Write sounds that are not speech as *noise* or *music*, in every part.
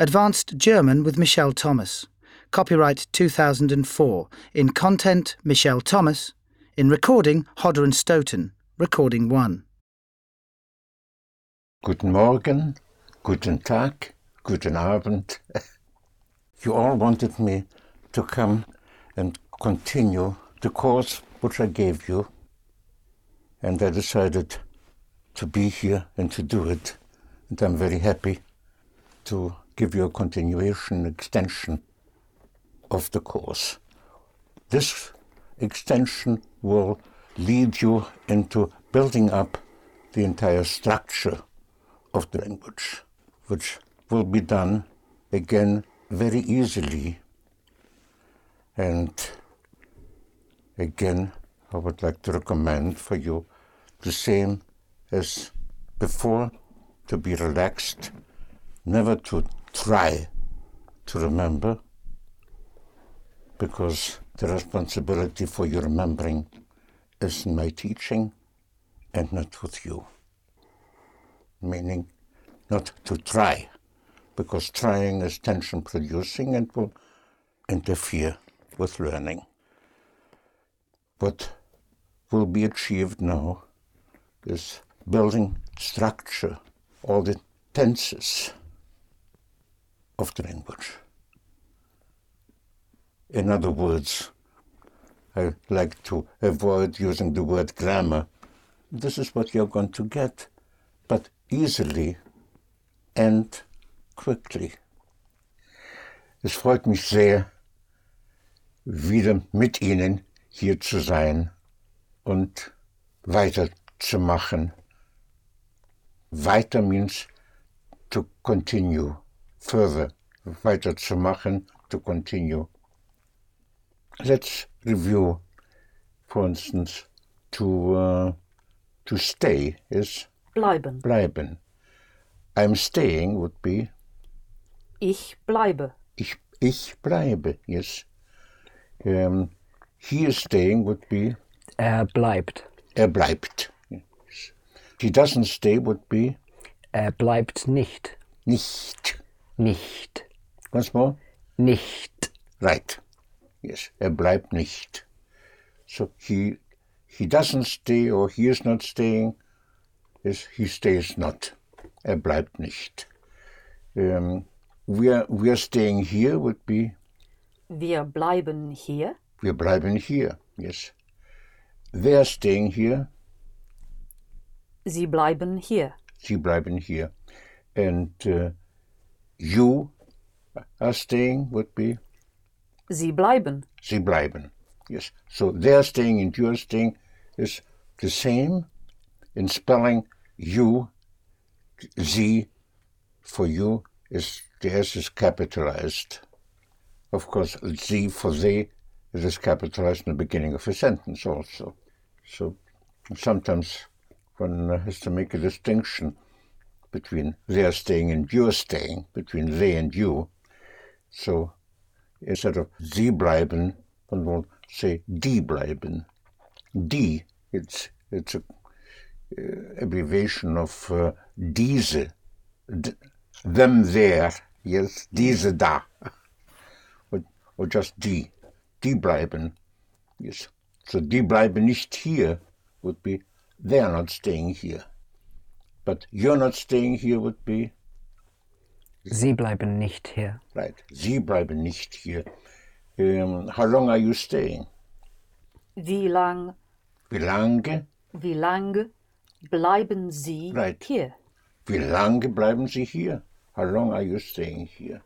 Advanced German with Michel Thomas. Copyright 2004. In content, Michel Thomas. In recording, Hodder and Stoughton. Recording 1. Guten Morgen, guten Tag, guten Abend. *laughs* You all wanted me to come and continue the course which I gave you, and I decided to be here and to do it. And I'm very happy to give you a continuation, extension of the course. This extension will lead you into building up the entire structure of the language, which will be done again very easily. And again, I would like to recommend for you the same as before to be relaxed, never to try to remember, because the responsibility for your remembering is in my teaching and not with you. Meaning, not to try, because trying is tension producing and will interfere with learning. What will be achieved now is building structure, all the tenses of the language. In other words, I like to avoid using the word grammar. This is what you're going to get, but easily and quickly. Es freut mich sehr, wieder mit Ihnen hier zu sein und weiterzumachen. Weiter means to continue, further, weiterzumachen, to machen to continue. Let's review, for instance, to, uh, to stay is Bleiben. bleiben. I'm staying would be Ich bleibe. ich, ich bleibe, yes. Um, he is staying would be Er bleibt. er bleibt. Yes. He doesn't stay would be Er bleibt nicht. nicht. Nicht. Once more. Nicht. Right. Yes, er bleibt nicht. So he he doesn't stay or he is not staying. Yes, he stays not. Er bleibt nicht. Um, we are we are staying here would be Wir bleiben hier. wir bleiben hier. Yes. They are staying here. Sie bleiben hier. Sie bleiben hier. And uh, you are staying would be Sie bleiben. Sie bleiben. Yes. So their staying and your staying is the same in spelling you, sie, for you is the S is capitalized. Of course, sie for they it is capitalized in the beginning of a sentence also. So sometimes one has to make a distinction between their staying and your staying, between they and you. So instead of sie bleiben, one will say die bleiben. Die, it's, it's a uh, abbreviation of uh, diese, d- them there, yes, diese da, *laughs* or, or just die, die bleiben, yes. So die bleiben nicht hier would be they are not staying here. But you're not staying here would be Sie bleiben nicht hier. Right. Sie bleiben nicht hier. Um, how long are you staying? Wie lang, Wie lange? wie lange bleiben Sie Right. hier? Wie lange bleiben Sie hier? How long are you staying here?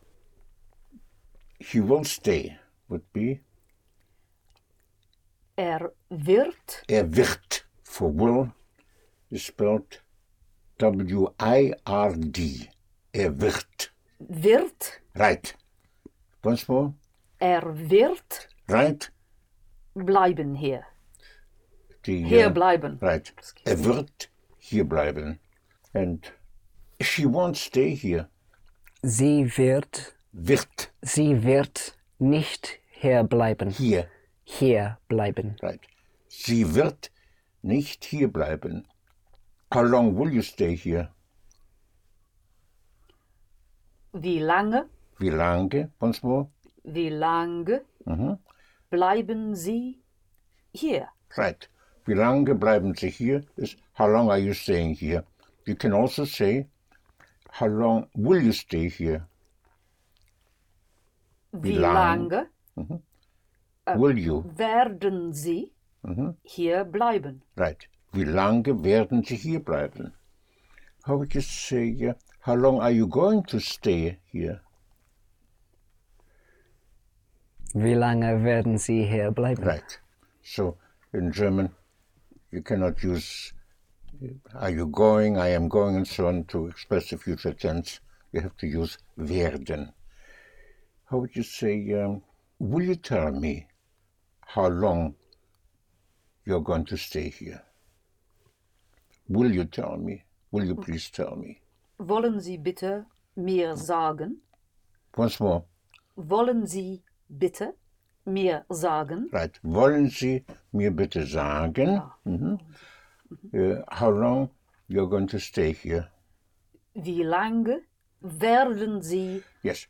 He will stay would be Er wird, er wird for will is spelled W-I-R-D. Er wird. wird, Right. Once more. er wird Right. bleiben hier. Die, Hier uh, bleiben. Right. Er wird hier bleiben. And she won't stay here. Sie wird, Wird sie wird nicht hier bleiben. hier. Hier bleiben. Right. Sie wird nicht hier bleiben. How long will you stay here? Wie lange, Wie lange? Once more. wie lange mm -hmm. bleiben Sie hier? Right. Wie lange bleiben Sie hier? Is how long are you staying here? You can also say, how long will you stay here? Wie lang- lange will you? werden Sie hier bleiben? Right. Wie lange werden Sie hier bleiben? How would you say, how long are you going to stay here? Wie lange werden Sie hier bleiben? Right. So in German, you cannot use are you going, I am going, and so on to express the future tense. You have to use werden. How would you say, um, will you tell me how long you're going to stay here? Will you tell me? Will you please tell me? Wollen Sie bitte mir sagen? Once more. Wollen Sie bitte mir sagen? Right. Wollen Sie mir bitte sagen, mhm, uh, how long you're going to stay here? Wie lange werden Sie Yes.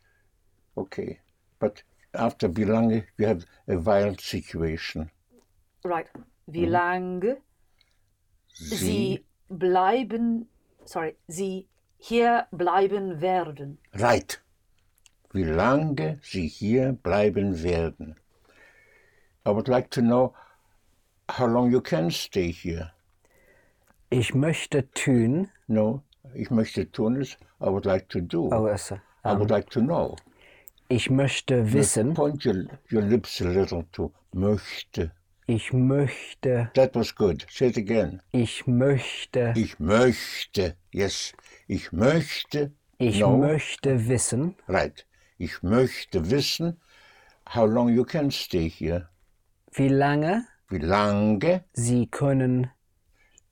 Okay. But after wie lange you have a wild situation. right? Wie lange Sie bleiben sorry, Sie hier bleiben werden? Right. Wie lange Sie hier bleiben werden. I would like to know how long you can stay here. Ich möchte tun. No, ich möchte tun es. I would like to do. Oh, also, I would like to know. ich möchte wissen. Point your, your lips a little to möchte. Ich möchte. That was good. Say it again. Ich möchte. Ich möchte. Yes. Ich möchte. Ich no. möchte wissen. Right. Ich möchte wissen how long you can stay here. Wie lange Wie lange? Sie können.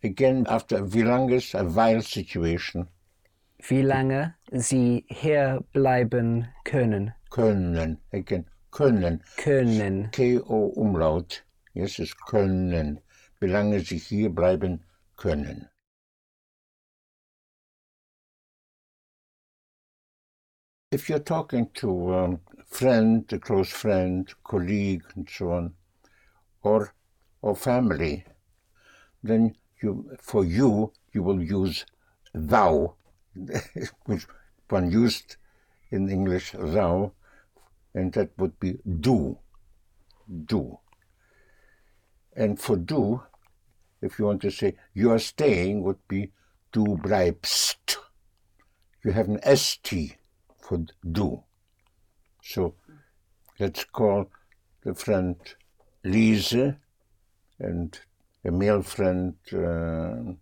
Again, after wie lange is a wild situation. Wie lange Sie hier bleiben können. Können. Again, können. Können. K-O Yes, ist können. Sie hier bleiben können. If you're talking to a friend, a close friend, colleague, and so on, or or family, then you for you you will use thou, *laughs* which one used in English thou, and that would be do. Do. And for do, if you want to say you are staying, would be du bleibst. You have an st for do. So let's call the friend Lise and a male friend. Uh,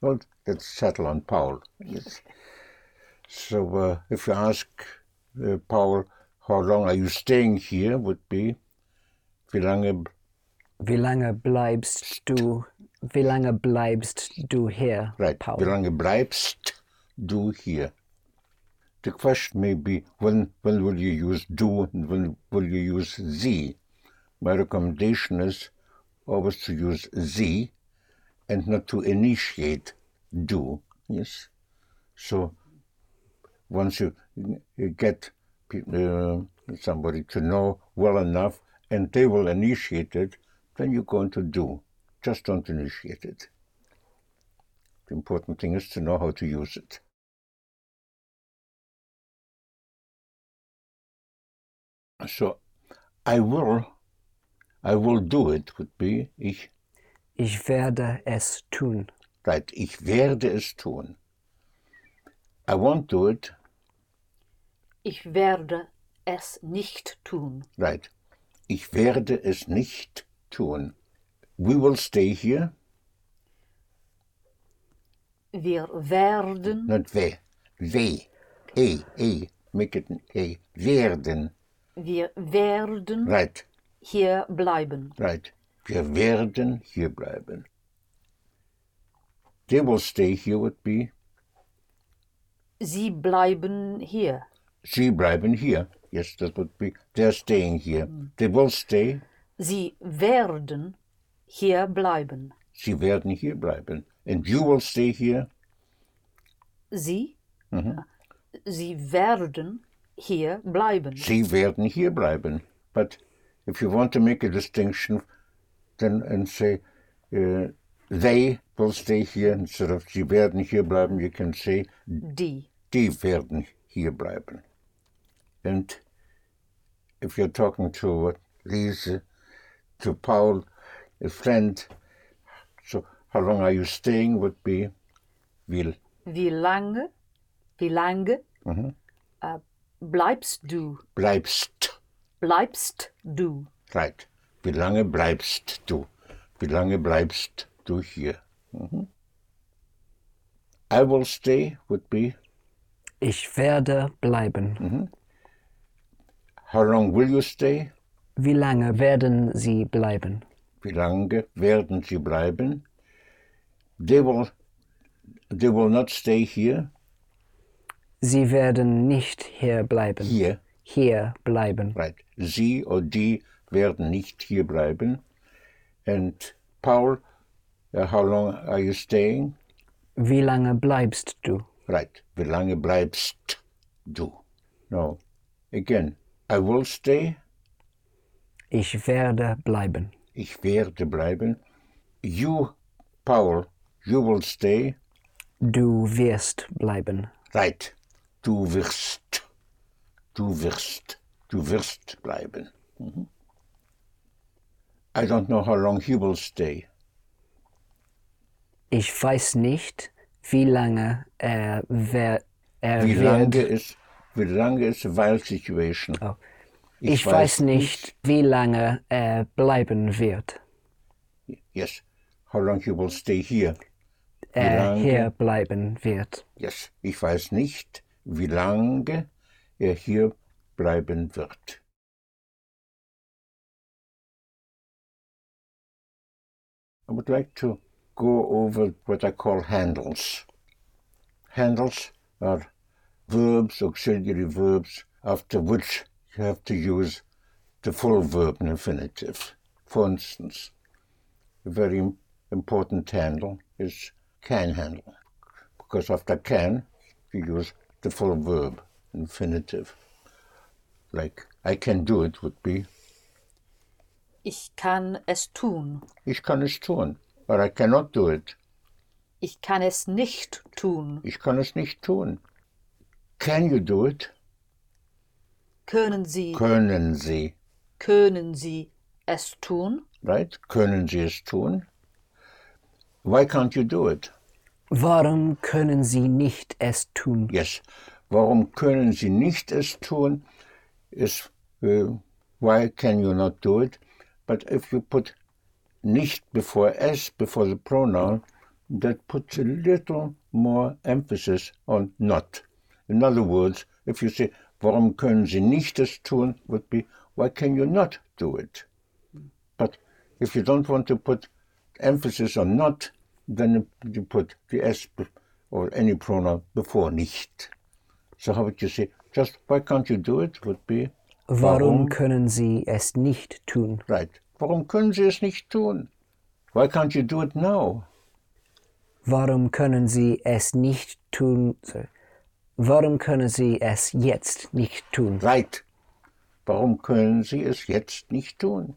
well, let's settle on Paul. Yes. So uh, if you ask uh, Paul, how long are you staying here? Would be wie lange Wie lange bleibst du? Wie lange bleibst du hier, Right. Paul? Wie lange bleibst du hier? The question may be when when will you use do and when will you use sie? My recommendation is always to use sie and not to initiate do. Yes. So once you, you get uh, somebody to know well enough and they will initiate it, then you're going to do. Just don't initiate it. The important thing is to know how to use it. So, I will, I will do it would be, ich, Ich werde es tun. right, ich werde es tun. I won't do it, Ich werde es nicht tun. right, ich werde es nicht tun. We will stay here, Wir werden, not we, we, a, a, make it an a, werden, wir werden right, hier bleiben. right. Wir werden hier bleiben. They will stay here would be, Sie bleiben hier. Sie bleiben hier. Yes, that would be, they're staying here. Mm. They will stay, Sie werden hier bleiben. sie werden hier bleiben. And you will stay here, Sie, Sie werden hier bleiben. Sie werden hier bleiben. But if you want to make a distinction, then and say uh, they will stay here instead of sie werden hier bleiben, you can say Die. die werden hier bleiben. And if you're talking to Lise, to Paul, a friend, so how long are you staying would be will. Wie lange, wie lange äh, bleibst du? Bleibst. Bleibst du? Right. Wie lange bleibst du? Wie lange bleibst du hier? Mhm. I will stay would be Ich werde bleiben. Mm-hmm. how long will you stay? Wie lange werden Sie bleiben? Wie lange werden sie bleiben? They will, they will not stay here. Sie werden nicht hier bleiben. Hier, Hier bleiben. right. Sie or die werden nicht hier bleiben. And Paul, uh, how long are you staying? Wie lange bleibst du? Right. Wie lange bleibst du? No. Again, I will stay. Ich werde bleiben. Ich werde bleiben. You, Paul, you will stay. Du wirst bleiben. Right. Du wirst. Du wirst. Du wirst bleiben. Mhm. I don't know how long he will stay. Ich weiß nicht, wie lange er, wer, er Wie wird. lange ist, wie lange ist a while situation? Oh. Ich, weiß nicht, wie lange er bleiben wird. Yes. How long he will stay here? Er hier bleiben wird. Yes. Ich weiß nicht, wie lange er hier bleiben wird. I would like to go over what I call handles. Handles are verbs, auxiliary verbs, after which have to use the full verb in infinitive. For instance, a very important handle is can handle, because after can, you use the full verb, infinitive. Like, I can do it would be, Ich kann es tun. ich kann es tun, or I cannot do it, Ich kann es nicht tun. ich kann es nicht tun. Can you do it? Können Sie, Können Sie, können Sie es tun? right? Können Sie es tun? Why can't you do it? Warum können Sie nicht es tun? Yes. Warum können Sie nicht es tun? Is uh, why can you not do it? But if you put nicht before es, before the pronoun, that puts a little more emphasis on not. In other words, if you say, warum können Sie nicht es tun, would be, why can you not do it? But if you don't want to put emphasis on not, then you put the s or any pronoun before nicht. So how would you say, just why can't you do it would be, Warum können Sie es nicht tun? right. Warum können Sie es nicht tun? Why can't you do it now? Warum können Sie es nicht tun? Sorry. Warum können Sie es jetzt nicht tun? Right. Warum können Sie es jetzt nicht tun?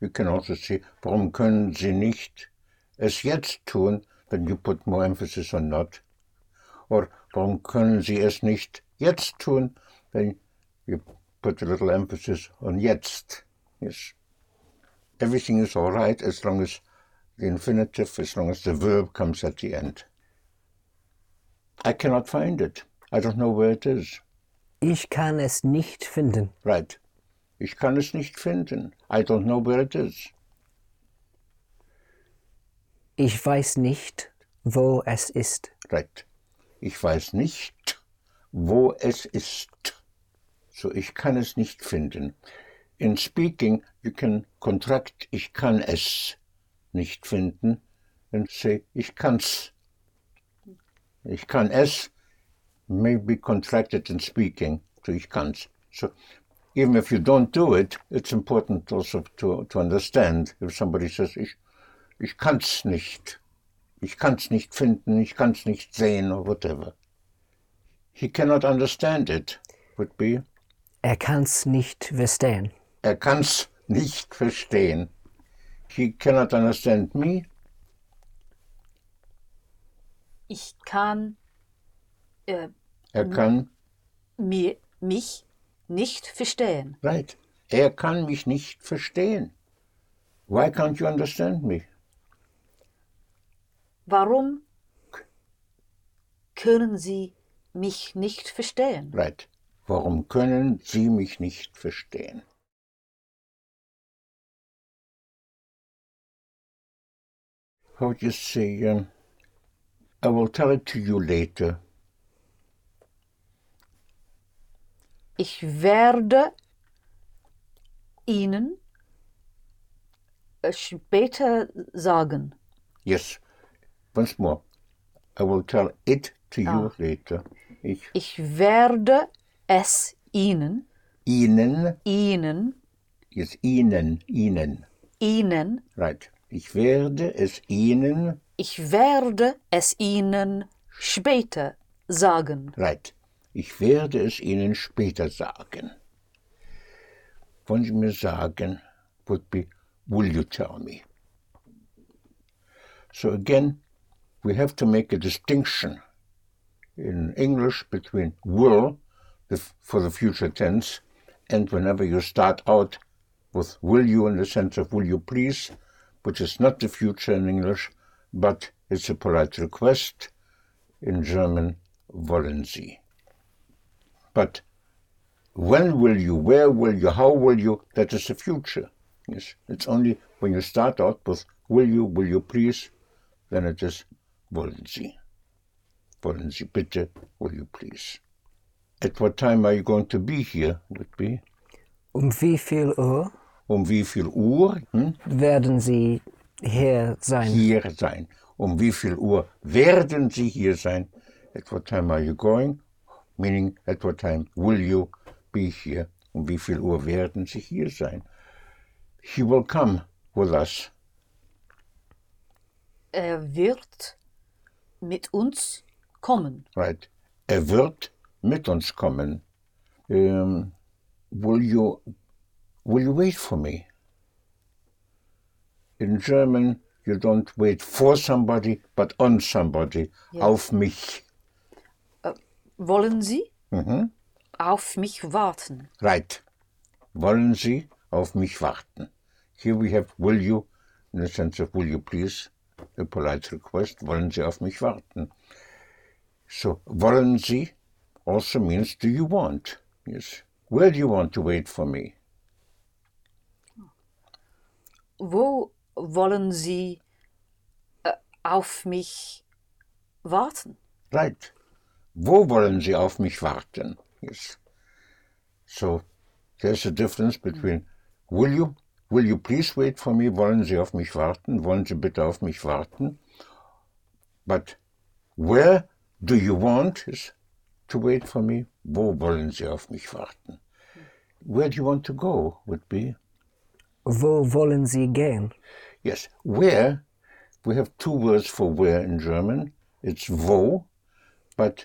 You can also say, warum können Sie nicht es jetzt tun, then you put more emphasis on not. Or warum können Sie es nicht jetzt tun, then you put a little emphasis on jetzt. Yes. Everything is all right as long as the infinitive, as long as the verb comes at the end. I cannot find it. I don't know where it is. Ich kann es nicht finden. Right. Ich kann es nicht finden. I don't know where it is. Ich weiß nicht, wo es ist. Right. Ich weiß nicht, wo es ist. So, ich kann es nicht finden. In speaking, you can contract ich kann es nicht finden and say ich kann's. Ich kann es may be contracted in speaking to ich kann's. So, even if you don't do it, it's important also to, to understand if somebody says ich, ich kann's nicht. Ich kann's nicht finden, ich kann's nicht sehen or whatever. He cannot understand it. Would be. Er kann's nicht verstehen. Er kann's nicht verstehen. He cannot understand me. Ich kann äh, Er kann, mir, mich nicht verstehen. right. Er kann mich nicht verstehen. Why can't you understand me? Warum können Sie mich nicht verstehen? Right. Warum können Sie mich nicht verstehen? How would you say, um, I will tell it to you later. Ich werde Ihnen äh, später sagen. Yes. Once more. I will tell it to you Ah. later. Ich Ich werde es Ihnen, Ihnen, Ihnen, yes, Ihnen, Ihnen. Ihnen, Right. Ich werde es Ihnen, ich werde es Ihnen später sagen. right. Ich werde es Ihnen später sagen. Wollen Sie mir sagen, would be, will you tell me? So again, we have to make a distinction in English between will for the future tense and whenever you start out with will you in the sense of will you please, which is not the future in English, but it's a polite request. In German, wollen Sie. But when will you, where will you, how will you, that is the future. Yes, it's only when you start out with will you, will you please, then it is wollen Sie. Wollen Sie bitte, will you please. At what time are you going to be here, would be? Um wie viel Uhr Um wie viel Uhr hm, werden Sie hier sein? hier sein? Um wie viel Uhr werden Sie hier sein? At what time are you going? Meaning, at what time will you be here? Um wie viel Uhr werden Sie hier sein? He will come with us. Er wird mit uns kommen. Right. Er wird mit uns kommen. Um, will you will you wait for me? In German, you don't wait for somebody, but on somebody. Auf mich. Wollen Sie Mhm. auf mich warten? Right. Wollen Sie auf mich warten? Here we have will you, in the sense of will you please, a polite request. Wollen Sie auf mich warten? So, wollen Sie also means do you want? Yes. Where do you want to wait for me? Wo wollen Sie äh, auf mich warten? Right. Wo wollen Sie auf mich warten? Yes. So, there's a difference between will you, will you please wait for me? Wollen Sie auf mich warten? Wollen Sie bitte auf mich warten? But where do you want is to wait for me? Wo wollen Sie auf mich warten? Where do you want to go would be Wo wollen Sie gehen? Yes, where, we have two words for where in German. It's wo, but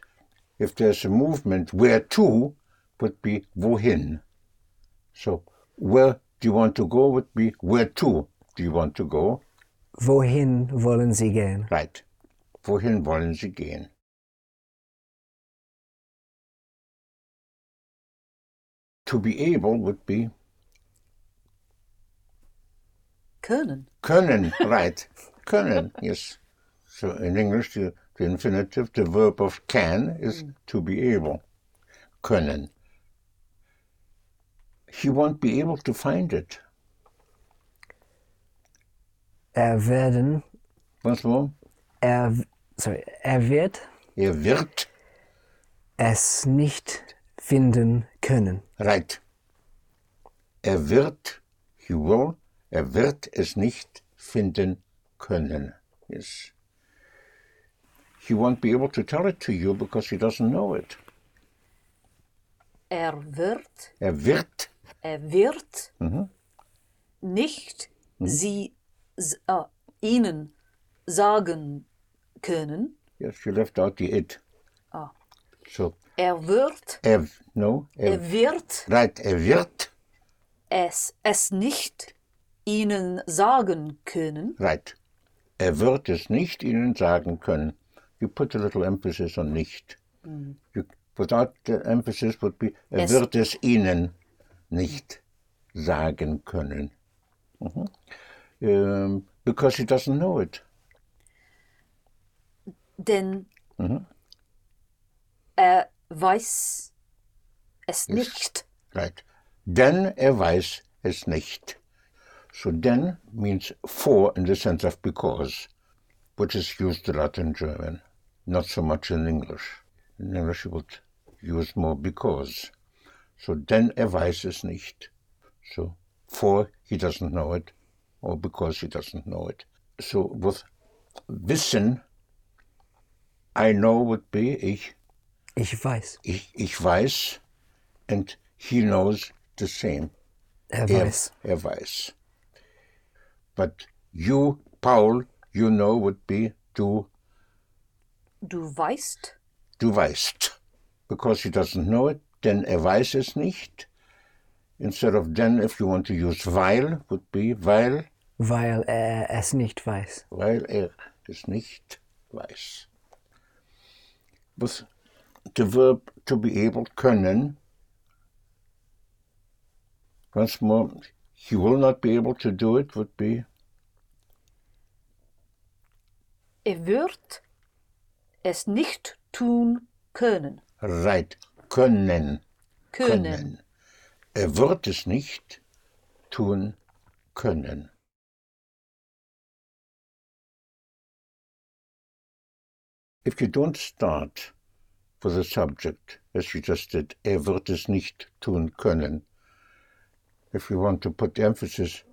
if there's a movement, where to would be wohin. So, where do you want to go would be where to do you want to go? Wohin wollen Sie gehen? Right. Wohin wollen Sie gehen? To be able would be Können. Können, right. Können, yes. So in English, the, the infinitive, the verb of can is to be able. Können. He won't be able to find it. Er werden, Once more. er, sorry, er wird Er wird, es nicht finden können. right. Er wird, he will, er wird es nicht finden können. Yes. He won't be able to tell it to you because he doesn't know it. Er wird, Er wird, er wird Mhm. nicht Sie s- äh, Ihnen sagen können. yes, you left out the it. Ah. So Er wird, Er, no, er, er wird right, er wird, es, es nicht ihnen sagen können. right. Er wird es nicht Ihnen sagen können. You put a little emphasis on nicht. You, without the emphasis would be, er wird es Ihnen nicht sagen können. Mhm. Um, because he doesn't know it. Denn er weiß es nicht. Right. Denn er weiß es nicht. So denn means for in the sense of because, which is used a lot in German, not so much in English. In English you would use more because. So denn er weiß es nicht. So for he doesn't know it, or because he doesn't know it. So with wissen, I know would be ich Ich weiß. ich, ich weiß, and he knows the same. Er Er, weiß. er weiß. But you, Paul, you know would be du, Du weißt, du weißt. Because he doesn't know it, denn er weiß es nicht. Instead of then, if you want to use weil, would be weil, Weil er es nicht weiß. weil er es nicht weiß. With the verb to be able, können. Once more, he will not be able to do it would be er wird es nicht tun können. right. Können. Können. Er wird es nicht tun können. If you don't start with a subject, as you just did, er wird es nicht tun können, if you want to put emphasis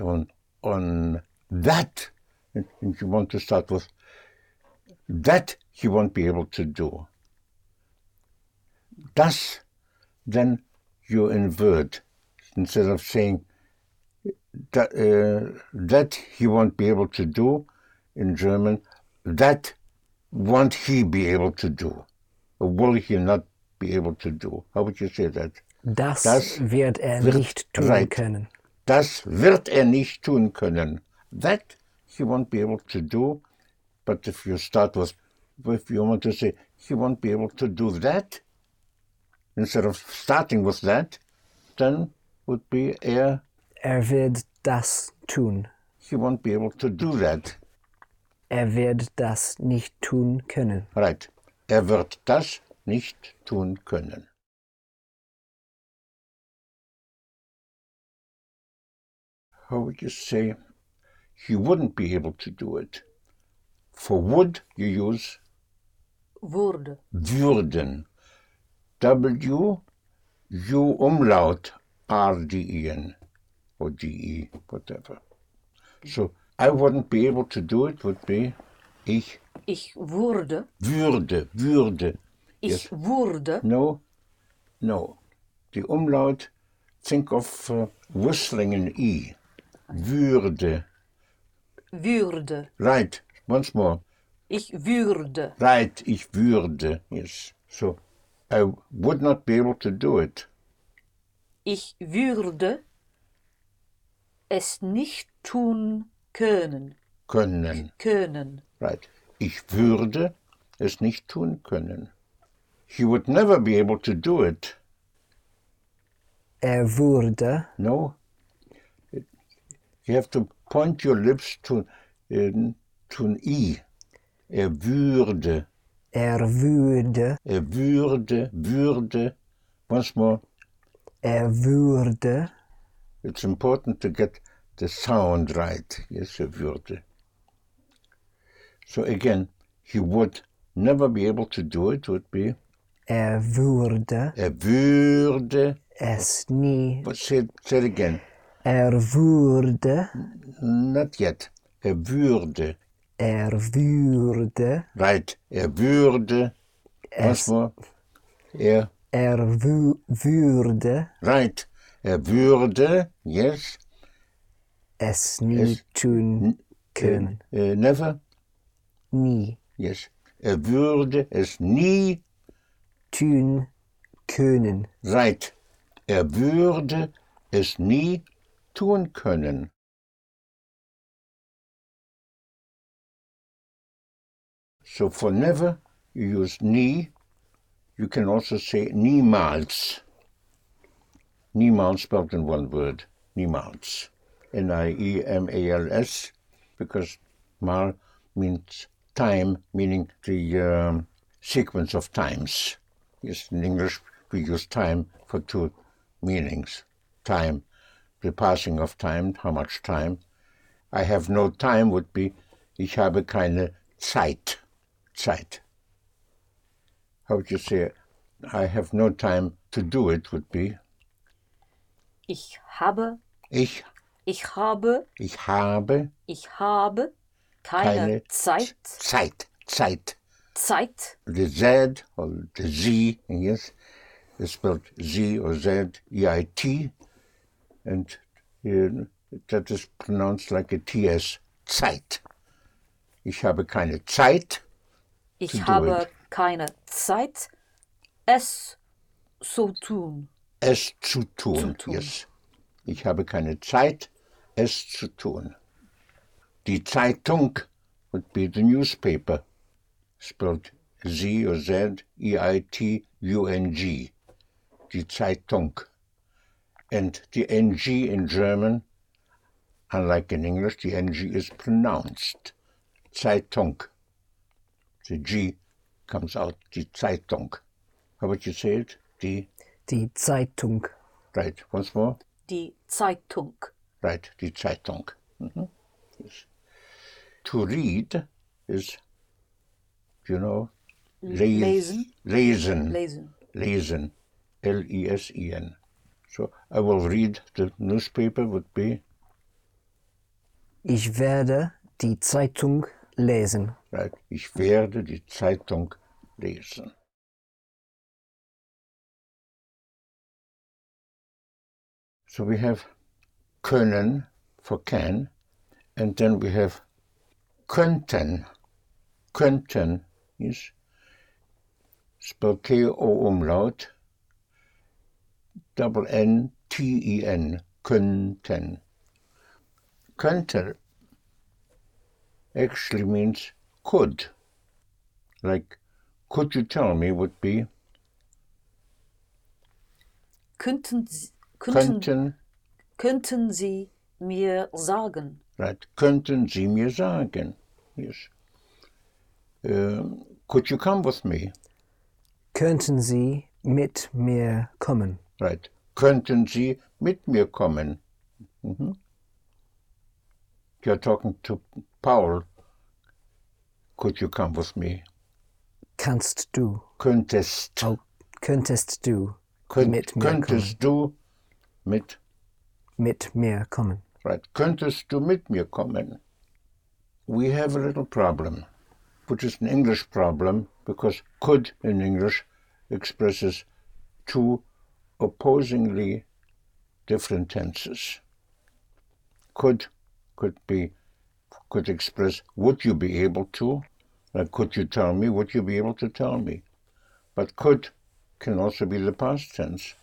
on, on that, and you want to start with that he won't be able to do, das, then you invert. Instead of saying that, uh, that he won't be able to do in German, that won't he be able to do? Or will he not be able to do? How would you say that? Das, Das wird er wird- nicht tun right. können. Das wird er nicht tun können. That he won't be able to do. But if you start with, if you want to say, he won't be able to do that, instead of starting with that, then would be er, Er wird das tun. he won't be able to do that. Er wird das nicht tun können. Right. Er wird das nicht tun können. How would you say he wouldn't be able to do it? For would, you use Wurde. würden. W, U umlaut, R-D-E-N, or D-E, whatever. So, I wouldn't be able to do it would be, ich Ich wurde. würde, würde. Ich wurde. No, no. The umlaut, think of uh, whistling an E. Würde. Würde. Right, once more. Ich würde. Right, ich würde. Yes. So, I would not be able to do it. Ich würde es nicht tun können. Können. Können. Right. Ich würde es nicht tun können. He would never be able to do it. Er würde, No. You have to point your lips to, uh, an E. Er würde. er würde, Er würde, würde. Once more. er würde, It's important to get the sound right. Yes, er würde. So again, he would never be able to do it, would be. er würde Er würde. es nie, But say, it- say it again. er würde, Not yet. Er würde. Er würde, Right. Er würde. Es, more. Er. er wü- würde Right. Er würde. Yes. es nie Es- tun können. Uh, never. Nie. Yes. Er würde es nie tun können. Right. Er würde es nie tun können. So for never, you use nie. You can also say niemals. Niemals spelled in one word. Niemals. N-I-E-M-A-L-S, because mal means time, meaning the um, sequence of times. Yes, in English we use time for two meanings. Time, the passing of time, how much time. I have no time would be, ich habe keine Zeit. Zeit. How would you say, I have no time to do it would be, Ich habe, ich, ich habe, ich habe. Ich habe keine, keine Zeit, Zeit, Zeit. Zeit, The Z or the Z, yes, is spelled Z or Z, E-I-T, and uh, that is pronounced like a T-S, Zeit. Ich habe keine Zeit, ich habe it. keine Zeit, es zu tun. es zu tun. Zu tun. Yes. Ich habe keine Zeit, es zu tun. Die Zeitung would be the newspaper, spelled Z or Z, E-I-T-U-N-G. Die Zeitung. And the NG in German, unlike in English, the NG is pronounced. Zeitung. The G comes out, die Zeitung. How would you say it? Die, Die Zeitung. right, once more. Die Zeitung. Right, die Zeitung. Mhm. Yes. To read is, you know, Lesen. Lesen. Lesen. Lesen. L-E-S-E-N. So I will read the newspaper would be, Ich werde die Zeitung lesen. ich werde die Zeitung lesen. So we have können for can, and then we have könnten. Könnten is spelled K-O umlaut, double N-T-E-N, könnten. Könnte actually means could. Like, could you tell me would be Könnten, Sie- könnten, könnten, könnten Sie mir sagen? right, könnten Sie mir sagen? Yes. Um, could you come with me? Könnten Sie mit mir kommen? Right. Könnten Sie mit mir kommen? Mhm. You're talking to Paul. Could you come with me? Kannst du? Könntest. Oh, könntest du Könnt, mit mir kommen? könntest du mit, Mit mir kommen? right, könntest du mit mir kommen? We have a little problem, which is an English problem, because could in English expresses two opposingly different tenses. Could could be could express would you be able to, like could you tell me, would you be able to tell me? But could can also be the past tense.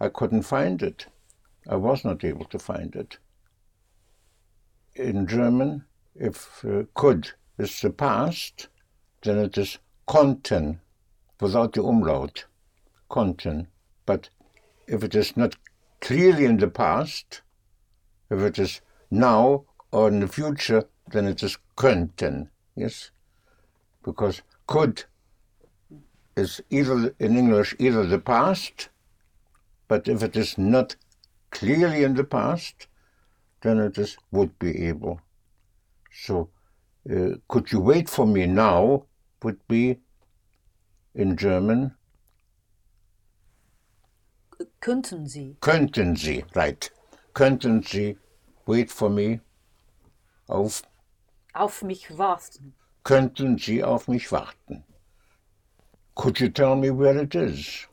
I couldn't find it. I was not able to find it. In German, if uh, could is the past, then it is konnten without the umlaut. Konnten. But if it is not clearly in the past, if it is now or in the future, then it is könnten. Yes? Because could is either in English either the past, but if it is not clearly in the past, then it is would be able. So, uh, could you wait for me now? Would be in German Könnten Sie? könnten Sie, right? Könnten Sie wait for me? Auf Auf mich warten. könnten Sie auf mich warten? Could you tell me where it is?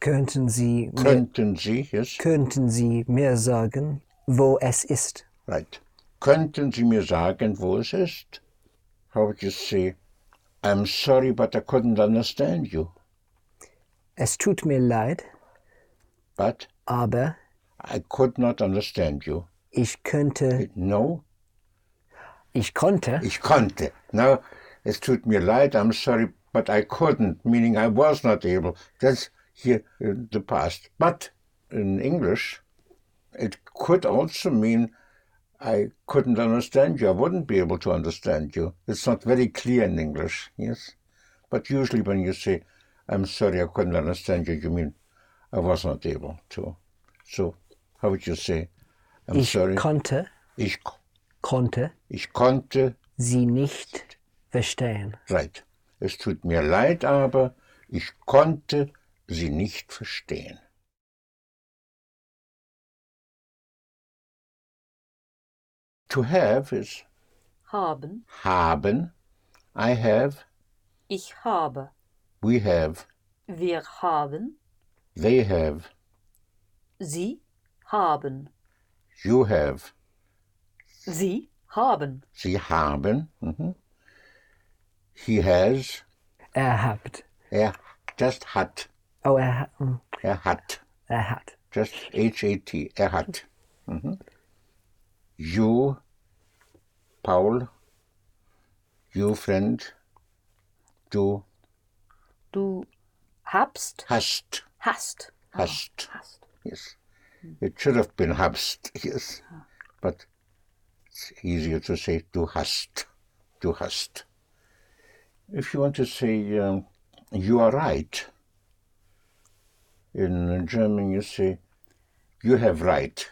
Könnten Sie mir, Könnten Sie, yes, könnten Sie mir sagen, wo es ist? right. Könnten Sie mir sagen, wo es ist? How would you say, I'm sorry, but I couldn't understand you? Es tut mir leid, but aber I could not understand you. ich könnte, No, ich konnte, ich konnte. No, es tut mir leid, I'm sorry, but I couldn't, meaning I was not able. That's here in the past. But in English, it could also mean I couldn't understand you. I wouldn't be able to understand you. It's not very clear in English, yes? But usually when you say, I'm sorry, I couldn't understand you, you mean I was not able to. So, how would you say, I'm ich sorry? konnte, ich, konnte ich konnte sie nicht verstehen. Right. Es tut mir leid, aber ich konnte sie nicht verstehen. To have is Haben. haben. I have, Ich habe. we have, Wir haben. they have, Sie haben. you have, Sie haben. sie haben. mhm. He has, Er habt. er just hat, Oh, er, ha- mm, er hat. er hat. Just H-A-T, er hat. Mhm. You, Paul, you friend, du Du habst. hast, Hast. hast, Hast. yes. It should have been habst, yes. But it's easier to say du hast, du hast. If you want to say um, you are right, in German you say you have right.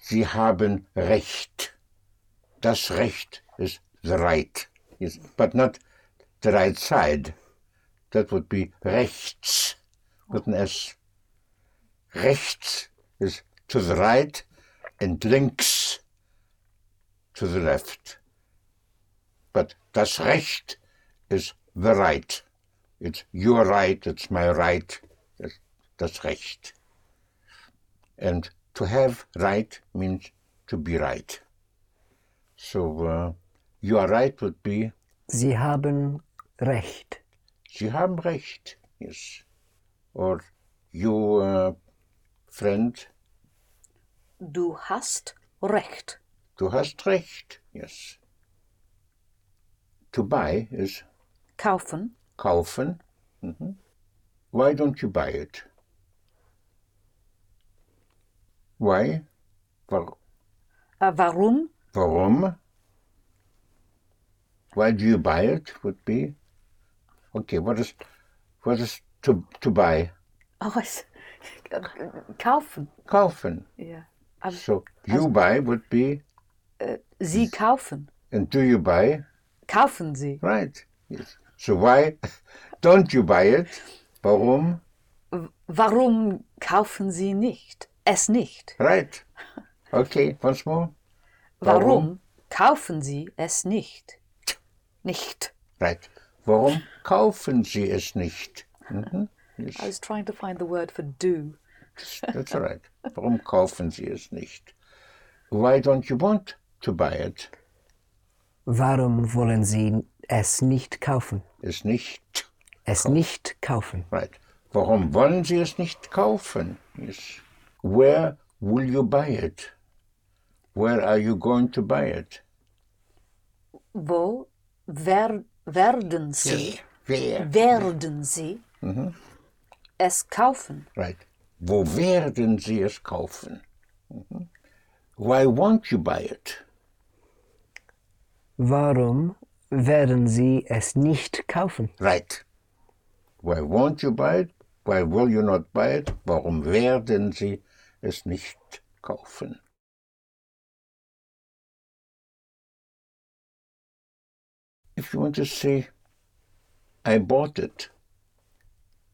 Sie haben Recht. Das Recht is the right, yes, but not the right side. That would be rechts with an S. Rechts is to the right and links to the left. But das Recht is the right. It's your right, it's my right, das Recht. And to have right means to be right. So uh, you are right would be Sie haben Recht. Sie haben Recht, yes. Or you, uh, friend, Du hast Recht. Du hast Recht, yes. To buy is Kaufen. kaufen. Mhm. Why don't you buy it? Why? Wa- Äh, warum? Warum? Why do you buy it? Would be okay. What is what is to to buy? Oh, äh, kaufen. Kaufen. Ja. Aber So you buy would be, Sie kaufen. and do you buy? Kaufen Sie. Right. Yes. So why *laughs* don't you buy it? Warum? Warum kaufen Sie nicht? Es nicht. Right. Okay. Once more. Warum kaufen Sie es nicht? Nicht. Right. Warum kaufen Sie es nicht? Mhm. Yes. I was trying to find the word for do. That's all right. Warum kaufen Sie es nicht? Why don't you want to buy it? Warum wollen Sie es nicht kaufen? Es nicht. Es nicht kaufen. Right. Warum wollen Sie es nicht kaufen? Yes. Where will you buy it? Where are you going to buy it? Wo wer, werden Sie, Where? werden Sie es kaufen? Right. Wo werden Sie es kaufen? Mhm. Why won't you buy it? Warum werden Sie es nicht kaufen? Right. Why won't you buy it? Why will you not buy it? Warum werden Sie es nicht kaufen? If you want to say, I bought it,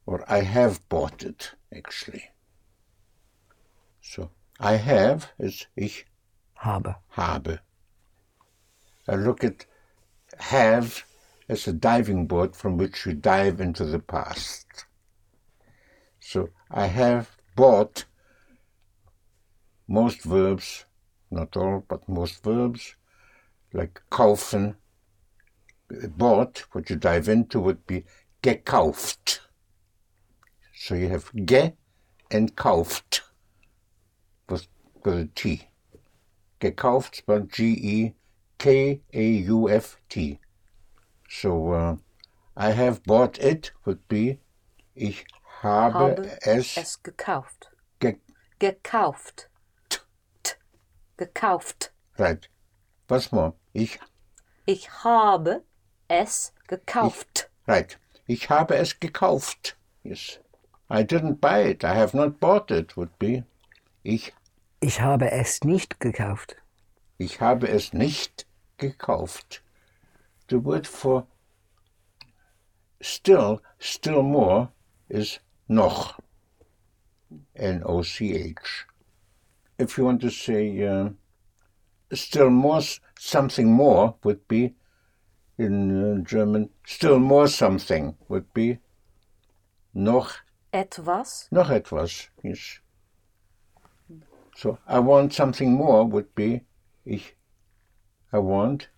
or I have bought it, actually. So, I have is ich Habe. habe. I look at have as a diving board from which you dive into the past. So I have bought most verbs, not all, but most verbs, like kaufen. Bought, what you dive into would be gekauft. So you have ge and kauft with, with a T. Gekauft spelled G E K A U F T. So uh, I have bought it would be ich habe, Habe es, es gekauft. ge Gekauft. T. Gekauft. right. Was more? Ich Ich habe es gekauft. right. Ich habe es gekauft. Yes. I didn't buy it. I have not bought it would be ich Ich habe es nicht gekauft. Ich habe es nicht gekauft. The word for still, still more is noch. N-O-C-H. If you want to say uh, still more, something more would be in uh, German, still more something would be noch, Etwas. noch etwas. Yes. So I want something more would be ich, I want,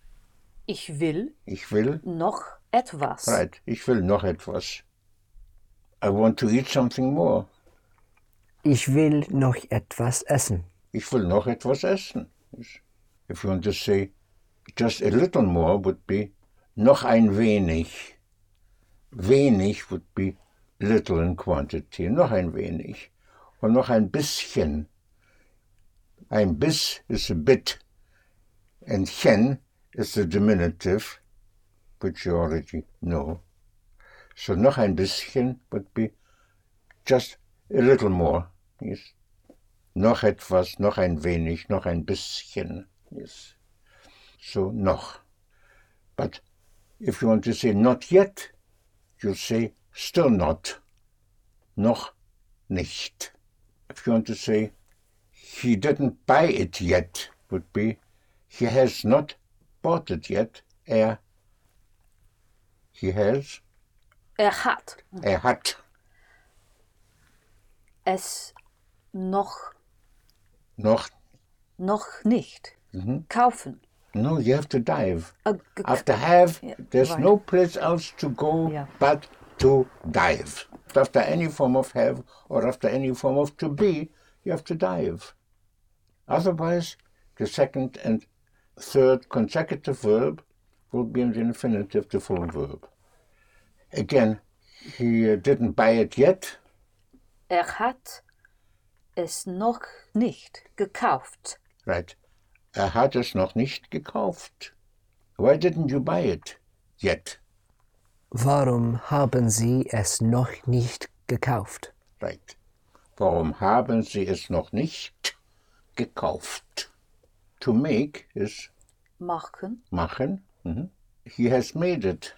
Ich will ich will, noch etwas. right, ich will noch etwas. I want to eat something more. Ich will noch etwas essen. Ich will noch etwas essen. If you want to say just a little more would be noch ein wenig. Wenig would be little in quantity, noch ein wenig. Und noch ein bisschen. Ein bis is a bit. And chen is the diminutive, which you already know. So noch ein bisschen would be just a little more. Yes. Noch etwas, noch ein wenig, noch ein bisschen. Yes. So noch. But if you want to say not yet, you say still not. Noch nicht. If you want to say he didn't buy it yet, would be he has not bought it yet. Er, he has, Er hat er hat. es noch, Noch, noch nicht mhm. kaufen. no, you have to dive. Ge- After have, Yeah, there's right. no place else to go Yeah. but to dive. After any form of have or after any form of to be, you have to dive. Otherwise, the second and third consecutive verb will be in the infinitive, the full verb. Again, he uh, didn't buy it yet. Er hat es noch nicht gekauft. Right. Er hat es noch nicht gekauft. Why didn't you buy it yet? Warum haben Sie es noch nicht gekauft? Right. Warum haben Sie es noch nicht gekauft? To make is Machen. machen. Mhm. He has made it.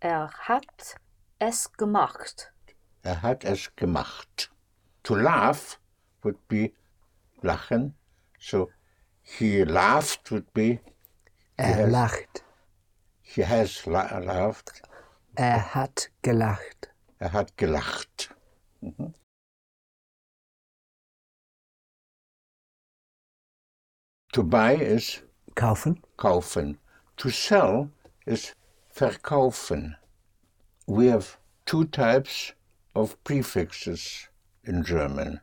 Er hat es gemacht. Er hat es gemacht. To laugh would be lachen. So he laughed would be Er has- lacht. he has la laughed. Er hat gelacht. Er hat gelacht. Mhm. To buy is Kaufen. kaufen. To sell is verkaufen. We have two types of prefixes in German.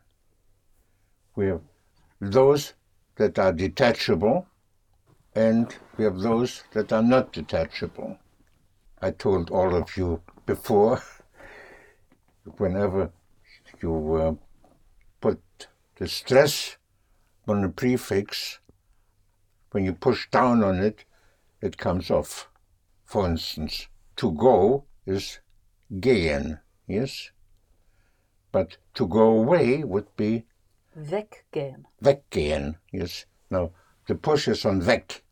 We have those that are detachable and we have those that are not detachable. I told all of you before, *laughs* whenever you uh, put the stress on a prefix, when you push down on it, it comes off. For instance, to go is gehen, yes? But to go away would be Weggehen. weggehen, yes? Now, the push is on weg.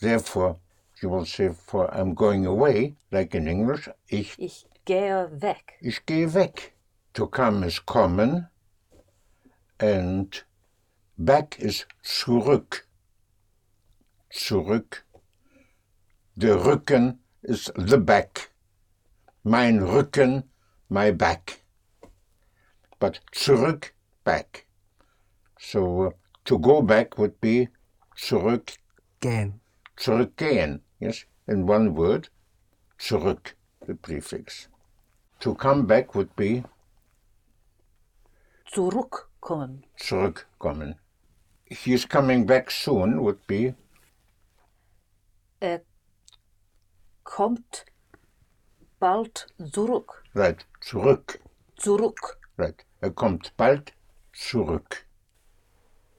Therefore, you will say, for I'm going away, like in English, ich, Ich gehe weg. ich gehe weg. To come is kommen, and back is zurück. Zurück. Der Rücken is the back. Mein Rücken, my back. But zurück, back. So uh, to go back would be zurück, Gehen. zurückgehen. Yes, in one word, zurück, the prefix. To come back would be Zurückkommen. zurückkommen. He's coming back soon would be Er kommt bald zurück. right, zurück. Zurück. Right. Er kommt bald zurück.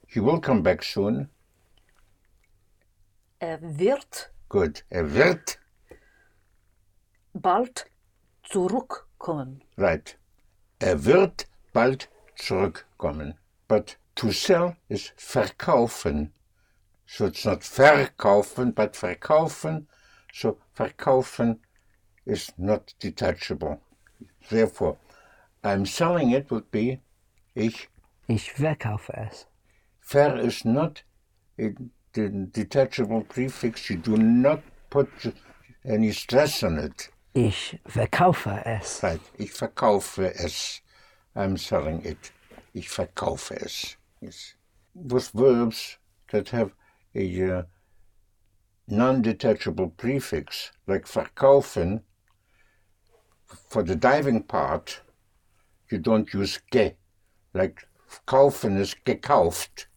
He will come back soon. Er wird Good. Er wird. bald zurückkommen. Right. Er wird bald zurückkommen. But to sell is verkaufen. So it's not verkaufen, but verkaufen. So verkaufen is not detachable. Therefore, I'm selling it would be ich Ich verkaufe es. Ver is not a detachable prefix. You do not put any stress on it. Ich verkaufe es. Right. Ich verkaufe es. I'm selling it. Ich verkaufe es. Yes. With verbs that have a uh, non-detachable prefix, like verkaufen, for the diving part, you don't use ge. Like kaufen is gekauft.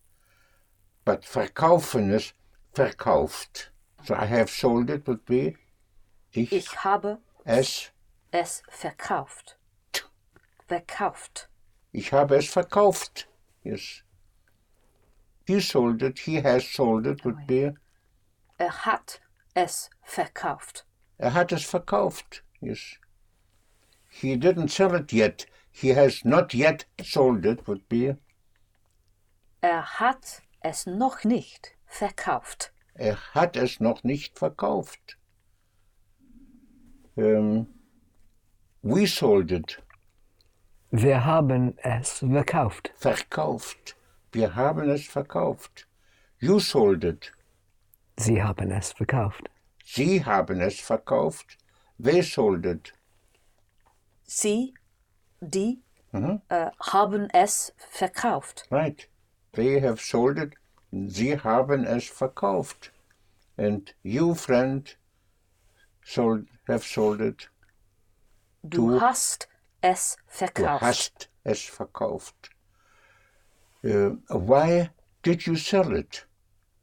But verkaufen is verkauft. So I have sold it would be ich, Ich habe es es verkauft. Verkauft. Ich habe es verkauft. Yes. He sold it. He has sold it would be. Er hat es verkauft. Er hat es verkauft. Yes. He didn't sell it yet. He has not yet sold it would be. Er hat es noch nicht verkauft. Er hat es noch nicht verkauft. Um, we sold it. Wir haben es verkauft. Verkauft. Wir haben es verkauft. You sold it. Sie haben es verkauft. Sie haben es verkauft. They sold it. Sie, die, Mhm. äh, haben es verkauft. Right. They have sold it. Sie haben es verkauft. And you, friend, sold, have sold it. Du, Du- hast es Du verkauft. hast es verkauft. Uh, why did you sell it?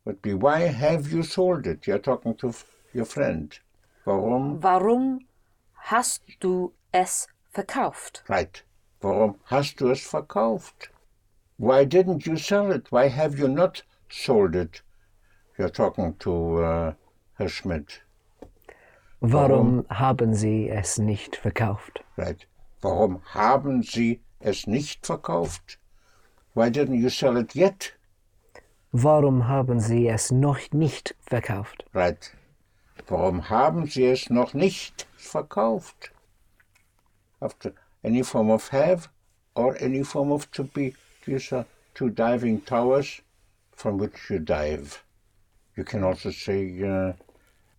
Would be why have you sold it? You're talking to f- your friend. Warum? Warum hast du es verkauft? Right. Warum hast du es verkauft? Why didn't you sell it? Why have you not sold it? You're talking to uh, Herr Schmidt. Warum haben Sie es nicht verkauft? Right. Warum haben Sie es nicht verkauft? Why didn't you sell it yet? Warum haben Sie es noch nicht verkauft? Right. Warum haben Sie es noch nicht verkauft? After any form of have or any form of to be. These are two diving towers from which you dive. You can also say uh,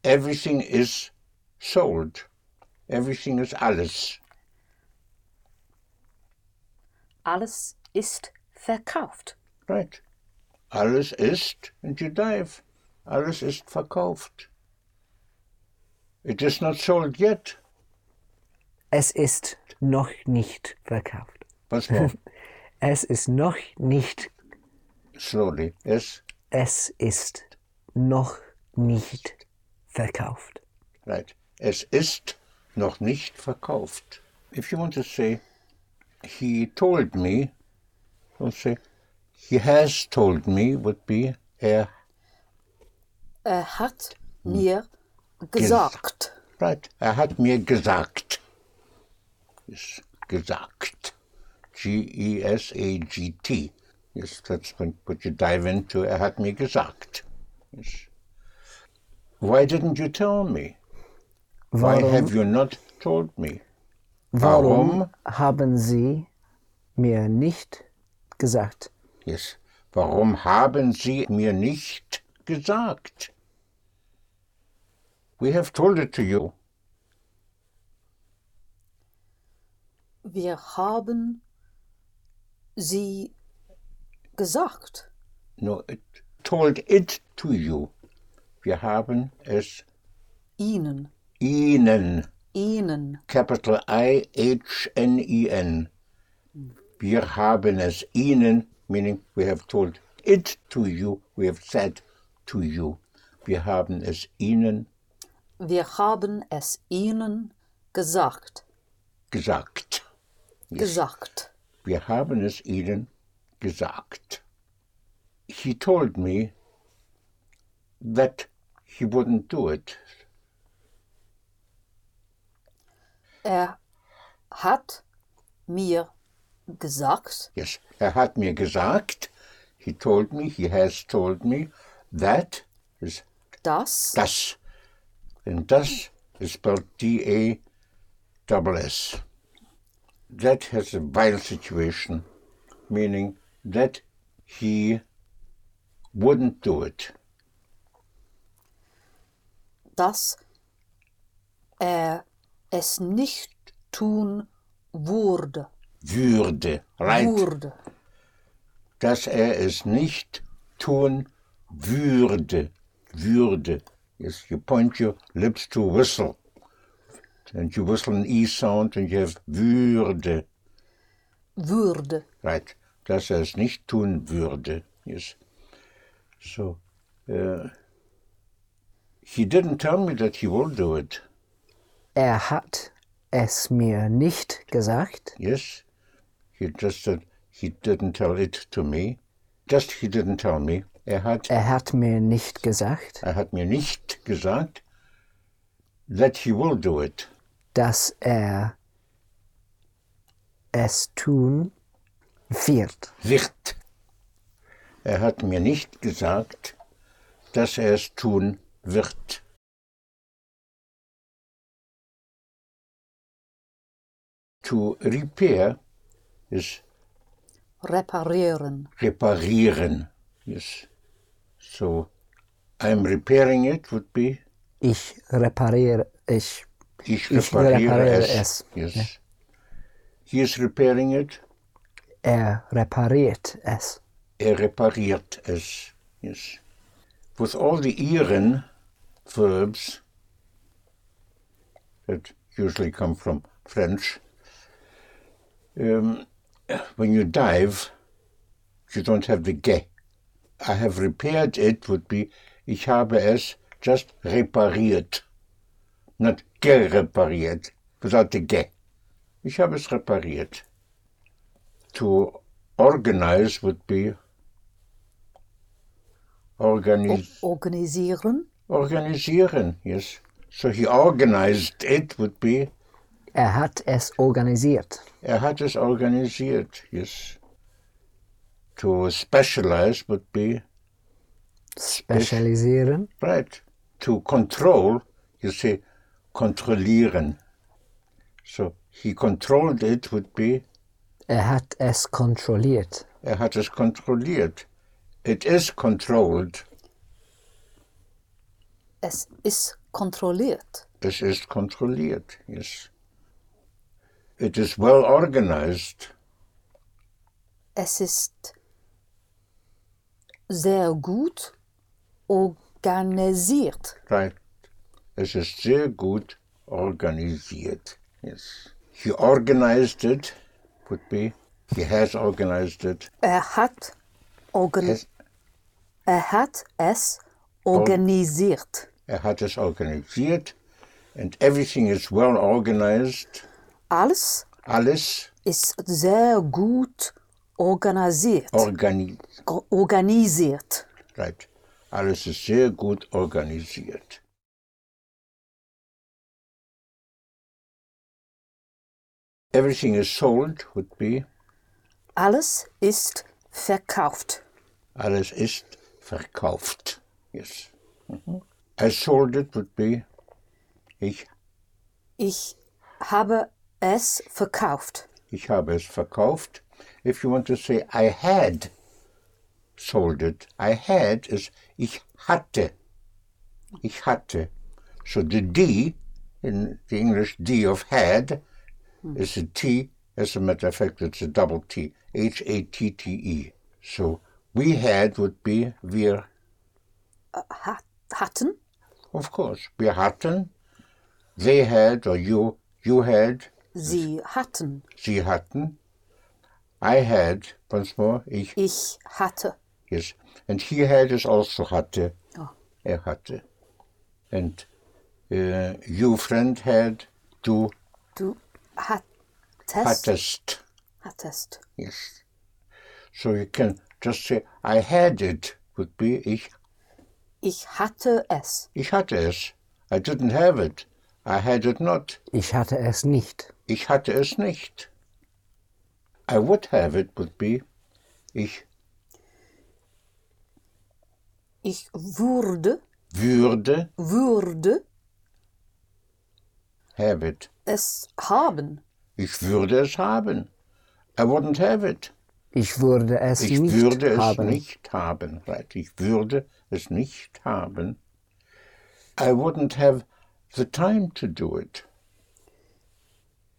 everything is sold. Everything is alles. Alles ist verkauft. Right. Alles ist and you dive. Alles ist verkauft. It is not sold yet. Es ist noch nicht verkauft. What's more? *laughs* Es ist noch nicht. Slowly. Es Es ist noch nicht verkauft. Right. Es ist noch nicht verkauft. If you want to say, he told me, don't say, he has told me would be, er, Er hat mir gesagt. right, er hat mir gesagt. Yes, gesagt. G-E-S-A-G-T. Yes, that's when, what you dive into, er hat mir gesagt. Yes. Why didn't you tell me? Why Warum, have you not told me? warum haben Sie mir nicht gesagt? Yes. Warum haben Sie mir nicht gesagt? We have told it to you. Wir haben sie gesagt. No, it told it to you. Wir haben es Ihnen. Ihnen Ihnen. capital I H N E N. Wir haben es Ihnen, meaning we have told it to you, we have said to you. Wir haben es Ihnen Wir haben es Ihnen gesagt. gesagt. Gesagt. Wir haben es Ihnen gesagt. He told me that he wouldn't do it. Er hat mir gesagt, Yes, er hat mir gesagt, he told me, he has told me, that is dass das. And das is spelled D-A double S. That has a vile situation, meaning that he wouldn't do it. dass er es nicht tun würde. Würde, right? Würde. Dass er es nicht tun würde. Würde. Yes, you point your lips to whistle. And you whistle an E sound and you have würde. Würde. Right. Dass er es nicht tun würde. Yes. So, uh, he didn't tell me that he will do it. Er hat es mir nicht gesagt. Yes. He just said he didn't tell it to me. Just he didn't tell me. Er hat, Er hat mir nicht gesagt, er hat mir nicht gesagt, that he will do it. dass er es tun wird. Wird. Er hat mir nicht gesagt, dass er es tun wird. To repair is Reparieren. reparieren. Yes. So I'm repairing it would be Ich repariere, ich, ich Ich repariere, repariere es. es. Yes. He is repairing it. er repariert es. Er repariert es. Yes. With all the ieren verbs that usually come from French, um, when you dive, you don't have the ge. I have repaired it would be ich habe es just repariert. Not gerepariert, without the ge. Ich habe es repariert. To organize would be organize, Organisieren. organisieren, yes. So he organized it would be Er hat es organisiert. er hat es organisiert, yes. To specialize would be Spezialisieren. right. To control, you say kontrollieren. So he controlled it would be Er hat es kontrolliert. er hat es kontrolliert. It is controlled. Es ist kontrolliert. Es ist kontrolliert, yes. It is well organized. Es ist sehr gut organisiert. Right. Es ist sehr gut organisiert. Yes. He organized it would be he has organized it. Er hat, organ Has, er hat es organisiert. er hat es organisiert and everything is well organized. Alles Alles ist sehr gut organisiert. organi organisiert. right. Alles ist sehr gut organisiert. Everything is sold would be Alles ist verkauft. Alles ist verkauft. Yes. Mhm. I sold it would be ich, Ich habe es verkauft. ich habe es verkauft. If you want to say I had sold it, I had is ich hatte. Ich hatte. So the D in the English D of had is a T. As a matter of fact, it's a double T. H A T T E. So we had would be wir uh, Hat, hatten. Of course, wir hatten they had or you, you had, Sie hatten. sie hatten. I had, once more, ich, Ich hatte. yes. And he had is also hatte. Oh. Er hatte. And uh, you, friend, had, du Du hattest. hattest. Hattest. Yes. So you can just say, I had it, would be, ich, Ich hatte es. ich hatte es. I didn't have it. I had it not. Ich hatte es nicht. Ich hatte es nicht. I would have it would be, ich Ich würde, würde würde have it. es haben. Ich würde es haben. I wouldn't have it. Ich würde es Ich nicht würde es haben. nicht haben. Right. Ich würde es nicht haben. I wouldn't have the time to do it.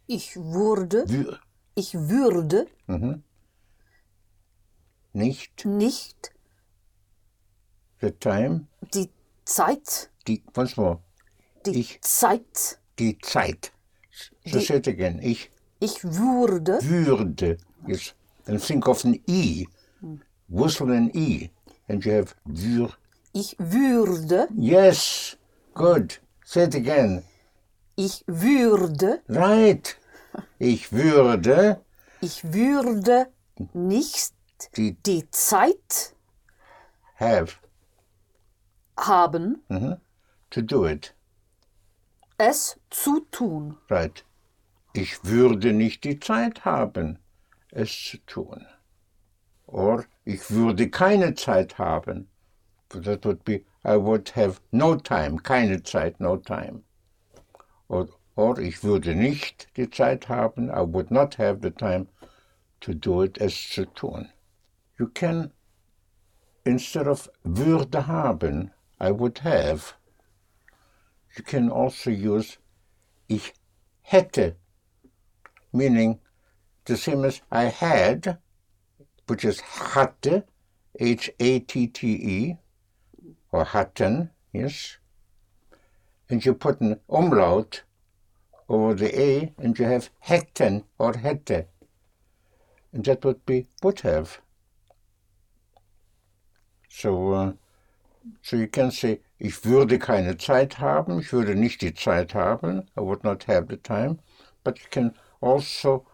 Ich würde, Wür ich würde nicht nicht the time. die Zeit, Die, once more. die Ich- Zeit, Die Zeit. So Die- it again. Ich ich würde, würde. Yes. And think of an E. Whistle an E. And you have wür. ich würde, Yes. Good. Say it again. Ich würde, Right. Ich würde ich würde nicht die die Zeit have haben, to do it. es zu tun. Right. Ich würde nicht die Zeit haben, es zu tun. Or ich würde keine Zeit haben. That would be, I would have no time, keine Zeit, no time. Or, or ich würde nicht die Zeit haben, I would not have the time to do it, es zu tun. You can, instead of würde haben, I would have, you can also use ich hätte, meaning the same as I had, which is hatte, H-A-T-T-E, or hatten, yes. And you put an umlaut over the A and you have hätten or hätte. And that would be would have. So, uh, so you can say, ich würde keine Zeit haben, ich würde nicht die Zeit haben, I would not have the time. But you can also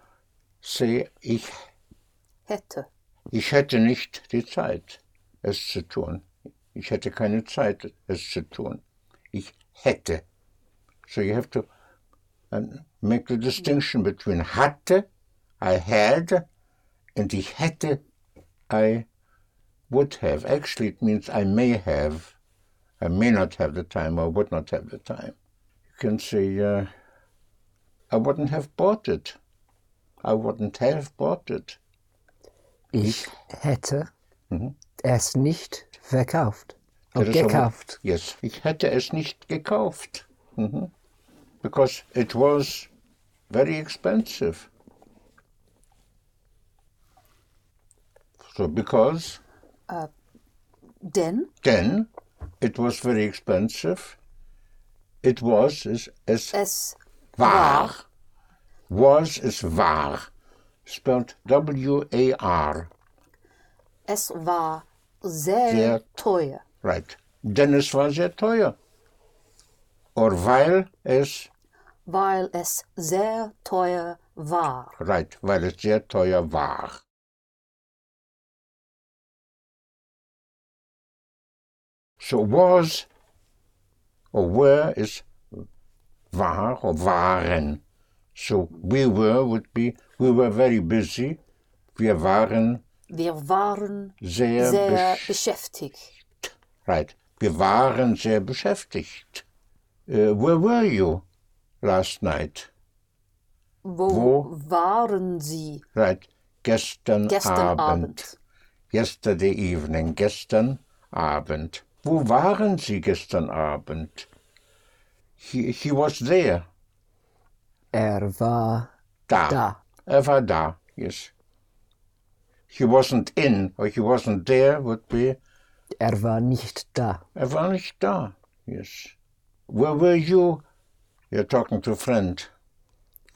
say, ich, Hätte. ich hätte nicht die Zeit, es zu tun. Ich hätte keine Zeit, es zu tun. Ich hätte. So you have to uh, make the distinction between hatte, I had, and ich hätte, I would have. Actually, it means I may have. I may not have the time or would not have the time. You can say, uh, I wouldn't have bought it. I wouldn't have bought it. Ich hätte es nicht verkauft. A- gekauft. Yes, ich hätte es nicht gekauft. Mhm. Because it was very expensive. So because Denn then it was very expensive. It was is es es war. Was is war. Spelled W-A-R. Es war sehr, Sehr teuer. Right. Denn es war sehr teuer. Or weil es Weil es sehr teuer war. Right, weil es sehr teuer war. So was or were is war or waren. So we were would be we were very busy. Wir waren Wir waren sehr, sehr besch beschäftigt. Right. Wir waren sehr beschäftigt. Uh, where were you last night? Wo, Wo? waren Sie Right. Gestern, gestern Abend. Abend? Yesterday evening, gestern Abend. Wo waren Sie gestern Abend? He, he was there. Er war Da. da. Er war da, yes. He wasn't in, or he wasn't there would be, Er war nicht da. er war nicht da, yes. Where were you you're talking to a friend.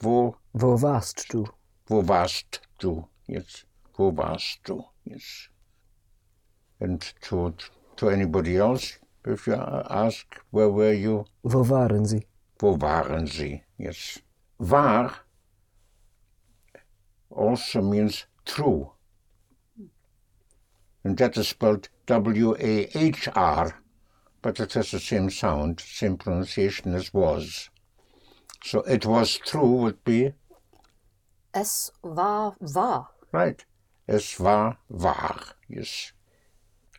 Wo, Wo warst du? wo warst du? Yes. Wo warst du? Yes. And to, to anybody else, if you ask, where were you? Wo waren Sie? Wo waren sie? Yes. War also means true. And that is spelled W A H R, but it has the same sound, same pronunciation as was. So it was true would be Es war wahr. right. Es war wahr. Yes.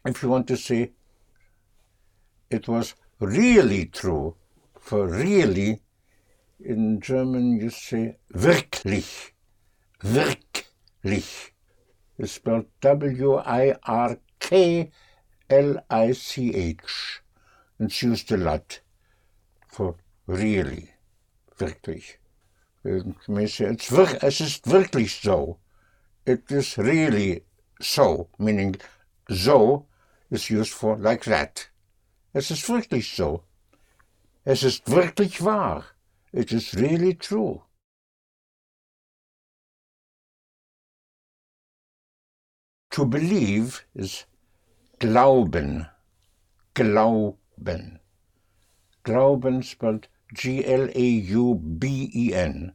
If you want to say it was really true, for really, in German you say wirklich. Wirklich. It's spelled W I R K L I C H. It's used a lot for really. Wirklich. It's es ist wirklich so. It is really so, meaning so is used for like that. Es ist wirklich so. Es ist wirklich wahr. It is really true. To believe is glauben. Glauben. Glauben spelled G L A U B E N,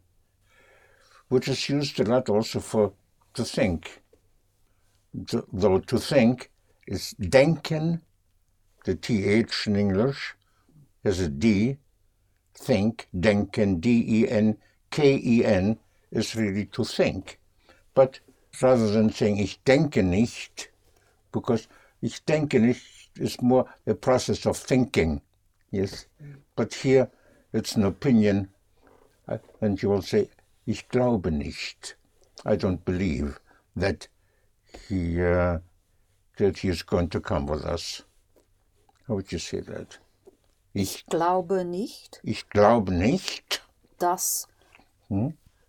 which is used a lot also for to think. Th- Though to think is denken, the TH in English has a D. Think, denken, D E N K E N is really to think. But rather than saying ich denke nicht, because ich denke nicht is more a process of thinking. Yes. But here it's an opinion, uh, and you will say, ich glaube nicht. I don't believe that he uh, that he is going to come with us. How would you say that? Ich, Glaube nicht, ich glaube nicht. dass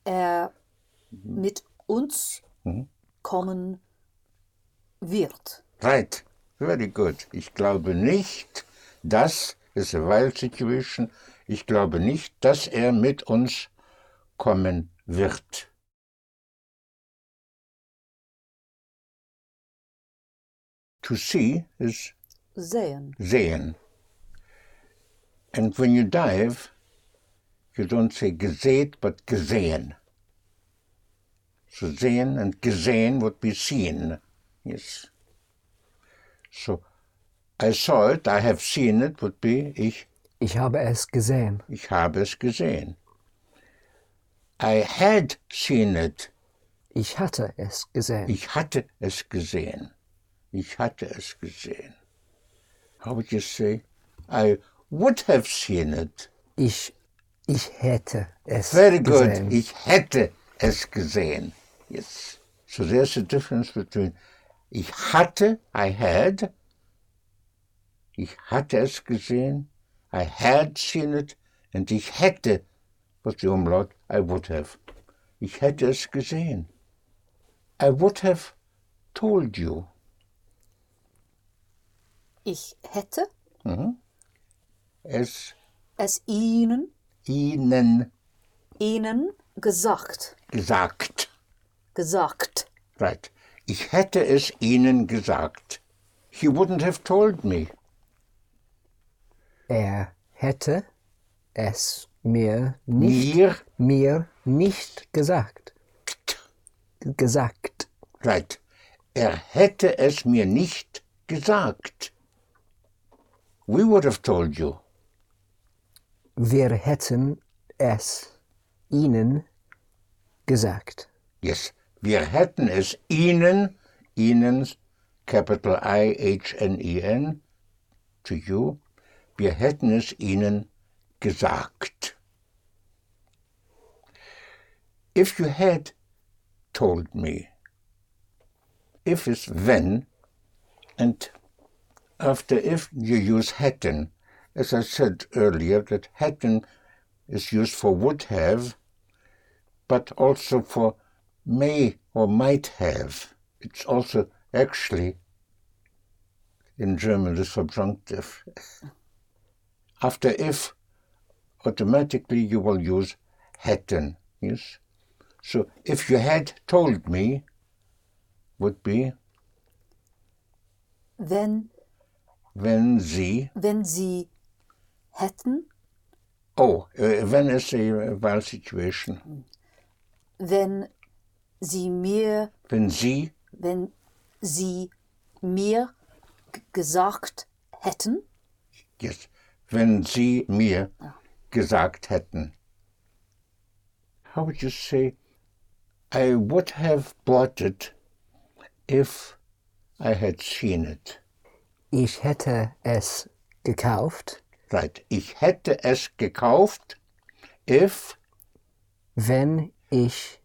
er mit uns kommen wird. Right. Very good. Ich glaube nicht, dass is a wild situation. Ich glaube nicht, dass er mit uns kommen wird. To see is Sehen. sehen. And when you dive, you don't say gesät, but gesehen. So sehen and gesehen would be seen. Yes. So I saw it, I have seen it would be ich, Ich habe es gesehen. ich habe es gesehen. I had seen it, Ich hatte es gesehen. ich hatte es gesehen. Ich hatte es gesehen. How would you say? I would have seen it. Ich, ich hätte es gesehen. Very good. gesehen. Ich hätte es gesehen. Yes. So there's a difference between ich hatte, I had, ich hatte es gesehen, I had seen it, and ich hätte, was die Umlaut, I would have. Ich hätte es gesehen. I would have told you. Ich hätte Es es Ihnen, ihnen Ihnen gesagt. gesagt. Gesagt. Right. Ich hätte es ihnen gesagt. He wouldn't have told me. Er hätte es mir nicht, Mir mir nicht gesagt. Gesagt. Right. Er hätte es mir nicht gesagt. We would have told you. Wir hätten es ihnen gesagt. Yes. Wir hätten es Ihnen, Ihnen, capital I-H-N-E-N, to you, wir hätten es Ihnen gesagt. If you had told me, if is when, and after if you use hätten, as I said earlier, that hätten is used for would have, but also for may or might have. It's also actually in German the subjunctive. After if automatically you will use hätten. Yes. So if you had told me, would be Wenn, wenn Sie. wenn Sie hätten, Oh, uh, when is a while situation? wenn Sie mir, Wenn Sie wenn Sie mir gesagt hätten, Yes. Wenn Sie mir gesagt hätten. How would you say? I would have bought it if I had seen it. Ich hätte es gekauft, Right. Ich hätte es gekauft, if wenn ich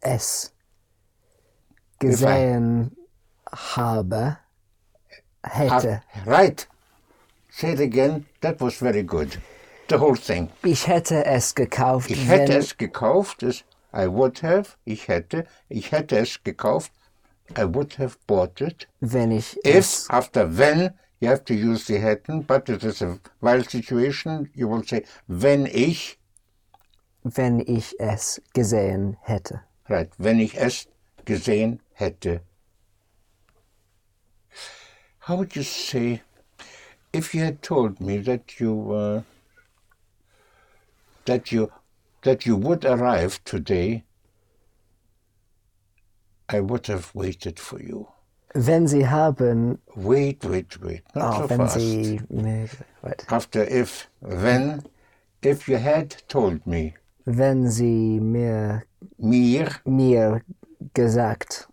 es gesehen habe, hätte. right. Say it again. That was very good. The whole thing. Ich hätte es gekauft, Ich hätte es gekauft. Is I would have. Ich hätte. Ich hätte es gekauft. I would have bought it. wenn ich If es after when you have to use the hätten, but it is a while situation, you will say wenn ich, wenn ich es gesehen hätte. Right, wenn ich es gesehen hätte. How would you say if you had told me that you uh, that you that you would arrive today? I would have waited for you. Wenn Sie haben, Wait, wait, wait. Not oh, so wenn fast. Sie after if when if you had told me wenn Sie mir, mir? mir gesagt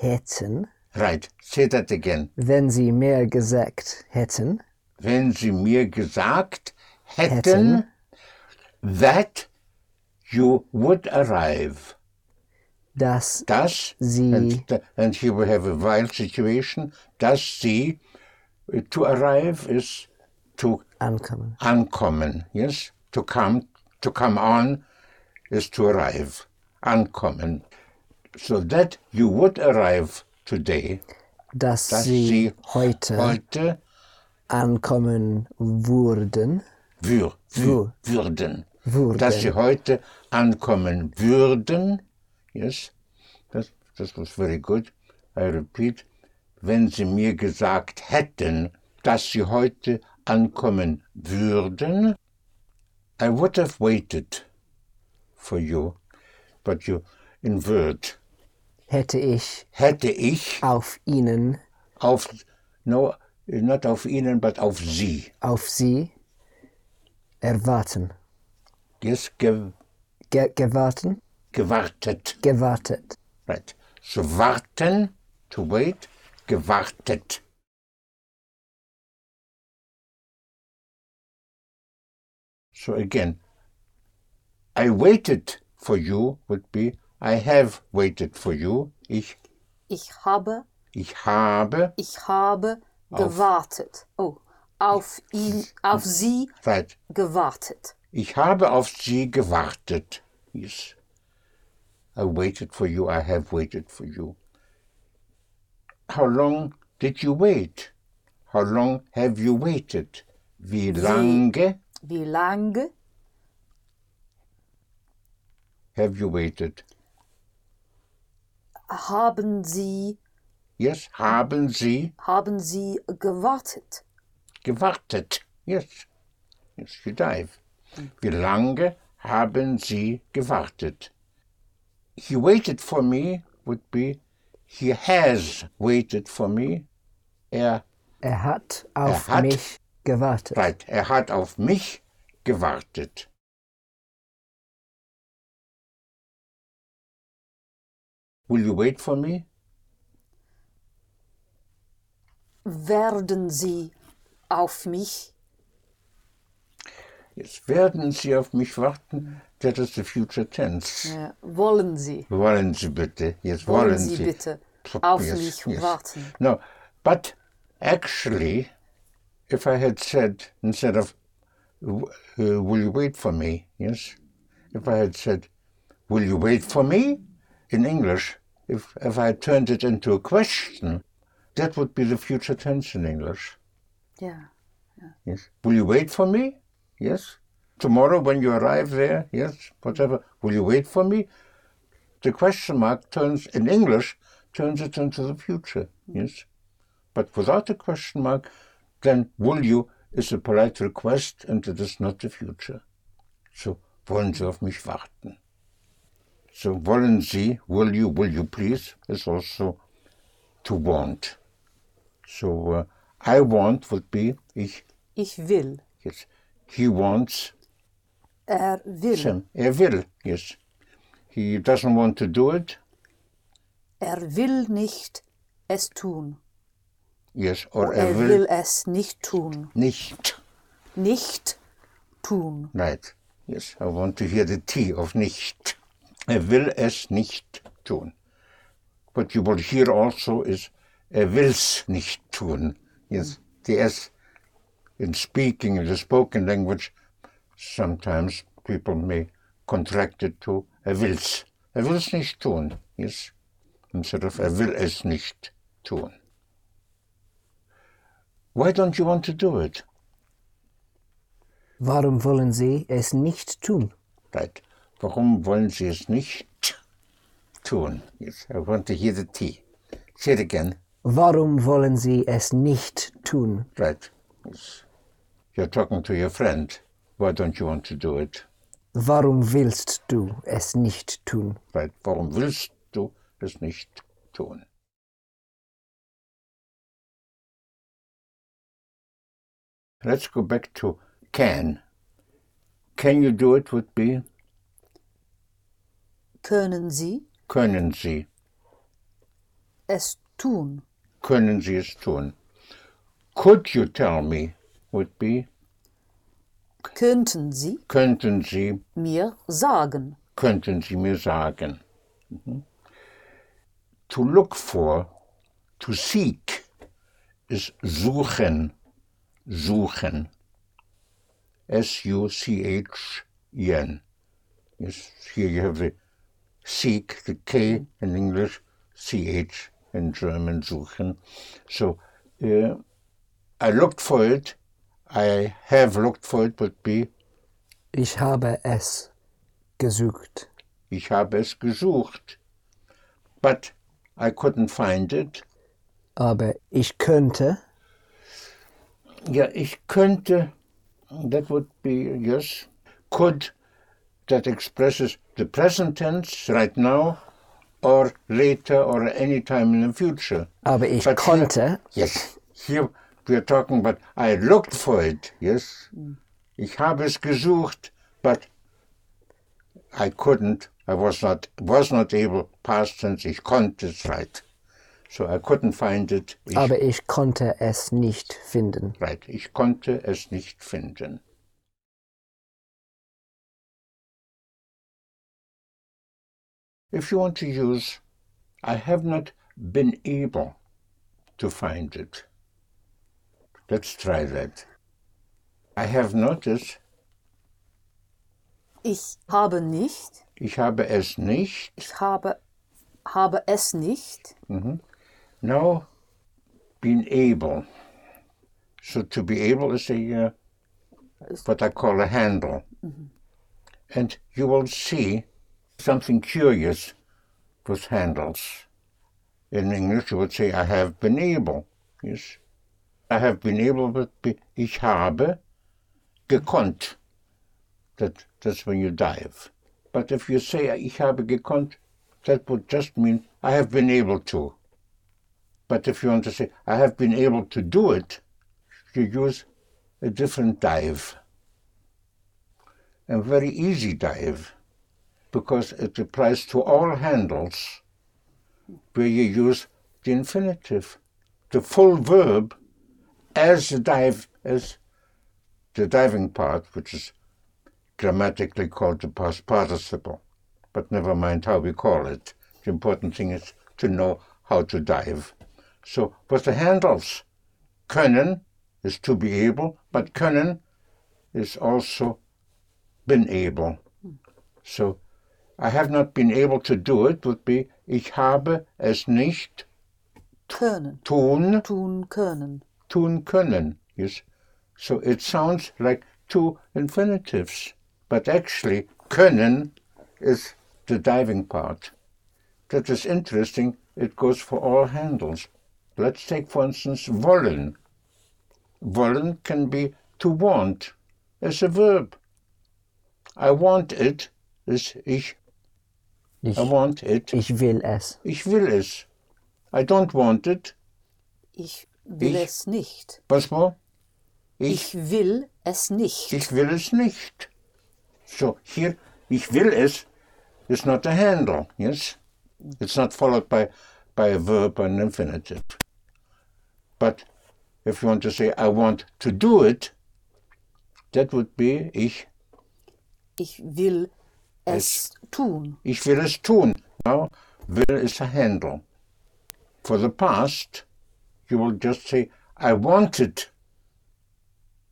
hätten, right. Say that again. Wenn Sie mir gesagt hätten, wenn sie mir gesagt hätten, Hätten. that you would arrive. Dass dass Sie and, th- and here we have a while situation. Dass sie to arrive is to ankommen. ankommen. Yes? To come to come on is to arrive ankommen so that you would arrive today Dass, dass Sie sie heute heute ankommen würden, wür, wür, Wür. würden würden. dass sie heute ankommen würden yes das das was very good I repeat wenn sie mir gesagt hätten dass sie heute ankommen würden I would have waited for you but you in word hätte ich hätte ich auf Ihnen, auf no not auf ihnen but auf sie auf Sie erwarten, yes ge, ge gewarten, gewartet gewartet. Right. So warten, to wait, gewartet. So again, I waited for you would be I have waited for you. Ich, ich habe, ich habe, ich habe gewartet. Oh, auf ihn, auf Sie right. gewartet. Ich habe auf sie gewartet. Yes. I waited for you. I have waited for you. How long did you wait? How long have you waited? Wie lange Wie lange have you waited? haben Sie, Yes, haben Sie haben Sie gewartet? gewartet? Yes. Yes, you dive. Wie lange haben Sie gewartet? He waited for me would be he has waited for me. Er Er hat auf hat- mich gewartet. Right, er hat auf mich gewartet. Will you wait for me? Werden Sie auf mich? Jetzt werden Sie auf mich warten. That is the future tense. Äh, wollen Sie? Wollen Sie bitte? Jetzt Wollen wollen Sie Sie. bitte So, auf yes, mich yes. warten? No, but actually, if I had said instead of uh, "Will you wait for me?" Yes, if I had said "Will you wait for me?" in English, if if I had turned it into a question, that would be the future tense in English. Yeah. Yes, will you wait for me? Yes. Tomorrow when you arrive there, yes, whatever, will you wait for me? The question mark turns, in English, turns it into the future, yes. But without the question mark, then will you is a polite request and it is not the future. So, wollen Sie auf mich warten? So, wollen Sie, will you, will you please, is also to want. So, uh, I want would be, ich, Ich will. yes. He wants, Er will. Sam. Er will, yes. He doesn't want to do it, Er will nicht es tun. Yes. Or Er er will, will es nicht tun. nicht. Nicht tun. Right. Yes, I want to hear the T of nicht. Er will es nicht tun. What you will hear also is er will's nicht tun. Yes, the S in speaking, in the spoken language, sometimes people may contract it to er will's. Er will's nicht tun. Yes, instead of er will es nicht tun. Why don't you want to do it? Warum wollen Sie es nicht tun? Right. Warum wollen Sie es nicht tun? Yes, I want to hear the T. Say it again. Warum wollen Sie es nicht tun? Right. Yes. You're talking to your friend. Why don't you want to do it? Warum willst du es nicht tun? Right. Warum willst du es nicht tun? Let's go back to can. Can you do it would be Können Sie können Sie. es tun? Können Sie es tun? Could you tell me would be Könnten Sie könnten Sie mir sagen? könnten Sie mir sagen. Mhm. To look for, to seek, is suchen, suchen. S-U-C-H-E-N. Yes, here you have the seek, the K in English, C-H in German, suchen. So, uh, I looked for it. I have looked for it would be Ich habe es gesucht. Ich habe es gesucht. But I couldn't find it. Aber ich könnte, Ja, ich könnte, that would be, yes, could, that expresses the present tense right now or later or any time in the future. aber ich But konnte, Yes, here we are talking about I looked for it, yes. Ich habe es gesucht, but I couldn't, I was not, was not able, past tense, ich konnte es, right. So I couldn't find it. Ich, aber ich konnte es nicht finden. right, ich konnte es nicht finden. If you want to use, I have not been able to find it. Let's try that. I have noticed, Ich habe nicht. ich habe es nicht. Ich habe, habe es nicht. Mhm. Now, been able. So to be able is a, uh, what I call a handle. And you will see something curious with handles. In English, you would say, I have been able. Yes. I have been able be, ich habe gekonnt. That, that's when you dive. But if you say, ich habe gekonnt, that would just mean, I have been able to. But if you want to say, I have been able to do it, you use a different dive. A very easy dive, because it applies to all handles where you use the infinitive, the full verb as the dive, as the diving part, which is grammatically called the past participle. But never mind how we call it. The important thing is to know how to dive. So with the handles, können is to be able, but können is also been able. So I have not been able to do it would be ich habe es nicht Können. tun Tun können. tun können. Yes. So it sounds like two infinitives. But actually, können is the diving part. That is interesting. It goes for all handles. Let's take, for instance, wollen. Wollen can be to want as a verb. I want it is ich. Ich, I want it. ich will es. Ich will es. I don't want it. Ich will Ich- es nicht. Was more? Ich, Ich will es nicht. ich will es nicht. So here, ich will es is not a handle, yes? It's not followed by, by a verb and infinitive. But if you want to say, I want to do it, that would be ich, Ich will es tun. ich will es tun. Now, will is a handle. For the past, you will just say, I wanted.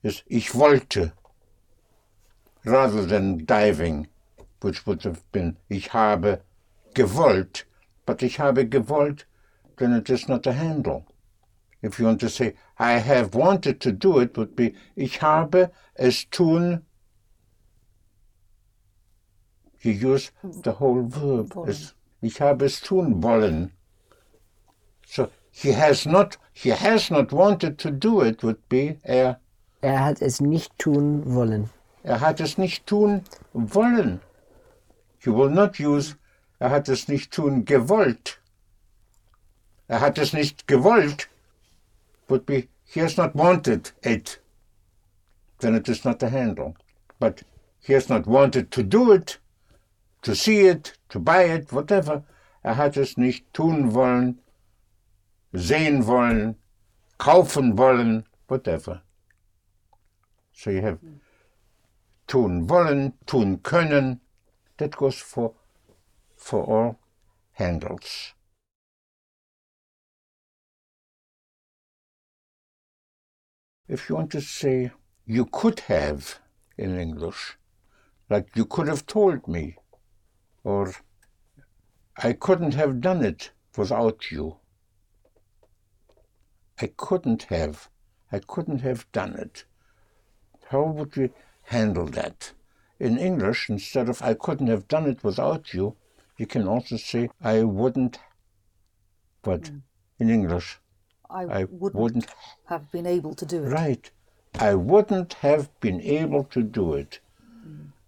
Yes, ich wollte. Rather than diving, which would have been, ich habe gewollt. But ich habe gewollt, then it is not a handle. If you want to say, I have wanted to do it, would be, ich habe es tun. You use the whole verb. As, ich habe es tun wollen. So he has not he has not wanted to do it would be er Er hat es nicht tun wollen. er hat es nicht tun wollen. You will not use er hat es nicht tun gewollt. Er hat es nicht gewollt would be he has not wanted it. Then it is not a handle. But he has not wanted to do it, to see it, to buy it, whatever. Er hat es nicht tun wollen, sehen wollen, kaufen wollen, whatever. So you have tun wollen, tun können. That goes for, for all handles. If you want to say you could have in English, like you could have told me, or I couldn't have done it without you. I couldn't have. I couldn't have done it. How would we handle that? In English, instead of I couldn't have done it without you, you can also say I wouldn't. But mm. in English, I, I wouldn't, wouldn't. have been able to do it. Right. I wouldn't have been able to do it.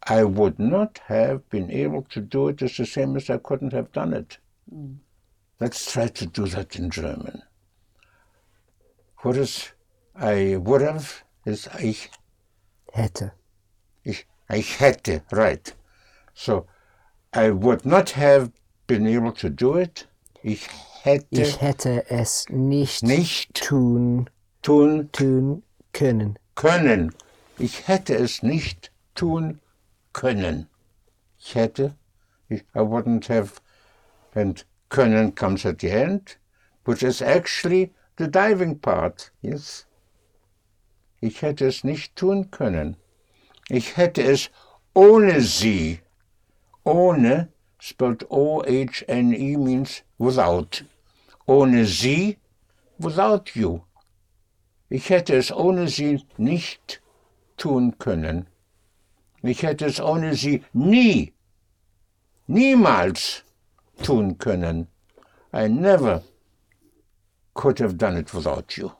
I would not have been able to do it. it is the same as I couldn't have done it. Hmm. Let's try to do that in German. What is I would have is ich, Hätte. ich, ich hätte, right. So I would not have been able to do it. Ich hätte Ich hätte es nicht, nicht tun, tun tun können. können. Ich hätte es nicht tun können. Ich hätte, I wouldn't have, and können comes at the end, which is actually the diving part, yes. Ich hätte es nicht tun können. Ich hätte es ohne sie, ohne, spelled O-H-N-E means without. Ohne sie, without you. Ich hätte es ohne sie nicht tun können. Ich hätte es ohne sie nie, niemals tun können. I never could have done it without you.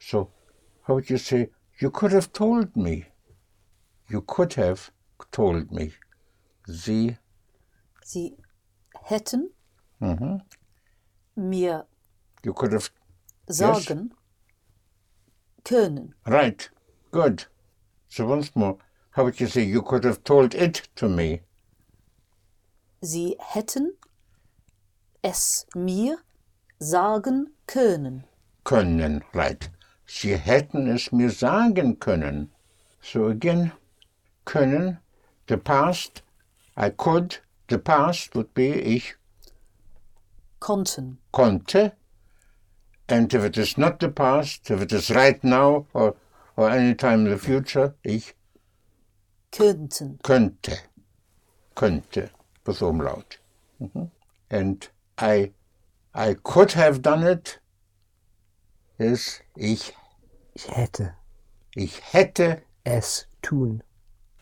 So, how would you say, you could have told me? You could have told me. Sie, Sie hätten mhm. Mir you could have, sagen können. right, good. So once more, how would you say, you could have told it to me? Sie hätten es mir sagen können. können, right. Sie hätten es mir sagen können. So again, können, the past, I could, the past would be ich Konnten. konnte. And if it is not the past, if it is right now or, or any time in the future, ich Könnten. könnte. Könnte, with umlaut. Mhm. And I, I could have done it is ich, Ich hätte ich hätte es tun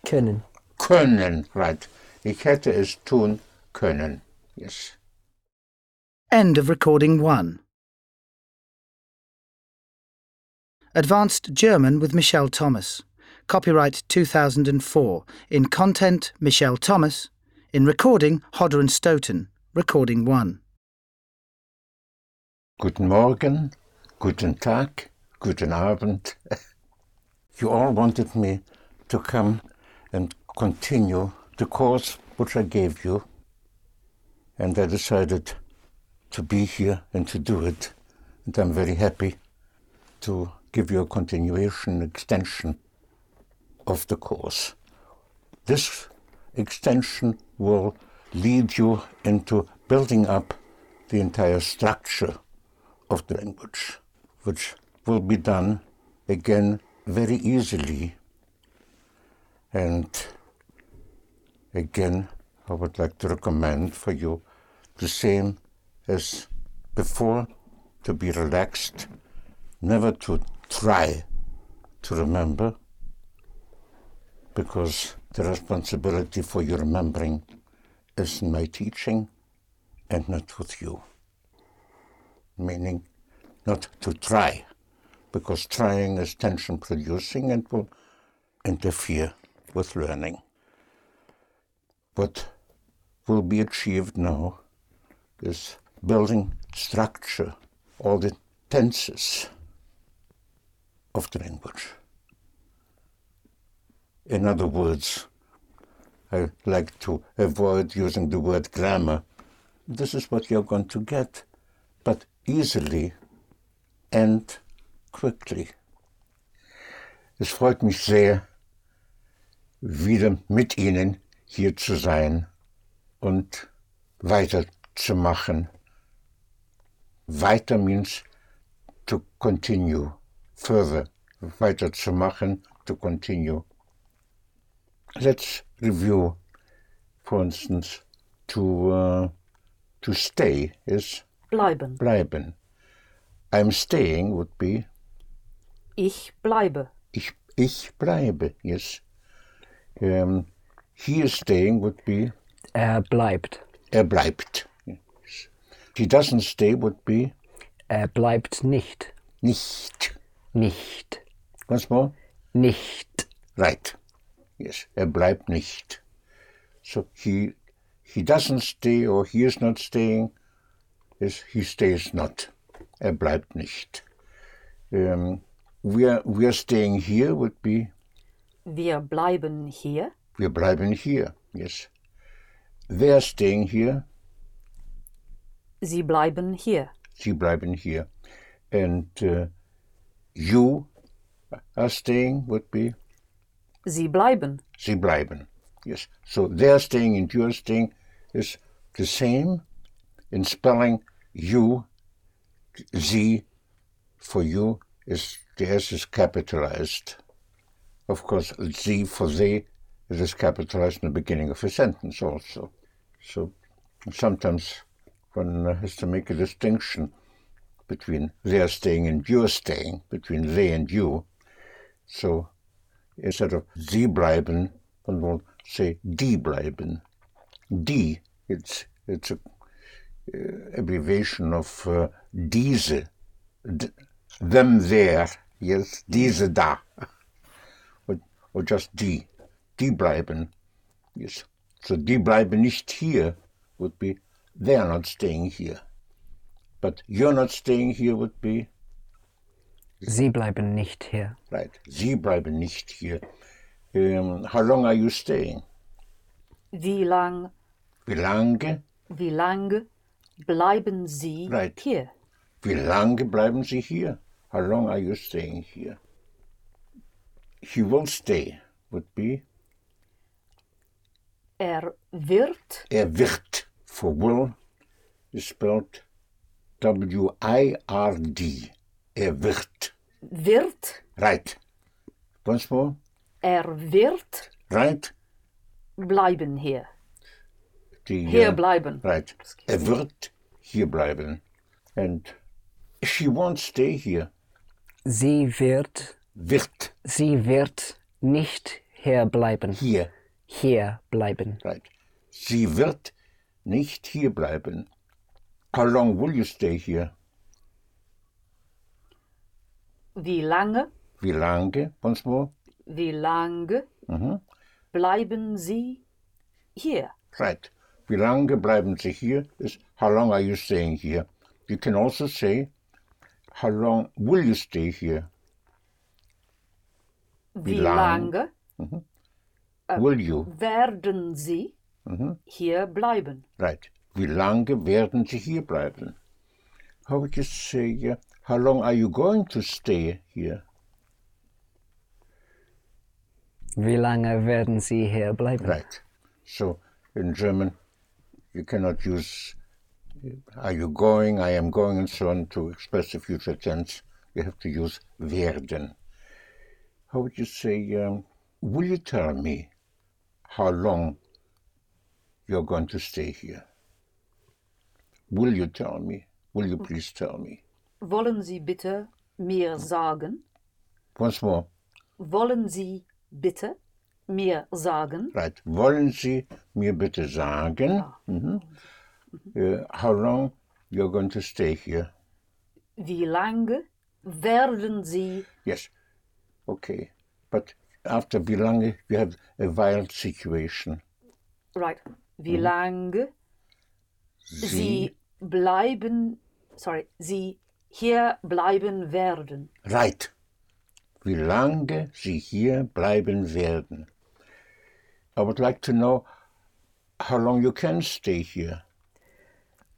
können. Können, right. Ich hätte es tun können. Yes. End of recording 1. Advanced German with Michel Thomas. Copyright 2004. In content, Michel Thomas. In recording, Hodder and Stoughton. Recording 1. Guten Morgen, guten Tag, guten Abend. *laughs* You all wanted me to come and continue the course which I gave you, and I decided to be here and to do it. And I'm very happy to give you a continuation, extension of the course. This extension will lead you into building up the entire structure of the language, which will be done again very easily. And again, I would like to recommend for you the same as before to be relaxed, never to try to remember, because the responsibility for your remembering is in my teaching and not with you. Meaning, not to try, because trying is tension producing and will interfere with learning. What will be achieved now is building structure, all the tenses of the language. In other words, I like to avoid using the word grammar. This is what you're going to get, but easily and quickly. Es freut mich sehr, wieder mit Ihnen hier zu sein und weiterzumachen. Weiter means to continue, further, weiterzumachen, to continue. Let's review, for instance, to, uh, to stay is Bleiben. bleiben. I'm staying would be Ich bleibe. ich, ich bleibe, yes. Um, he is staying would be Er bleibt. er bleibt. Yes. He doesn't stay would be Er bleibt nicht. nicht. Nicht. Once more. Nicht. Right. Yes, er bleibt nicht. So he he doesn't stay or he is not staying. Yes, he stays not. Er bleibt nicht. Um, we are we are staying here would be Wir bleiben hier. wir bleiben hier. Yes. They are staying here. Sie bleiben hier. Sie bleiben hier. And uh, you are staying would be Sie bleiben. Sie bleiben. Yes. So their staying and your staying is the same in spelling you, sie, for you is the S is capitalized. Of course, sie for they it is capitalized in the beginning of a sentence also. So sometimes one has to make a distinction between their staying and your staying, between they and you. So instead of sie bleiben, one will say die bleiben. Die, it's, it's a uh, abbreviation of uh, diese, d- them there, yes, diese da, *laughs* or, or just die, die bleiben, yes. So die bleiben nicht hier would be they are not staying here. But you're not staying here would be Sie bleiben nicht hier. Right. Sie bleiben nicht hier. Um, how long are you staying? Wie lang, Wie lange? wie lange bleiben Sie Right. hier? Wie lange bleiben Sie hier? How long are you staying here? He will stay would be Er wird, er wird for will is spelled W-I-R-D. Er wird. wird, Right. Once more. er wird Right. bleiben hier. Die, Hier uh, bleiben. Right. Er wird hier bleiben. And she won't stay here. Sie wird, Wird. sie wird nicht hier bleiben. Hier, Hier bleiben. right. Sie wird nicht hier bleiben. How long will you stay here? Wie lange, Wie lange? Once more. wie lange bleiben Sie hier? Right. Wie lange bleiben Sie hier? Is how long are you staying here? You can also say, how long will you stay here? Wie lang? lange will you? werden Sie hier bleiben? Right. Wie lange werden Sie hier bleiben? How would you say, uh, how long are you going to stay here? Wie lange werden Sie hier bleiben? Right. So in German, you cannot use uh, are you going, I am going, and so on to express the future tense. You have to use werden. How would you say, um, will you tell me how long you're going to stay here? Will you tell me? Will you please tell me? Wollen Sie bitte mir sagen? Once more. Wollen Sie bitte mir sagen? Right. Wollen Sie mir bitte sagen, mhm, uh, how long you're going to stay here? Wie lange werden Sie Yes. Okay. But after wie lange you have a wild situation. right? Wie lange Sie bleiben, sorry, Sie hier bleiben werden? Right. Wie lange Sie hier bleiben werden. I would like to know how long you can stay here.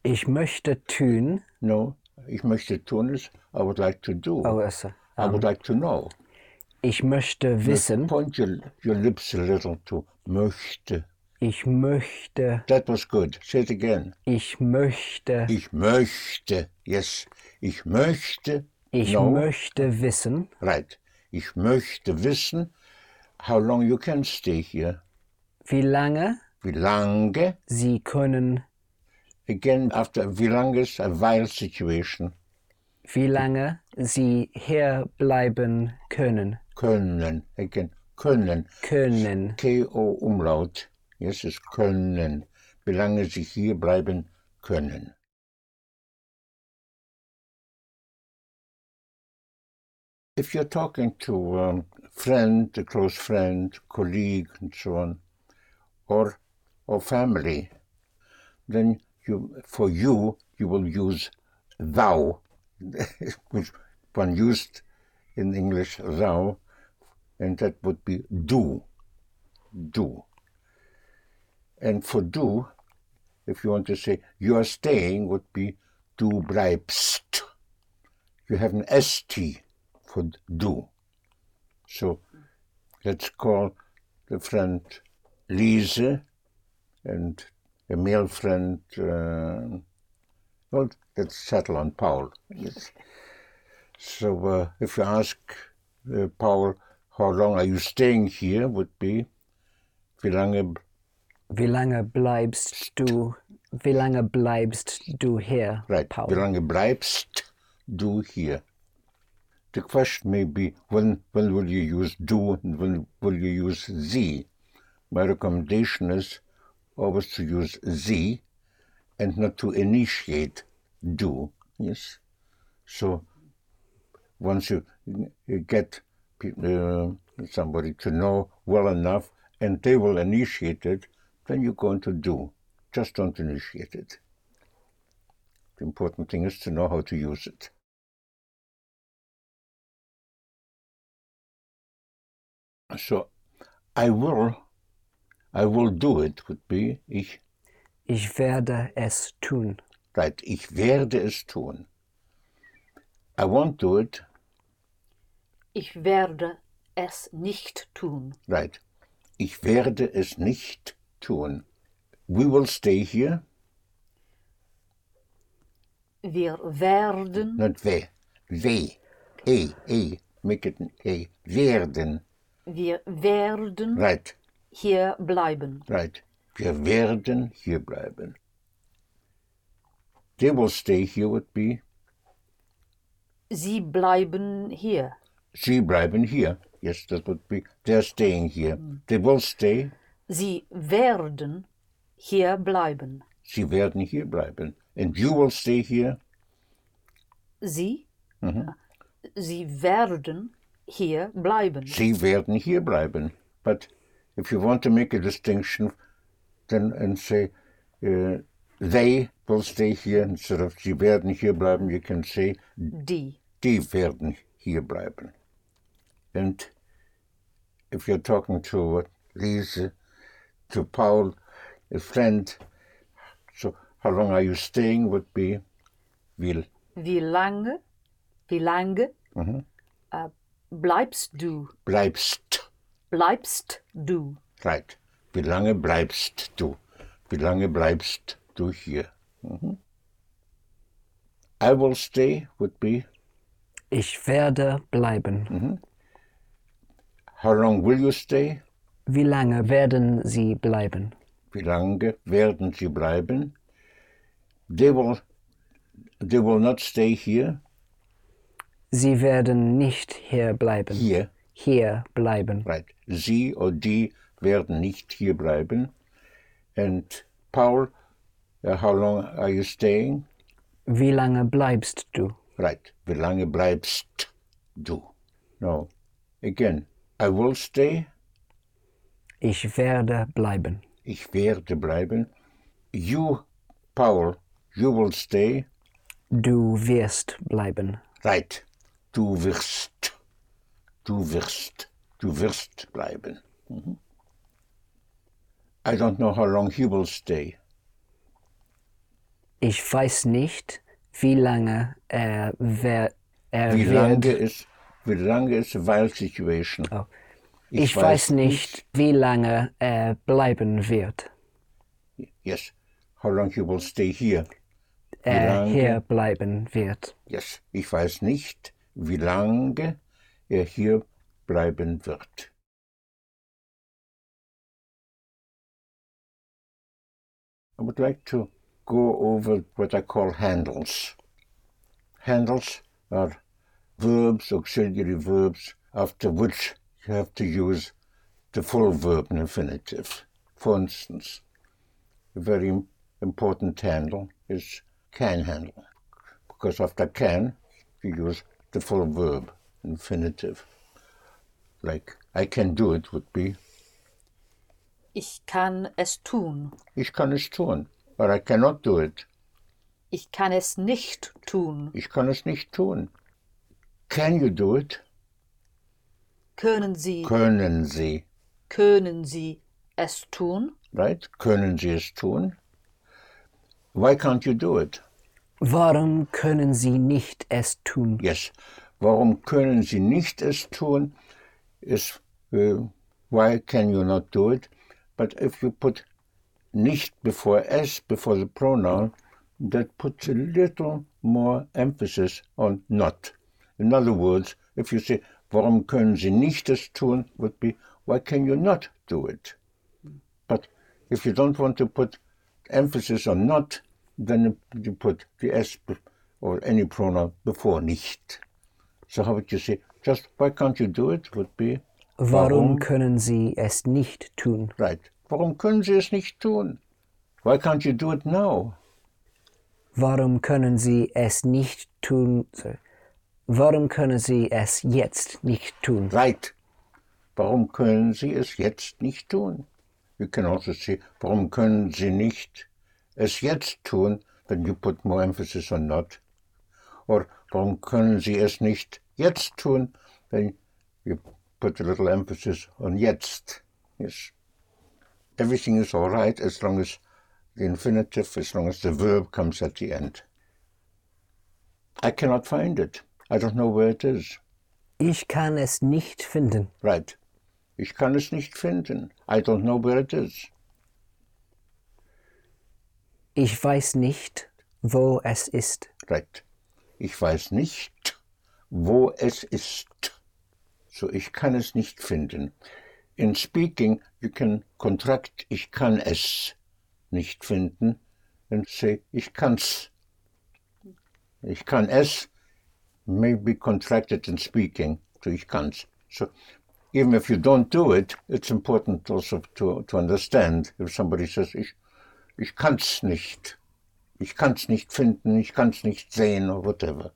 Ich möchte tun. No, ich möchte tun es. I would like to do. Oh, also, I would like to know. ich möchte wissen. Point your, your lips a little to möchte. Ich möchte. That was good. Say it again. Ich möchte. Ich möchte. Yes. Ich möchte. Ich no. möchte wissen. Right. Ich möchte wissen how long you can stay here. Wie lange Wie lange? Sie können. Again, after wie lange is a wild situation. Wie lange Sie hier bleiben können. Können. Again, können. Können. K-O Yes, ist können. Sie hier bleiben können. If you're talking to a friend, a close friend, colleague, and so on, or or family, then you for you you will use thou, *laughs* which one used in English thou, and that would be du, du. And for du, if you want to say you are staying, would be du bleibst. You have an st for du. So let's call the friend Lise and a male friend. Uh, well, let's settle on Paul. Yes. So uh, if you ask uh, Paul, how long are you staying here? Would be wie lange Wie lange bleibst du? Wie lange bleibst du hier, Right. Paul? Wie lange bleibst du hier? The question may be when when will you use do and when will you use sie? My recommendation is always to use sie and not to initiate do. Yes. So once you, you get uh, somebody to know well enough and they will initiate it, then you're going to do. Just don't initiate it. The important thing is to know how to use it. So, I will, I will do it would be, ich, Ich werde es tun. right, ich werde es tun. I won't do it, Ich werde es nicht tun. right, ich werde es nicht tun. We will stay here, Wir werden, not we, we, a, a, make it an a, werden, wir werden right, hier bleiben. right. Wir werden hier bleiben. They will stay here would be, Sie bleiben hier. Sie bleiben hier. Yes, that would be. They're staying here. Mm. They will stay. Sie werden hier bleiben. Sie werden hier bleiben. And you will stay here. Sie, sie werden hier bleiben. Sie werden hier bleiben. But if you want to make a distinction, then and say uh, they will stay here instead of sie werden hier bleiben, you can say Die. die werden hier bleiben. And if you're talking to Lise, to Paul, a friend, so how long are you staying would be will. Wie lange, wie lange äh, bleibst du? Bleibst. Bleibst du? Right. Wie lange bleibst du? Wie lange bleibst du hier? Mhm. I will stay would be Ich werde bleiben. Mm-hmm. how long will you stay? Wie lange werden Sie bleiben? Wie lange werden sie bleiben? They will, they will not stay here. Sie werden nicht hier bleiben. Hier, Hier bleiben. right. Sie or die werden nicht hier bleiben. And Paul, uh, how long are you staying? Wie lange bleibst du? Right. Wie lange bleibst du? No. Again, I will stay. Ich werde bleiben. Ich werde bleiben. You, Paul, you will stay. Du wirst bleiben. Right. Du wirst. Du wirst. Du wirst bleiben. Mhm. I don't know how long he will stay. Ich weiß nicht, wie lange er, wer, er Wie wird. lange ist, wie lange ist a while situation? Oh. Ich, weiß nicht, wie lange er bleiben wird. Yes. How long he will stay here? Er hier bleiben wird. Yes. Ich weiß nicht, wie lange er hier bleiben wird. I would like to go over what I call handles. Handles are verbs, auxiliary verbs, after which have to use the full verb in infinitive. For instance, a very important handle is can handle, because after can, you use the full verb, infinitive. Like, I can do it would be, Ich kann es tun. ich kann es tun, or I cannot do it, Ich kann es nicht tun. ich kann es nicht tun. Can you do it? Können Sie, Können Sie, können Sie es tun? right? Können Sie es tun? Why can't you do it? Warum können Sie nicht es tun? Yes. Warum können Sie nicht es tun? Is uh, why can you not do it? But if you put nicht before es, before the pronoun, that puts a little more emphasis on not. In other words, if you say, warum können Sie nicht es tun, would be, why can you not do it? But if you don't want to put emphasis on not, then you put the s or any pronoun before nicht. So how would you say, just why can't you do it would be, Warum können Sie es nicht tun? right. Warum können Sie es nicht tun? Why can't you do it now? Warum können Sie es nicht tun? Sorry. Warum können Sie es jetzt nicht tun? Right. Warum können Sie es jetzt nicht tun? You can also say, warum können Sie nicht es jetzt tun, then you put more emphasis on not. Or warum können Sie es nicht jetzt tun, then you put a little emphasis on jetzt. Yes. Everything is all right as long as the infinitive, as long as the verb comes at the end. I cannot find it. I don't know where it is. Ich kann es nicht finden. Right. Ich kann es nicht finden. I don't know where it is. Ich weiß nicht, wo es ist. Right. Ich weiß nicht, wo es ist. So, ich kann es nicht finden. In speaking, you can contract ich kann es nicht finden and say ich kann's. Ich kann es may be contracted in speaking So ich kann's. So even if you don't do it, it's important also to, to understand. If somebody says, ich, ich kann's nicht, ich kann's nicht finden, ich kann's nicht sehen or whatever.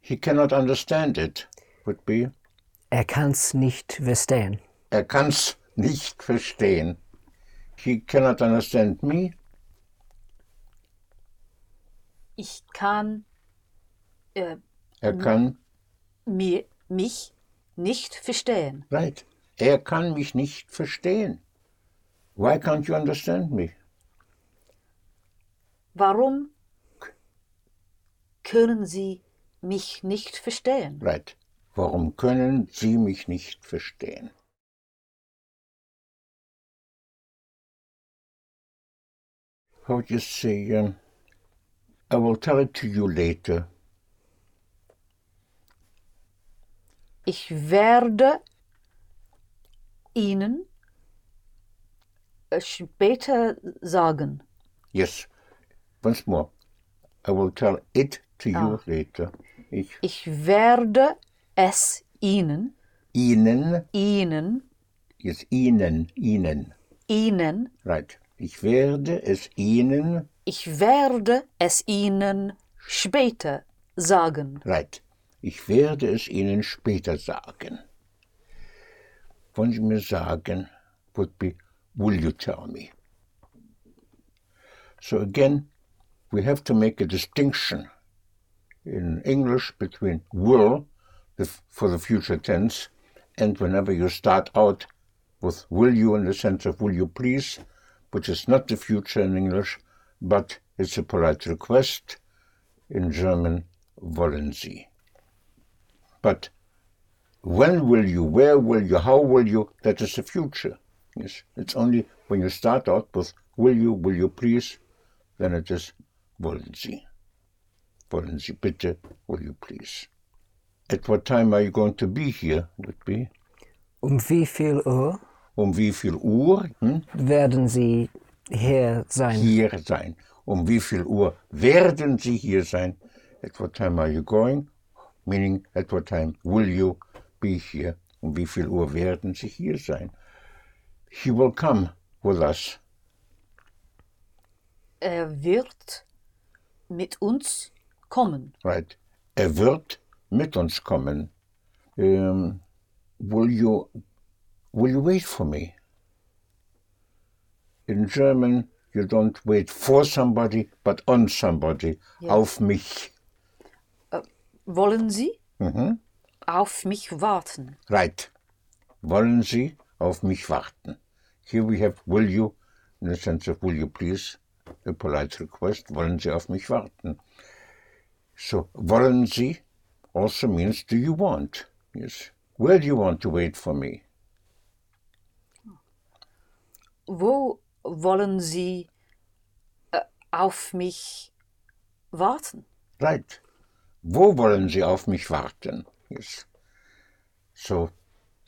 He cannot understand it, would be. Er kann's nicht verstehen. Er kann's nicht verstehen. He cannot understand me. Ich kann äh, Er kann, mir, mich nicht verstehen. right. Er kann mich nicht verstehen. Why can't you understand me? Warum können Sie mich nicht verstehen? Right. Warum können Sie mich nicht verstehen? How would you say, um, I will tell it to you later. Ich werde Ihnen äh, später sagen. Yes. Once more. I will tell it to you Ah. later. Ich Ich werde es Ihnen, Ihnen, Ihnen, yes, Ihnen, Ihnen. Ihnen, Right. Ich werde es Ihnen, ich werde es Ihnen später sagen. right. Ich werde es Ihnen später sagen. Wollen Sie mir sagen, would be, will you tell me? So again, we have to make a distinction in English between will for the future tense and whenever you start out with will you in the sense of will you please, which is not the future in English, but it's a polite request. In German, wollen Sie. But when will you, where will you, how will you, that is the future. Yes, it's only when you start out with will you, will you please, then it is wollen Sie. Wollen Sie bitte, will you please. At what time are you going to be here, would be? Um wie viel Uhr Um wie viel Uhr hm, werden Sie hier sein? hier sein? Um wie viel Uhr werden Sie hier sein? At what time are you going? Meaning, at what time will you be here? Um wie viel Uhr werden Sie hier sein? He will come with us. Er wird mit uns kommen. Right. Er wird mit uns kommen. Um, will you will you wait for me? In German, you don't wait for somebody, but on somebody. Auf mich. Wollen Sie Mhm. auf mich warten? Right. Wollen Sie auf mich warten? Here we have will you, in the sense of will you please, a polite request. Wollen Sie auf mich warten? So, wollen Sie also means do you want? Yes. Where do you want to wait for me? Wo wollen Sie äh, auf mich warten? Right. Wo wollen Sie auf mich warten? Yes. So,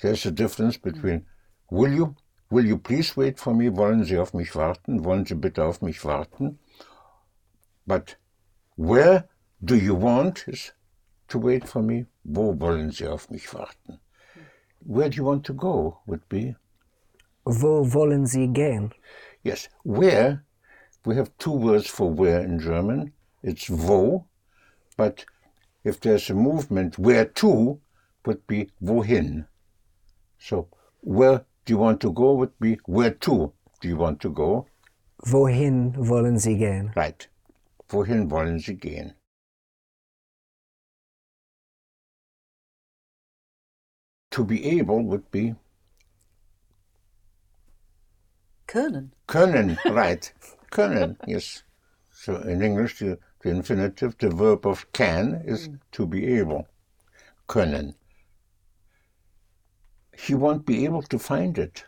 there's a difference between will you, will you please wait for me? Wollen Sie auf mich warten? Wollen Sie bitte auf mich warten? But where do you want is to wait for me? Wo wollen Sie auf mich warten? Where do you want to go would be Wo wollen Sie gehen? Yes, where, we have two words for where in German. It's wo, but if there's a movement, where to would be wohin. So, where do you want to go would be where to do you want to go? Wohin wollen Sie gehen? Right. Wohin wollen Sie gehen? To be able would be Können. Können, right. Können, yes. So in English, the, the infinitive, the verb of can is to be able. Können. He won't be able to find it.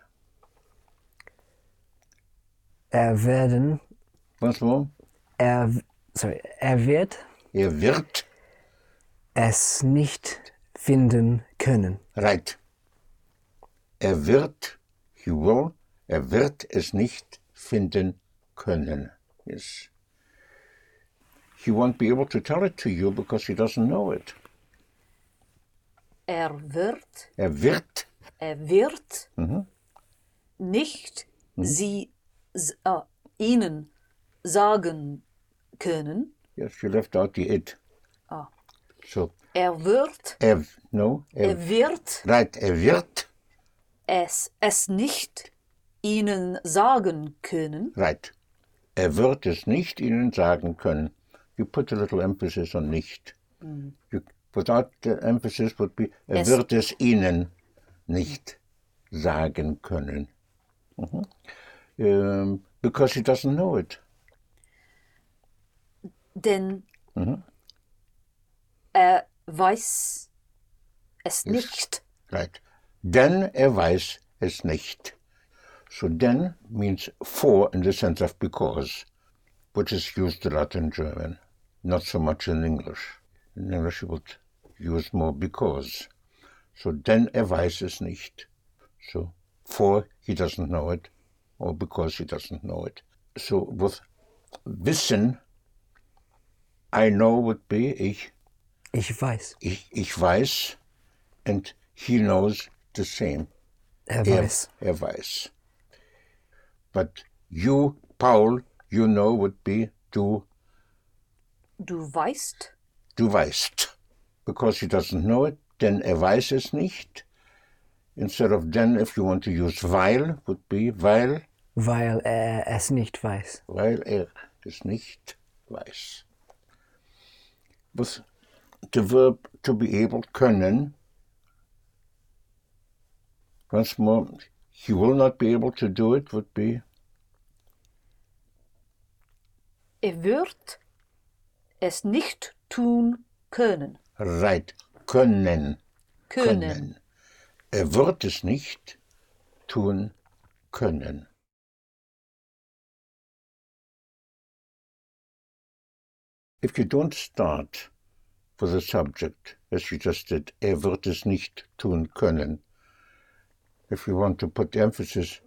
Er werden, Once more. er, sorry, er wird Er wird, es nicht finden können. right. Er wird, he will, er wird es nicht finden können. Yes. He won't be able to tell it to you because he doesn't know it. Er wird, Er wird er wird nicht sie s- äh, ihnen sagen können. Yes, you left out the it. Ah. So, Er wird, er, no, er, er wird right, er wird, es, es nicht ihnen sagen können. right. Er wird es nicht Ihnen sagen können. You put a little emphasis on nicht. You, without the emphasis would be, er Es- wird es Ihnen nicht sagen können. Mhm. Um, because he doesn't know it. Denn er weiß es nicht. Right. Denn er weiß es nicht. So then means for in the sense of because, which is used a lot in German, not so much in English. In English you would use more because. So denn er weiß es nicht. So for he doesn't know it, or because he doesn't know it. So with wissen, I know would be ich Ich weiß. ich, ich weiß, and he knows the same. Er Er, weiß. er weiß. But you, Paul, you know would be du, Du weißt, du weißt. Because he doesn't know it, denn er weiß es nicht. Instead of then, if you want to use weil, would be weil, Weil er es nicht weiß. weil er es nicht weiß. With the verb to be able, können. Once more, he will not be able to do it would be er wird es nicht tun können. right, können, Können. Er wird es nicht tun können. If you don't start with a subject, as you just did, er wird es nicht tun können, if you want to put emphasis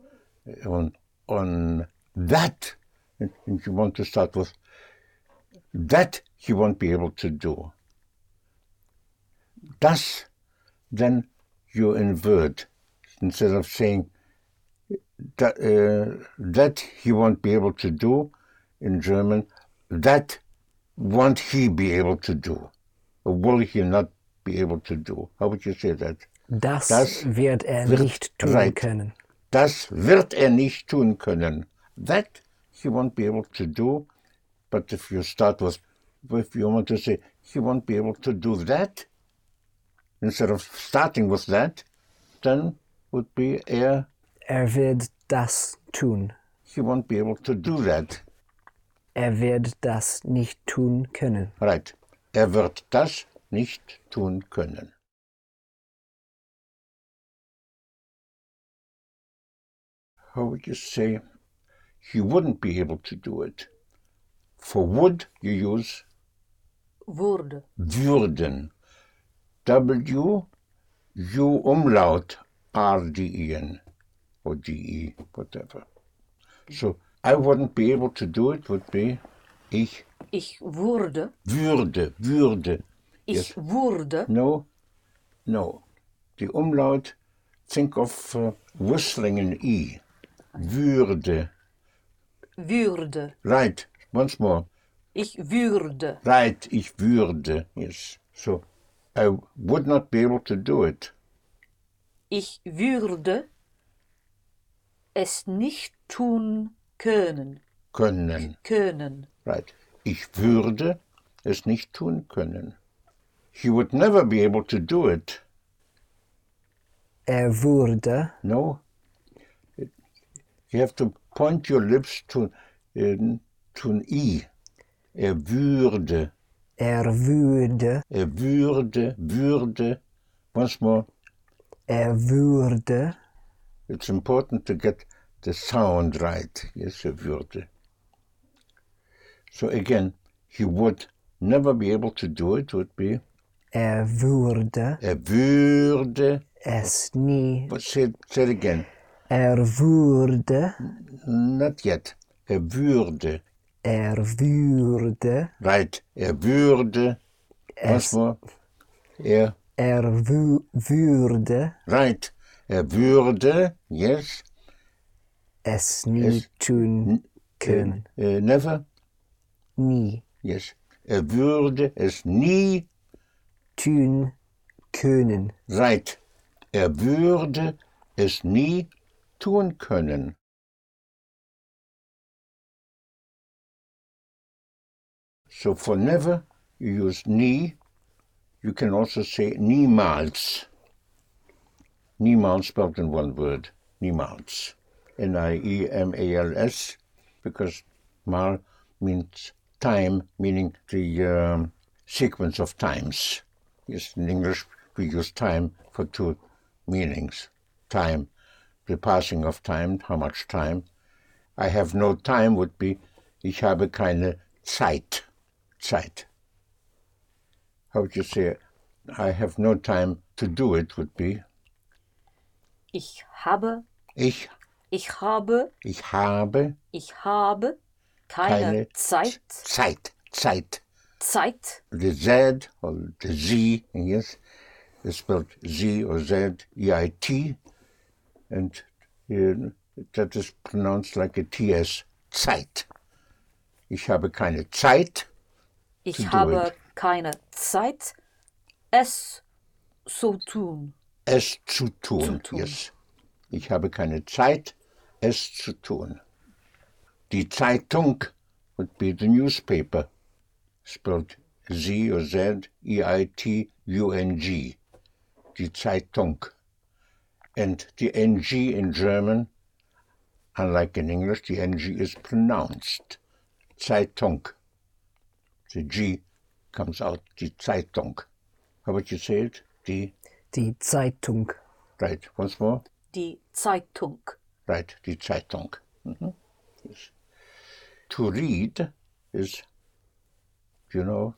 on, on that, and you want to start with that he won't be able to do, das, then you invert. Instead of saying that, uh, that he won't be able to do in German, that won't he be able to do? Or will he not be able to do? How would you say that? Das, Das wird er wird- nicht tun right. können. Das wird er nicht tun können. That he won't be able to do. But if you start with, if you want to say he won't be able to do that, instead of starting with that, then would be er, Er wird das tun. he won't be able to do that. Er wird das nicht tun können. Right. Er wird das nicht tun können. How would you say he wouldn't be able to do it? For would, you use Wurde. würden. W, U umlaut, R-D-E-N, or D-E, whatever. So, I wouldn't be able to do it would be, ich Ich wurde. würde, würde. Ich wurde. No, no. The umlaut, think of uh, whistling an E. Würde. Würde. Right, once more. Ich würde. Right, ich würde. Yes. So, I would not be able to do it. Ich würde es nicht tun können. Können. Können. Right. Ich würde es nicht tun können. He would never be able to do it. Er würde, No. It- You have to point your lips to, uh, an E. Er würde. er würde, Er würde, würde. Once more. er würde, It's important to get the sound right. Yes, er würde. So again, he would never be able to do it, would be. er würde Er würde. es nie, But say, it- say it again. er würde, Not yet. Er würde. Er würde Right. Er würde. Es, more. Er Er wü würde Right. Er würde, yes, es nie Es- tun können. uh, never, Nie yes. Er würde es nie, tun können. right. Er würde es nie tun können. So for never, you use nie. You can also say niemals. Niemals spelled in one word. Niemals. N-I-E-M-A-L-S, because mal means time, meaning the um, sequence of times. Yes, in English we use time for two meanings. Time, the passing of time, how much time. I have no time would be, ich habe keine Zeit. Zeit. How would you say, I have no time to do it would be, Ich habe, ich, ich habe, ich habe. Ich habe keine, keine Zeit, Zeit, Zeit. Zeit, The Z or the Z, yes, is spelled Z or Z, E-I-T, and uh, that is pronounced like a T-S, Zeit. Ich habe keine Zeit, ich habe keine Zeit, es zu tun. es zu tun. Zu tun. Yes. Ich habe keine Zeit, es zu tun. Die Zeitung would be the newspaper, spelled Z or Z, E-I-T-U-N-G. Die Zeitung. And the NG in German, unlike in English, the NG is pronounced. Zeitung. The G comes out, die Zeitung. How would you say it? Die, Die Zeitung. right, once more. Die Zeitung. Right, die Zeitung. Mhm. Yes. To read is, you know,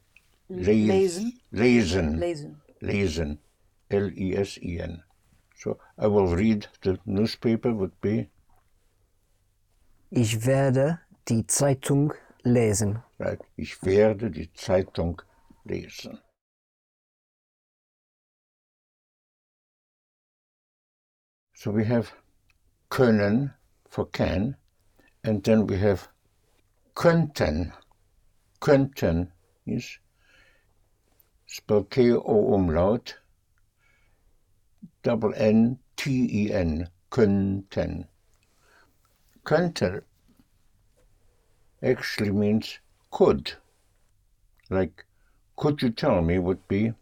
Lesen. Lesen. Lesen. Lesen. L-E-S-E-N. So I will read the newspaper would be, Ich werde die Zeitung lesen. ich werde die Zeitung lesen. So we have können for can, and then we have könnten. Könnten is spelled K-O umlaut, double N-T-E-N, könnten. Könnte actually means could. Like, could you tell me would be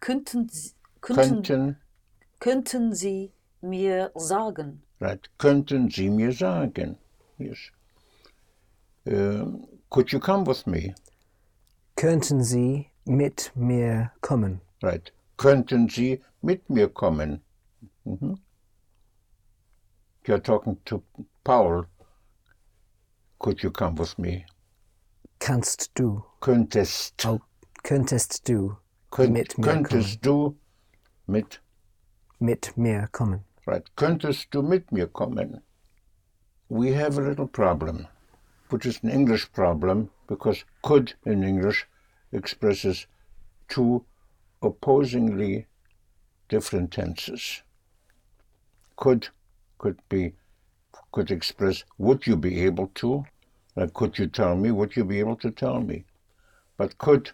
Könnten, Sie- könnten, könnten, könnten Sie mir sagen? right, könnten Sie mir sagen? Yes. Um, could you come with me? Könnten Sie mit mir kommen? Right. Könnten Sie mit mir kommen? Mhm. You're talking to Paul. Could you come with me? Kannst du? Könntest. Oh, könntest du Könnt, mit mir kommen? könntest du mit, Mit mir kommen? right, könntest du mit mir kommen? We have a little problem, which is an English problem, because could in English expresses two opposingly different tenses. Could could be could express would you be able to? Like could you tell me? Would you be able to tell me? But could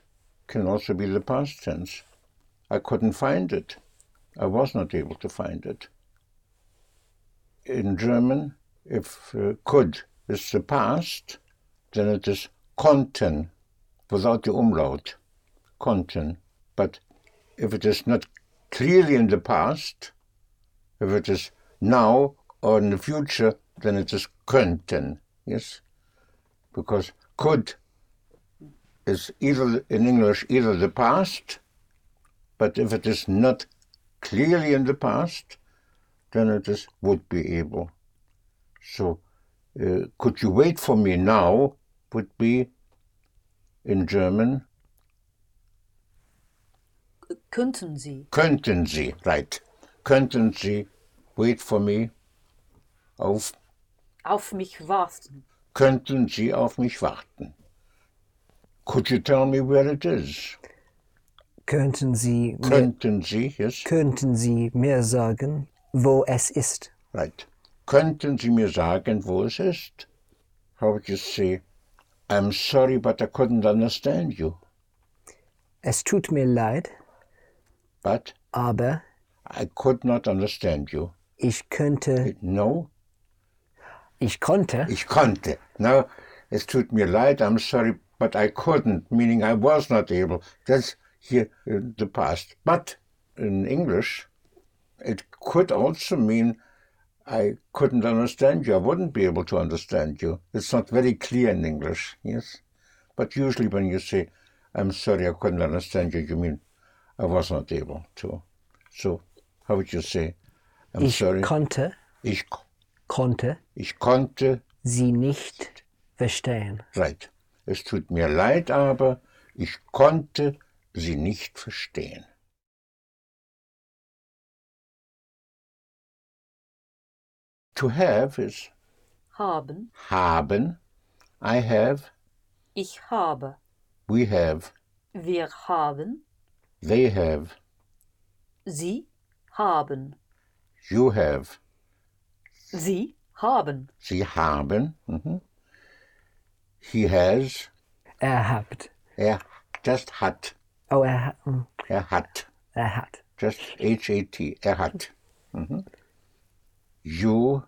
can also be the past tense. I couldn't find it. I was not able to find it. In German, if uh, could is the past, then it is konnten without the umlaut. Konnten. But if it is not clearly in the past, if it is now or in the future, then it is könnten. Yes? Because could is either in English either the past, but if it is not clearly in the past, then it is would be able. So, uh, could you wait for me now? Would be in German Könnten Sie? könnten Sie, right? Könnten Sie wait for me? Auf Auf mich warten. könnten Sie auf mich warten? Could you tell me where it is? Könnten Sie, mir, Könnten Sie, yes, könnten Sie mir sagen, wo es ist? right. Könnten Sie mir sagen, wo es ist? How would you say, I'm sorry, but I couldn't understand you. Es tut mir leid, But aber I could not understand you. ich könnte, No, ich konnte, ich konnte. No, es tut mir leid, I'm sorry, but I couldn't, meaning I was not able. That's here in the past. But in English, it could also mean I couldn't understand you. I wouldn't be able to understand you. It's not very clear in English, yes? But usually when you say, I'm sorry, I couldn't understand you, you mean I was not able to. So, how would you say, I'm ich sorry? konnte, ich, konnte ich konnte Sie nicht verstehen. Right. Es tut mir leid, aber ich konnte sie nicht verstehen. To have is Haben. haben. I have, Ich habe. we have, Wir haben. they have, Sie haben. you have, Sie haben. sie haben. mhm. He has, Er habt. er just hat, Oh, er, ha- mm, er hat. er hat. Just H-A-T, er hat. Mhm. You,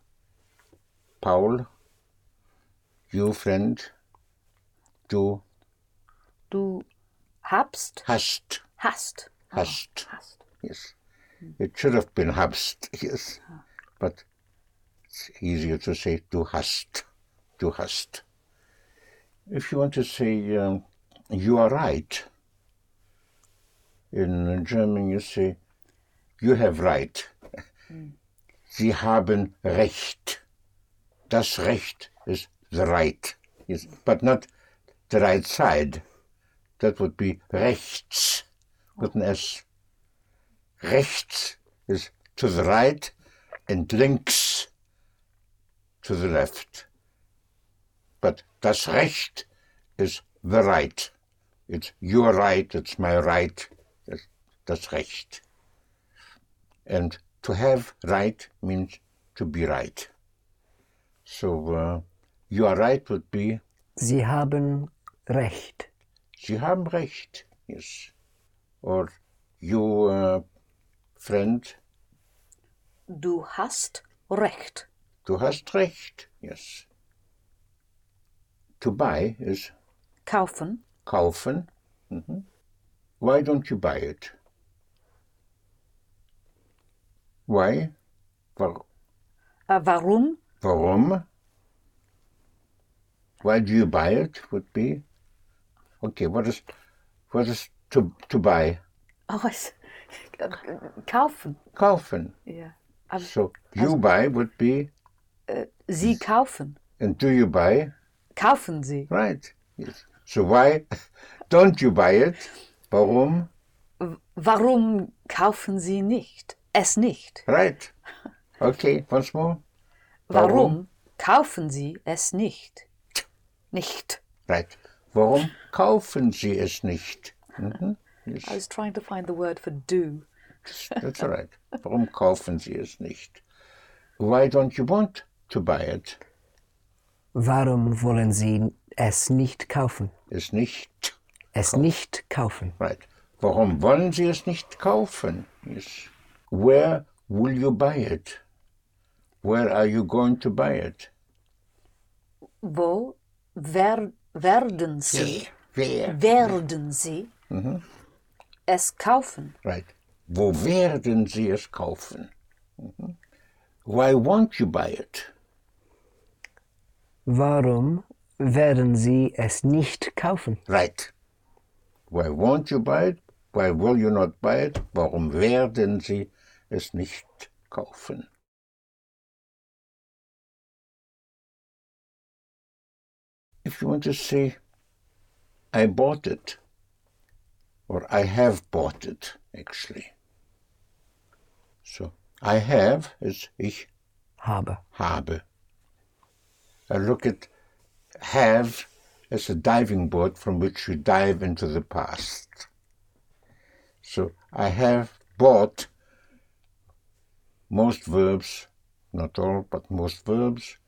Paul, you friend, du Du habst. hast, Hast. hast, Hast. yes. It should have been habst, yes. But it's easier to say du hast, du hast. If you want to say um, you are right, in German you say you have right. Sie haben Recht. Das Recht is the right, yes, but not the right side. That would be rechts with an S. Rechts is to the right and links to the left. But das Recht is the right. It's your right, it's my right, das Recht. And to have right means to be right. So uh, you are right would be Sie haben Recht. Sie haben Recht, yes. Or you, uh, friend, Du hast Recht. Du hast Recht, yes. To buy is Kaufen. kaufen. Mhm. Why don't you buy it? Why? Wa- Äh, warum? Warum? Why do you buy it? Would be okay. What is what is to to buy? Oh, äh, *laughs* kaufen. Kaufen. Ja. Aber So you buy would be, Sie kaufen. and do you buy? Kaufen Sie. Right. Yes. So why *laughs* don't you buy it? Warum? Warum kaufen Sie nicht? Es nicht. Right. Okay. Once more. Warum kaufen Sie es nicht? Nicht. Right. Warum kaufen Sie es nicht? Mhm. Yes. I was trying to find the word for do. That's all right. Warum kaufen Sie es nicht? Why don't you want to buy it? Warum wollen Sie es nicht kaufen? Es nicht. Es nicht kaufen. Right. Warum wollen Sie es nicht kaufen? Yes. Where will you buy it? Where are you going to buy it? Wo wer, werden Sie, Where? werden Sie es kaufen? Right. Wo werden Sie es kaufen? Mhm. Why won't you buy it? Warum werden Sie es nicht kaufen? Right. Why won't you buy it? Why will you not buy it? Warum werden Sie es nicht kaufen? If you want to say, I bought it, or I have bought it, actually. So, I have is ich Habe. habe. I look at have as a diving board from which you dive into the past. So I have bought most verbs, not all, but most verbs,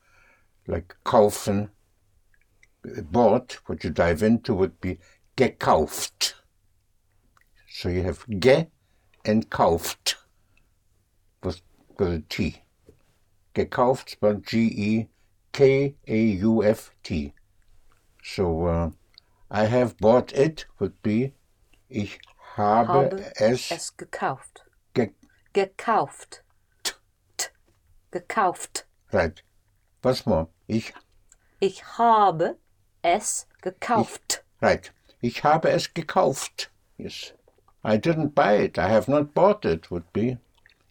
like kaufen, bought, what you dive into would be gekauft. So you have ge and kauft with, with a T. Gekauft spelled G E K A U F T. So uh, I have bought it would be ich habe, Habe es, es gekauft. ge Gekauft. T. Gekauft. right. Was more? Ich Ich habe es gekauft. right. Ich habe es gekauft. Yes. I didn't buy it. I have not bought it would be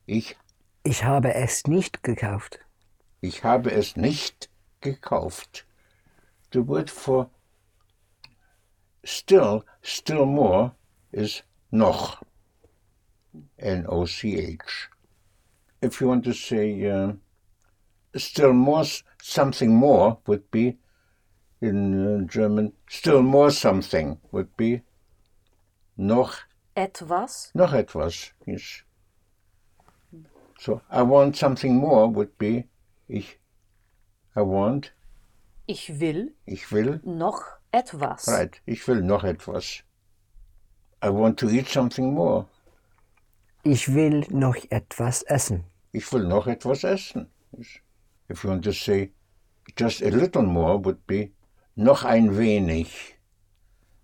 ich Ich habe es nicht gekauft. Ich habe es nicht gekauft. The word for still, still more is noch. N-O-C-H. If you want to say uh, still more, something more would be in uh, German, still more something would be noch, Etwas. noch etwas. Yes. So I want something more would be ich, I want, Ich will ich will, noch etwas. right, ich will noch etwas. I want to eat something more. Ich will noch etwas essen. Ich will noch etwas essen. If you want to say just a little more would be noch ein wenig.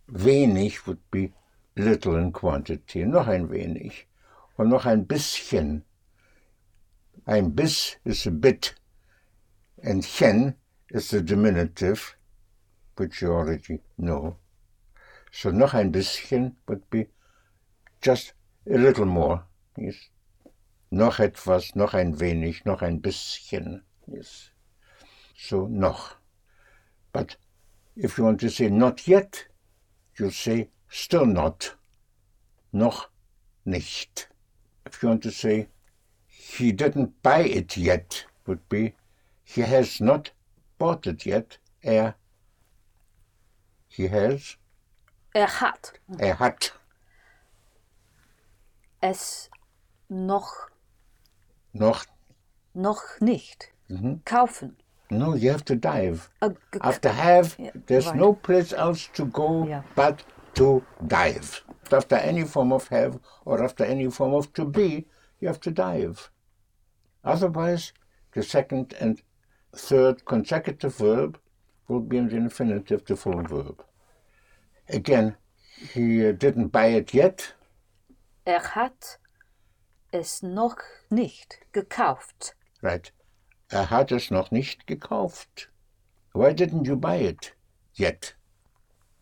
Wenig would be little in quantity. Noch ein wenig. Und noch ein bisschen. Ein bis is a bit. And chen is the diminutive, which you already know. So noch ein bisschen would be just a little more. Yes. Noch etwas, noch ein wenig, noch ein bisschen. Yes. So noch. But if you want to say not yet, you say still not. Noch nicht. If you want to say he didn't buy it yet, would be he has not bought it yet. Er, he has, Er hat er hat. es noch, Noch, noch nicht mhm. kaufen. no, you have to dive. Ge- After have, Yeah, there's right. no place else to go Yeah. but to dive. After any form of have or after any form of to be, you have to dive. Otherwise, the second and third consecutive verb will be in the infinitive, the full verb. Again, he uh, didn't buy it yet. Er hat es noch nicht gekauft. Right. Er hat es noch nicht gekauft. Why didn't you buy it yet?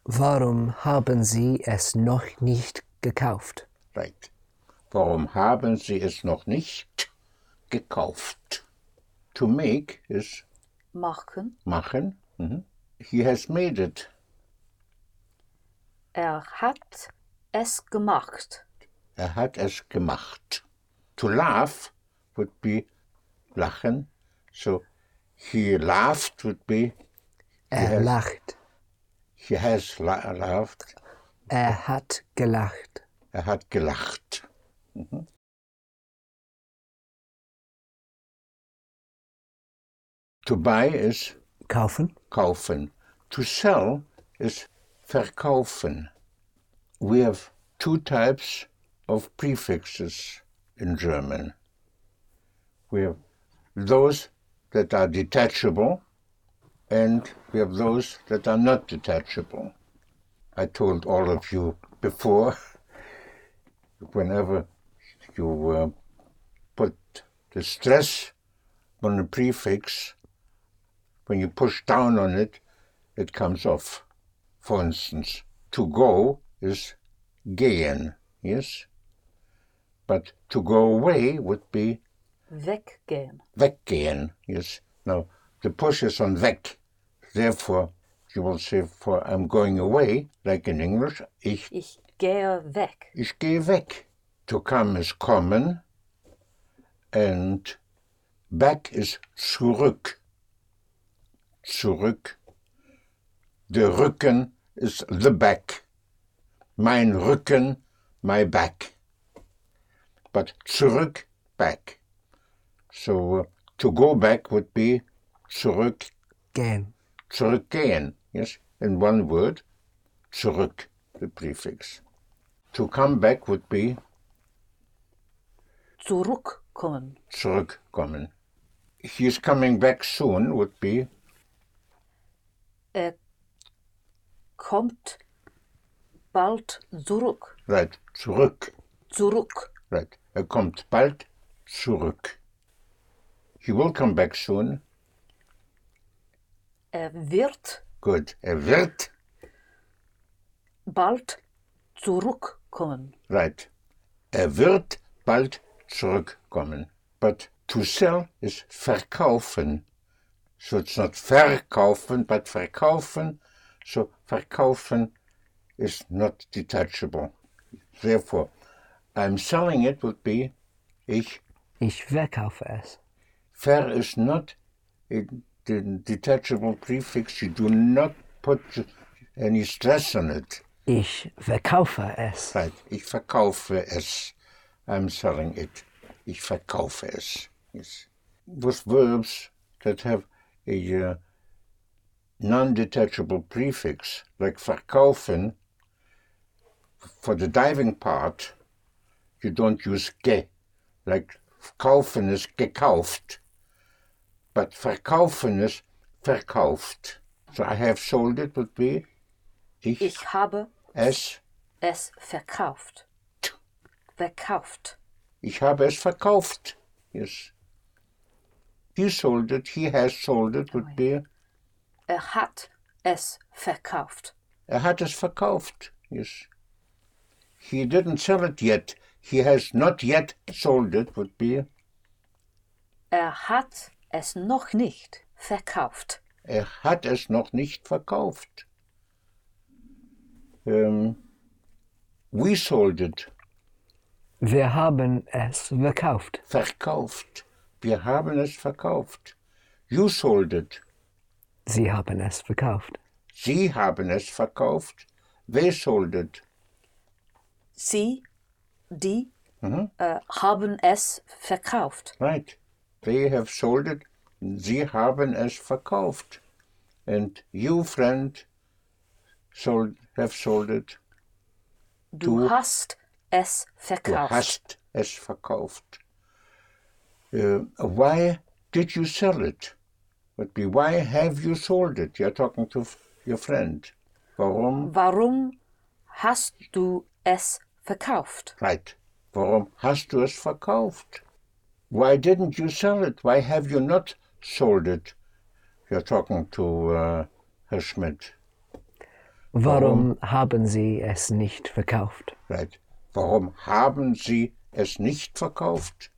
Warum haben Sie es noch nicht gekauft? Right. Warum haben Sie es noch nicht gekauft? To make is Machen. machen. Mhm. He has made it. Er hat es gemacht. Er hat es gemacht. To laugh would be lachen. So he laughed would be Er has- lacht. he has la laughed. Er hat gelacht. Er hat gelacht. Mhm. To buy is Kaufen. kaufen. To sell is verkaufen. We have two types of prefixes in German. We have those that are detachable and we have those that are not detachable. I told all of you before, *laughs* whenever you uh, put the stress on a prefix, when you push down on it, it comes off. For instance, to go is gehen, yes? But to go away would be Weggehen. weggehen, yes? Now, the push is on weg. Therefore, you will say, for I'm going away, like in English, ich, Ich gehe weg. ich gehe weg. To come is kommen, and back is zurück. Zurück. Der Rücken is the back. Mein Rücken, my back. but zurück, back. So to go back would be zurück, Gehen. zurückgehen. Yes, in one word, zurück, the prefix. To come back would be Zurückkommen. zurückkommen. He's coming back soon would be Er kommt bald zurück. right, zurück. Zurück. Right. Er kommt bald zurück. He will come back soon. Er wird Good. Er wird. bald zurückkommen. Right. Er wird bald zurückkommen. But to sell is verkaufen. So it's not verkaufen, but verkaufen. So verkaufen is not detachable. Therefore, I'm selling it would be ich Ich verkaufe es. Ver is not a detachable prefix. You do not put any stress on it. Ich verkaufe es. Right. Ich verkaufe es. I'm selling it. Ich verkaufe es. Yes. With verbs that have a uh, non-detachable prefix, like verkaufen, for the diving part, you don't use ge. Like kaufen is gekauft. But verkaufen is verkauft. So I have sold it would be ich, Ich habe es es verkauft. Verkauft. Ich habe es verkauft. Yes. He sold it. He has sold it would be. Er hat es verkauft. Er hat es verkauft. Yes. He didn't sell it yet. He has not yet sold it would be. Er hat es noch nicht verkauft. Er hat es noch nicht verkauft. Um, we sold it. Wir haben es verkauft. Verkauft. Wir haben es verkauft. You sold it. Sie haben es verkauft. Sie haben es verkauft. They sold it. Sie, die, Mhm. äh, haben es verkauft. Right. They have sold it. Sie haben es verkauft. And you, friend, sold, have sold it. Du, Du- hast es Du verkauft. hast es verkauft. Uh, why did you sell it? Would be why have you sold it? You're talking to f- your friend. Warum? Warum hast du es verkauft? Right. Warum hast du es verkauft? Why didn't you sell it? Why have you not sold it? You're talking to uh, Herr Schmidt. Warum haben Sie es nicht verkauft? Right. Warum haben Sie es nicht verkauft?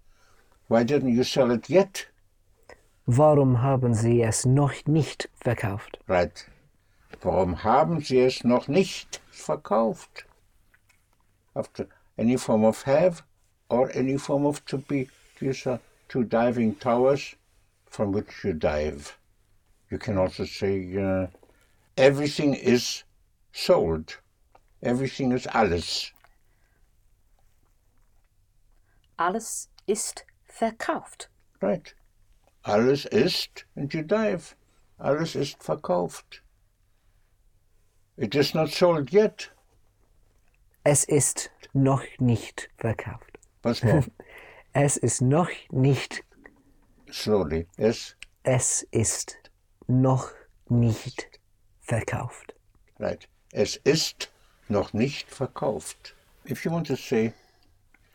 Why didn't you sell it yet? Warum haben Sie es noch nicht verkauft? Right. Warum haben Sie es noch nicht verkauft? After any form of have or any form of to be. These are two diving towers from which you dive. You can also say uh, everything is sold. Everything is alles. Alles ist verkauft. Right. Alles ist and you dive. Alles ist verkauft. It is not sold yet. Es ist noch nicht verkauft. What's more? *laughs* Es ist noch nicht, Slowly. Es es ist noch nicht verkauft. Right. Es ist noch nicht verkauft. If you want to say,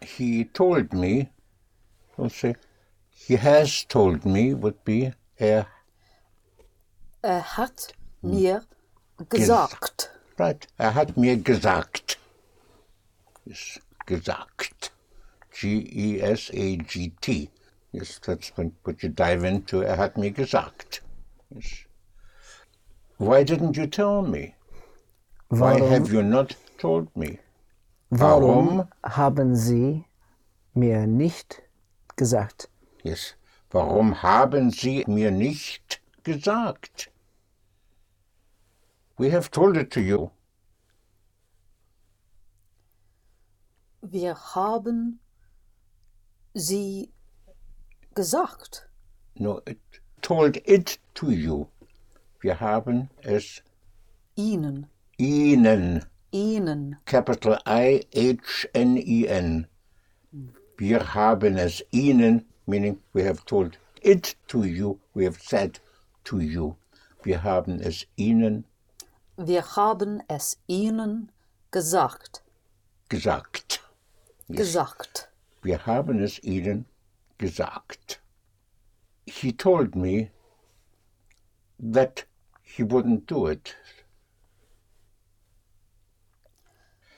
he told me, don't say, he has told me would be, er, Er hat mir gesagt. right, er hat mir gesagt. Yes, gesagt. G-E-S-A-G-T. Yes, that's when, what you dive into, er hat mir gesagt. Yes. Why didn't you tell me? Why Warum, have you not told me? warum haben Sie mir nicht gesagt? Yes. Warum haben Sie mir nicht gesagt? We have told it to you. Wir haben sie gesagt? No, it told it to you. Wir haben es Ihnen, Ihnen, Ihnen, capital I-H-N-E-N. Wir haben es Ihnen, meaning we have told it to you, we have said to you. Wir haben es Ihnen wir haben es Ihnen gesagt, gesagt. gesagt. Wir haben es Ihnen gesagt. He told me that he wouldn't do it.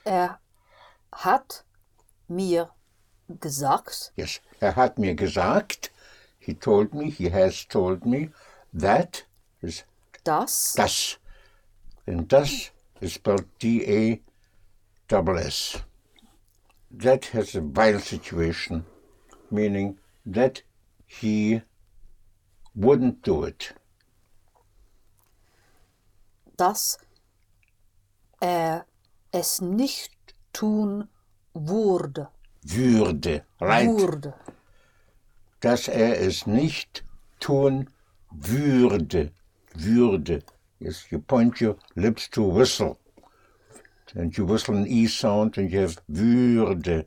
Er hat mir gesagt, Yes, er hat mir gesagt, he told me, he has told me, that is dass das. And das is spelled D-A-S-S. That has a vile situation, meaning that he wouldn't do it. dass er es nicht tun würde, Würde, right? würde, Dass er es nicht tun würde. Würde. Yes, you point your lips to whistle. And you whistle an E sound and you have würde.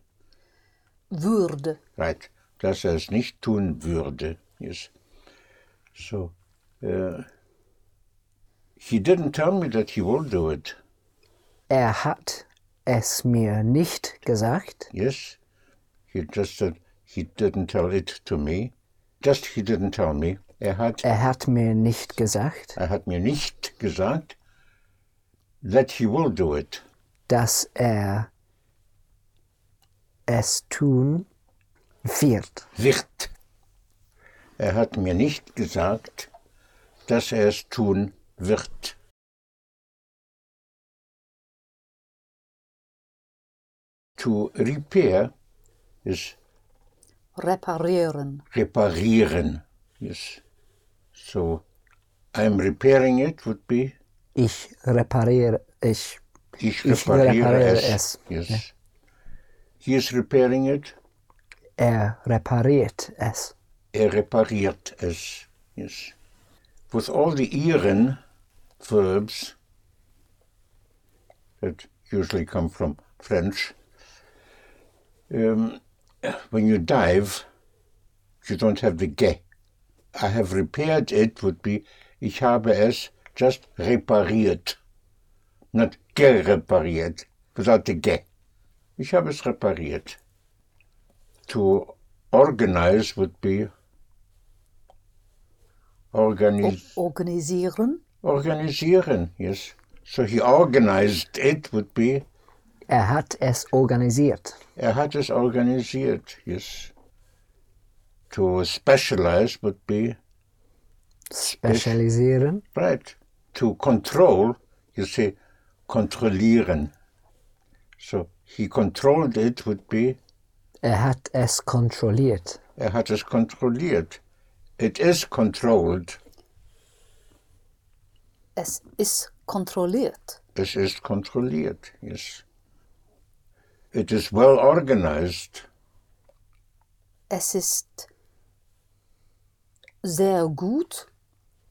würde. Right. Dass er es nicht tun würde. Yes. So, uh, he didn't tell me that he will do it. Er hat es mir nicht gesagt. Yes. He just said he didn't tell it to me. Just he didn't tell me. Er hat, Er hat mir nicht gesagt, er hat mir nicht gesagt, that he will do it. dass er es tun wird. Wird. Er hat mir nicht gesagt, dass er es tun wird. To repair is reparieren. reparieren. Yes. So I'm repairing it would be Ich repariere, ich, ich Ich repariere, repariere es. es. Yes. He is repairing it. er repariert es. Er repariert es. Yes. With all the ieren verbs that usually come from French, um, when you dive, you don't have the ge. I have repaired it would be ich habe es just repariert. Not gerepariert, without the ge. Ich habe es repariert. To organize would be organize, Organisieren. organisieren, yes. So he organized it would be Er hat es organisiert. er hat es organisiert, yes. To specialize would be Spezialisieren. right. To control, you say kontrollieren. So he controlled it would be Er hat es kontrolliert. er hat es kontrolliert. It is controlled. Es ist kontrolliert. Es ist kontrolliert, yes. It is well organized. Es ist sehr gut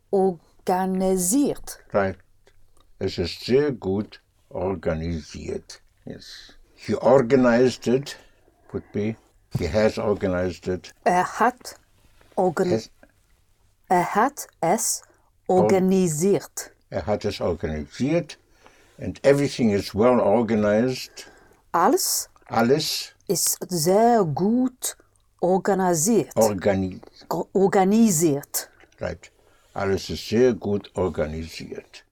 organisiert. Right. Es ist sehr gut organisiert. Yes. He organized it would be he has organized it. Er hat, organ Has, er hat es organisiert. er hat es organisiert and everything is well organized. Alles Alles ist sehr gut organisiert. organi organisiert. right. Alles ist sehr gut organisiert.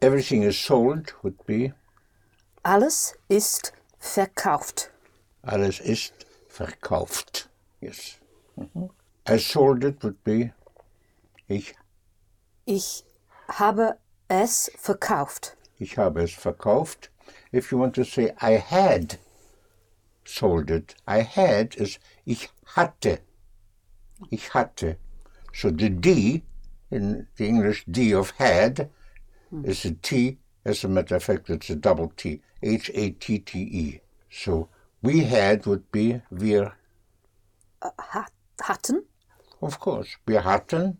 Everything is sold would be Alles ist verkauft. Alles ist verkauft. Yes. Mhm. I sold it would be ich, Ich habe es verkauft. ich habe es verkauft. If you want to say I had sold it, I had is ich hatte. Ich hatte. So the D in the English D of had is a T As a matter of fact, it's a double T, H A T T E. So we had would be wir, uh, Hat, hatten. of course. Wir hatten,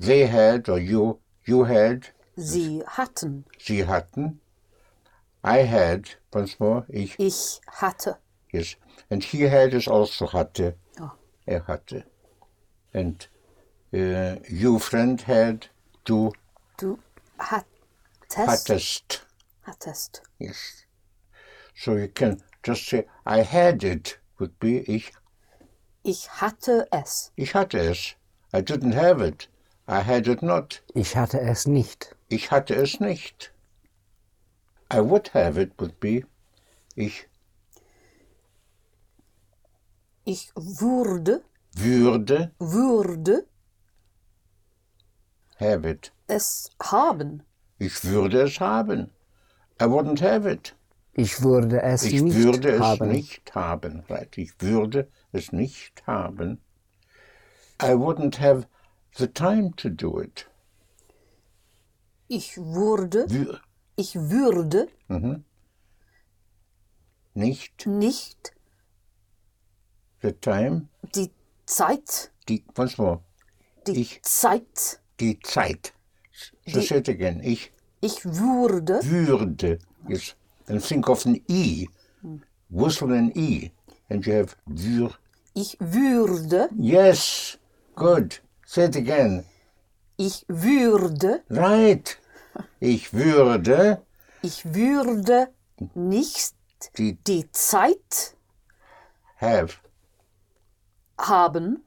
they had, or you, you had, Sie hatten. sie hatten. I had, once more, ich, Ich hatte. yes. And he had is also hatte. Oh. Er hatte. And uh, you, friend, had, du Du hattest. hattest. Hattest. Yes. So you can just say, I had it, would be, ich, Ich hatte es. ich hatte es. I didn't have it. I had it not. Ich hatte es nicht. Ich hatte es nicht. I would have it would be, ich Ich würde, würde würde have it. es haben. Ich würde es haben. I wouldn't have it. Ich würde es Ich nicht würde es haben. nicht haben. Right. Ich würde es nicht haben. I wouldn't have the time to do it. Ich würde, Wür ich würde nicht nicht the time. die Zeit, Die, once more. die Ich- Zeit, Die Zeit. So Die- it again. Ich ich würde, würde. Yes. And think of an E. Whistle an E. And you have wür. ich würde, Yes. Good. Say it again. Ich würde, Right. Ich würde ich würde nicht die die Zeit have haben,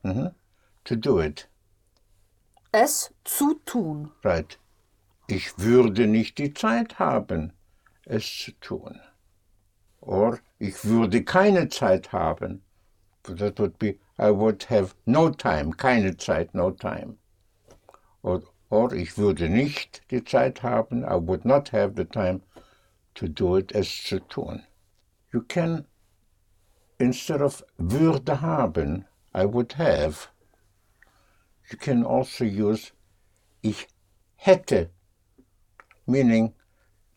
to do it. es zu tun. Right. Ich würde nicht die Zeit haben, es zu tun. Or ich würde keine Zeit haben. That would be, I would have no time, keine Zeit, no time. Or, or ich würde nicht die Zeit haben, I would not have the time to do it, es zu tun. You can, instead of würde haben, I would have, you can also use ich hätte, meaning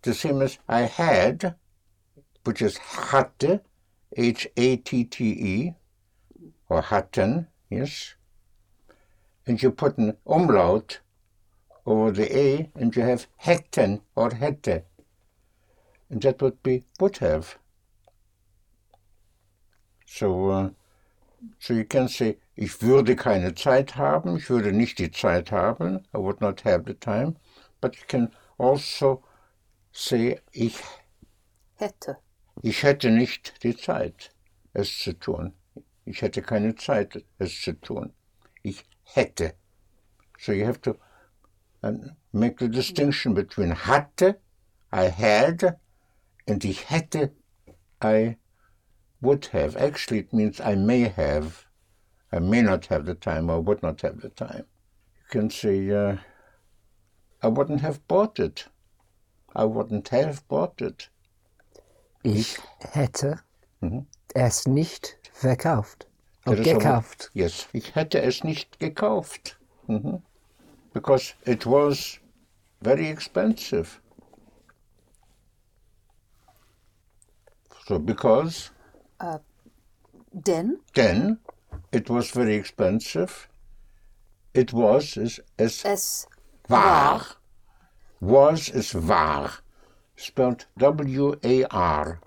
the same as I had, which is hatte, H-A-T-T-E, or hatten, yes. And you put an umlaut over the A and you have hätten or hätte. And that would be would have. So, uh, so you can say, ich würde keine Zeit haben, ich würde nicht die Zeit haben, I would not have the time. But you can also say, ich, Hätte. ich hätte nicht die Zeit, es zu tun. Ich hätte keine Zeit, es zu tun. Hätte. So you have to uh, make the distinction between hatte, I had, and ich hätte, I would have. Actually, it means I may have. I may not have the time or would not have the time. You can say, uh, I wouldn't have bought it. I wouldn't have bought it. Ich hätte es nicht verkauft. A- gekauft. Yes, ich hätte es nicht gekauft. Mhm. Because it was very expensive. So because Denn then it was very expensive. It was is es es war. Was is war. Spelled W-A-R.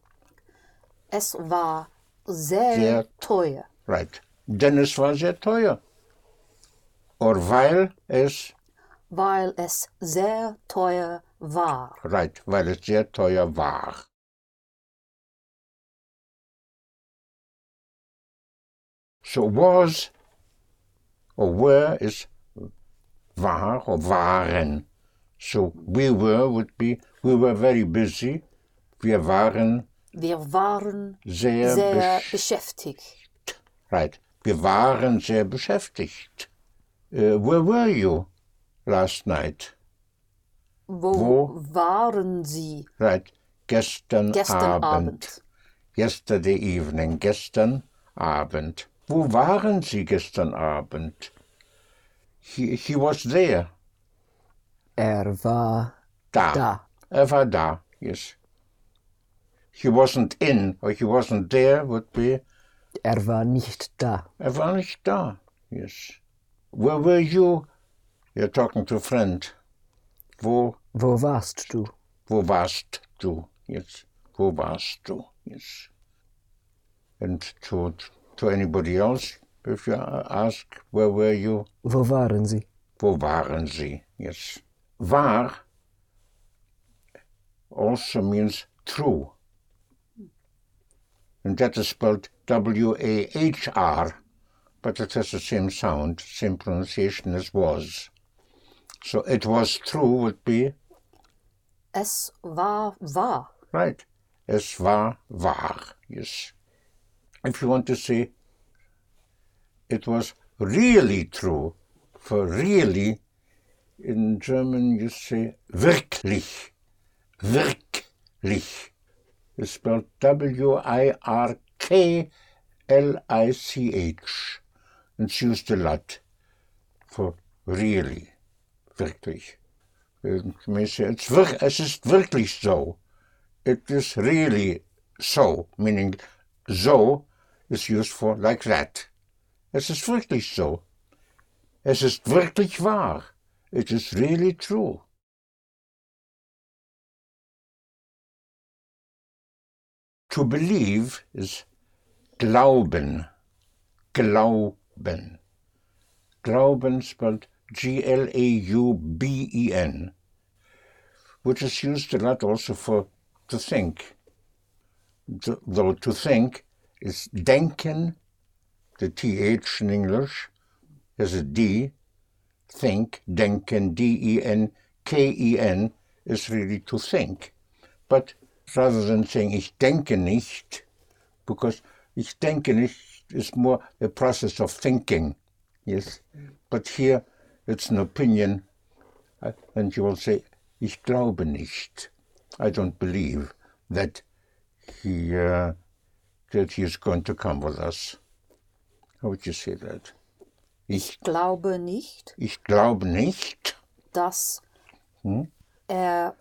Es war sehr, Sehr teuer. Right. Denn es war sehr teuer. Or weil es Weil es sehr teuer war. Right, weil es sehr teuer war. So was or were is war or waren. So we were would be we were very busy. Wir waren Wir waren sehr, sehr besch beschäftigt. Right. Wir waren sehr beschäftigt. Uh, where were you last night? Wo, Wo? waren Sie Right. Gestern, gestern Abend. Abend? Yesterday evening, gestern Abend. Wo waren Sie gestern Abend? He, he was there. Er war Da. da. er war da, yes. He wasn't in or he wasn't there would be Er war nicht da. er war nicht da, yes. Where were you? You're talking to a friend. Wo, Wo warst du? wo warst du? Yes. Wo warst du? Yes. And to, to anybody else, if you ask, where were you? Wo waren sie? Wo waren sie? Yes. War also means true. And that is spelled W A H R, but it has the same sound, same pronunciation as was. So it was true would be Es war wahr. right. Es war wahr. Yes. If you want to say it was really true, for really, in German you say wirklich. Wirklich. It's spelled W I R K L I C H. It's used a lot for really. Wirklich. Es ist wirklich so. It is really so, meaning so is used for like that. Es ist wirklich so. Es ist wirklich wahr. It is really true. To believe is glauben. Glauben. Glauben spelled G L A U B E N, which is used a lot also for to think. Th- Though to think is denken, the TH in English is a D. Think, denken, D E N K E N is really to think. But rather than saying ich denke nicht, because ich denke nicht is more a process of thinking. Yes. But here it's an opinion, uh, and you will say, ich glaube nicht. I don't believe that he uh, that he is going to come with us. How would you say that? Ich, Glaube nicht, ich glaube nicht. dass er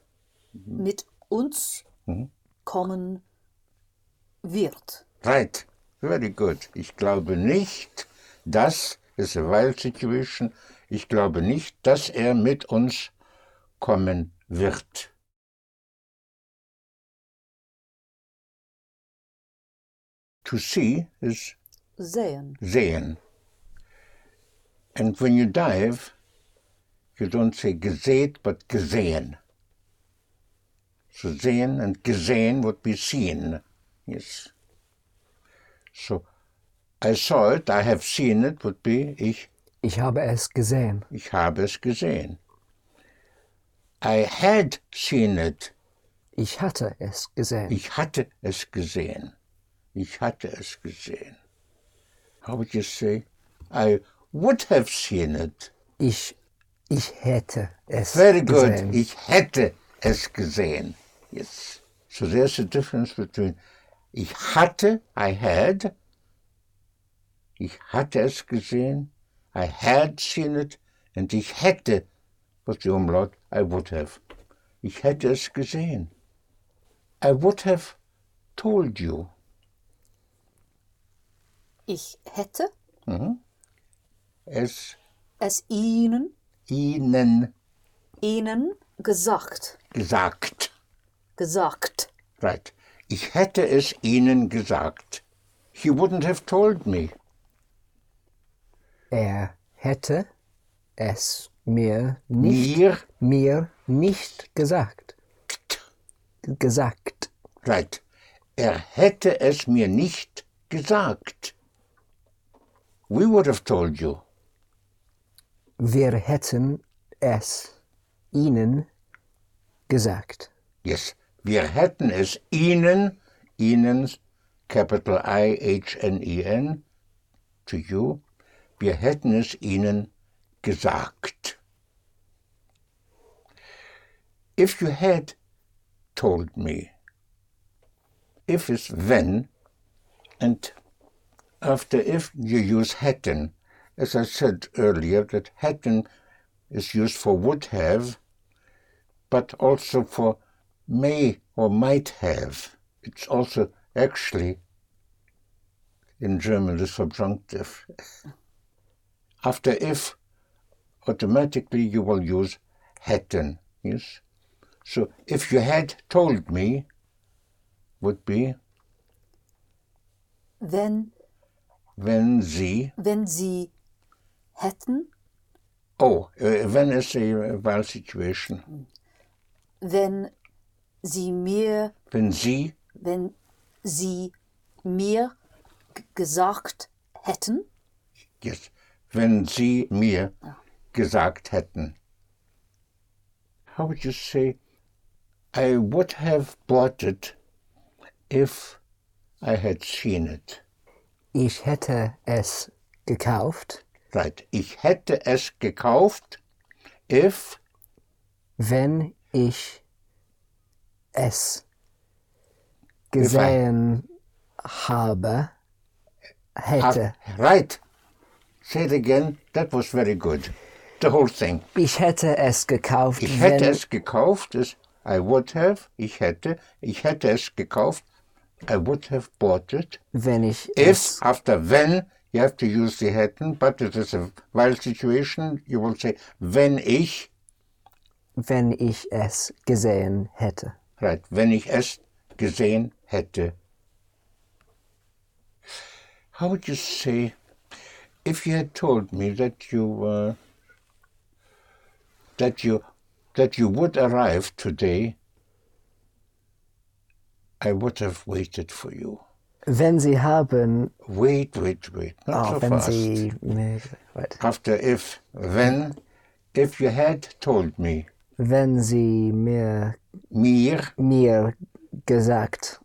mit uns kommen wird. Right. Very good. Ich glaube nicht, dass is a wild situation. Ich glaube nicht, dass er mit uns kommen wird. To see is Sehen. sehen. And when you dive, you don't say gesät, but gesehen. So sehen and gesehen would be seen. Yes. So I saw it, I have seen it would be ich, Ich habe es gesehen. ich habe es gesehen. I had seen it, Ich hatte es gesehen. ich hatte es gesehen. Ich hatte es gesehen. How would you say? I would have seen it. Ich, ich hätte es Very good. gesehen. Ich hätte es gesehen. Yes. So there's a difference between ich hatte, I had, ich hatte es gesehen, I had seen it, and ich hätte, was die Umlaut, I would have. Ich hätte es gesehen. I would have told you. Ich hätte Es es ihnen, ihnen ihnen gesagt. gesagt. Gesagt. Right. Ich hätte es ihnen gesagt. He wouldn't have told me. Er hätte es mir nicht, Mir mir nicht gesagt. Gesagt. Right. Er hätte es mir nicht gesagt. We would have told you. Wir hätten es ihnen gesagt. Yes. Wir hätten es Ihnen, Ihnen, capital I-H-N-E-N, to you, wir hätten es Ihnen gesagt. If you had told me, if is when, and after if you use hätten, as I said earlier, that hätten is used for would have, but also for may or might have. It's also actually in German the subjunctive. After if, automatically you will use hätten. Yes. So if you had told me, would be Wenn, wenn sie. wenn Sie hätten, Oh, uh, when is a while situation. wenn Sie mir, Wenn sie wenn Sie mir gesagt hätten, Yes. Wenn Sie mir gesagt hätten. How would you say? I would have bought it if I had seen it. Ich hätte es gekauft, Right. Ich hätte es gekauft, if wenn ich es gesehen habe, hätte. right. Say it again. That was very good. The whole thing. Ich hätte es gekauft, Ich hätte es gekauft ist I would have. Ich hätte. Ich hätte es gekauft. I would have bought it. wenn ich If es after when you have to use the hätten, but it is a while situation, you will say wenn ich, wenn ich es gesehen hätte. Right, wenn ich es gesehen hätte. How would you say if you had told me that you uh, that you that you would arrive today? I would have waited for you. Wenn Sie haben, Wait, wait, wait. Not oh, so wenn fast. Sie after if, when, if you had told me, wenn Sie mir, mir, mir gesagt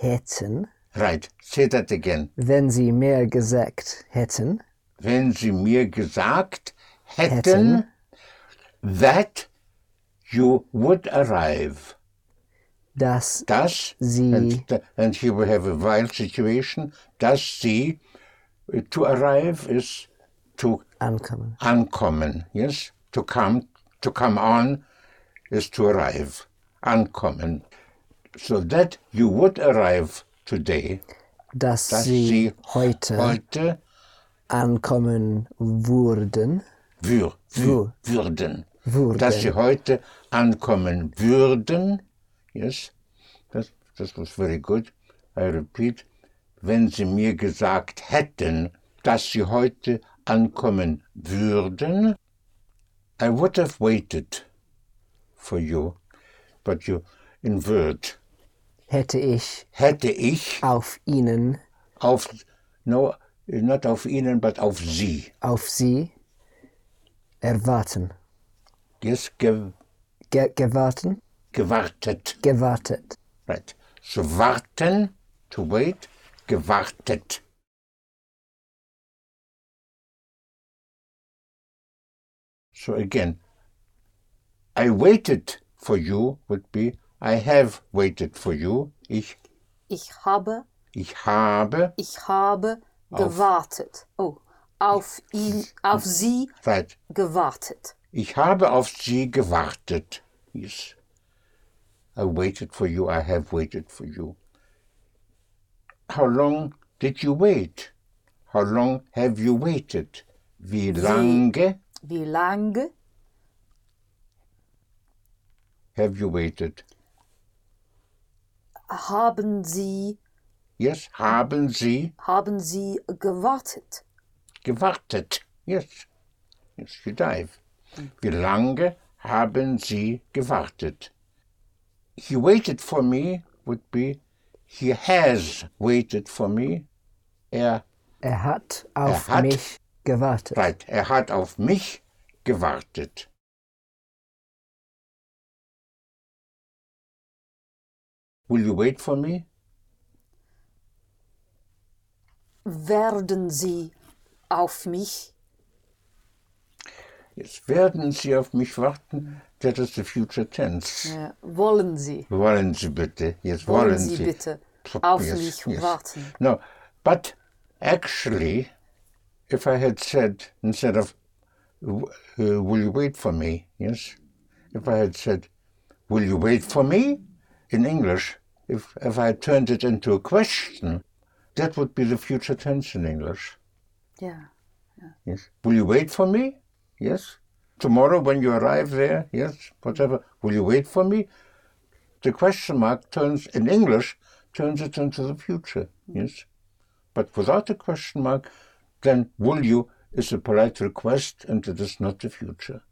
hätten, right, say that again, wenn Sie mir gesagt hätten, wenn sie mir gesagt hätten, Hätten. that you would arrive, dass dass, Sie- and, and here we have a while situation, dass sie, uh, to arrive is to ankommen. ankommen, yes, to come, to come on is to arrive, ankommen. So that you would arrive today, Dass, dass Sie sie heute heute ankommen würden, wür, wür, Wür. würden. Würden. Dass sie heute ankommen würden. Yes, that, that was very good. I repeat. Wenn sie mir gesagt hätten, dass sie heute ankommen würden, I would have waited for you, but you invert. hätte ich Hätte ich auf Ihnen, auf, no, not auf ihnen, but auf sie. auf Sie erwarten, Yes, ge, ge gewarten, gewartet. gewartet. Right. So warten, to wait, gewartet. So again, I waited for you would be I have waited for you. Ich, ich habe, ich habe, ich habe gewartet. Oh, auf ihn, auf Sie right. gewartet. Ich habe auf sie gewartet. Yes. I waited for you. I have waited for you. How long did you wait? How long have you waited? Wie lange Wie lange have you waited? haben Sie, Yes, haben Sie haben Sie gewartet? gewartet? Yes. Yes, you dive. Wie lange haben Sie gewartet? He waited for me would be he has waited for me. Er Er hat auf hat- mich gewartet. Right, er hat auf mich gewartet. Will you wait for me? Werden Sie auf mich? Jetzt werden Sie auf mich warten. That is the future tense. Äh, wollen Sie? Wollen Sie bitte? Jetzt Wollen wollen Sie Sie. bitte auf yes, mich yes. warten? No, but actually, if I had said instead of uh, "Will you wait for me?" Yes, if I had said, will you wait for me? In English, if, if I turned it into a question, that would be the future tense in English. Yeah. Yes. Will you wait for me? Yes. Tomorrow when you arrive there, yes, whatever, will you wait for me? The question mark turns, in English, turns it into the future, yes. But without the question mark, then will you is a polite request and it is not the future.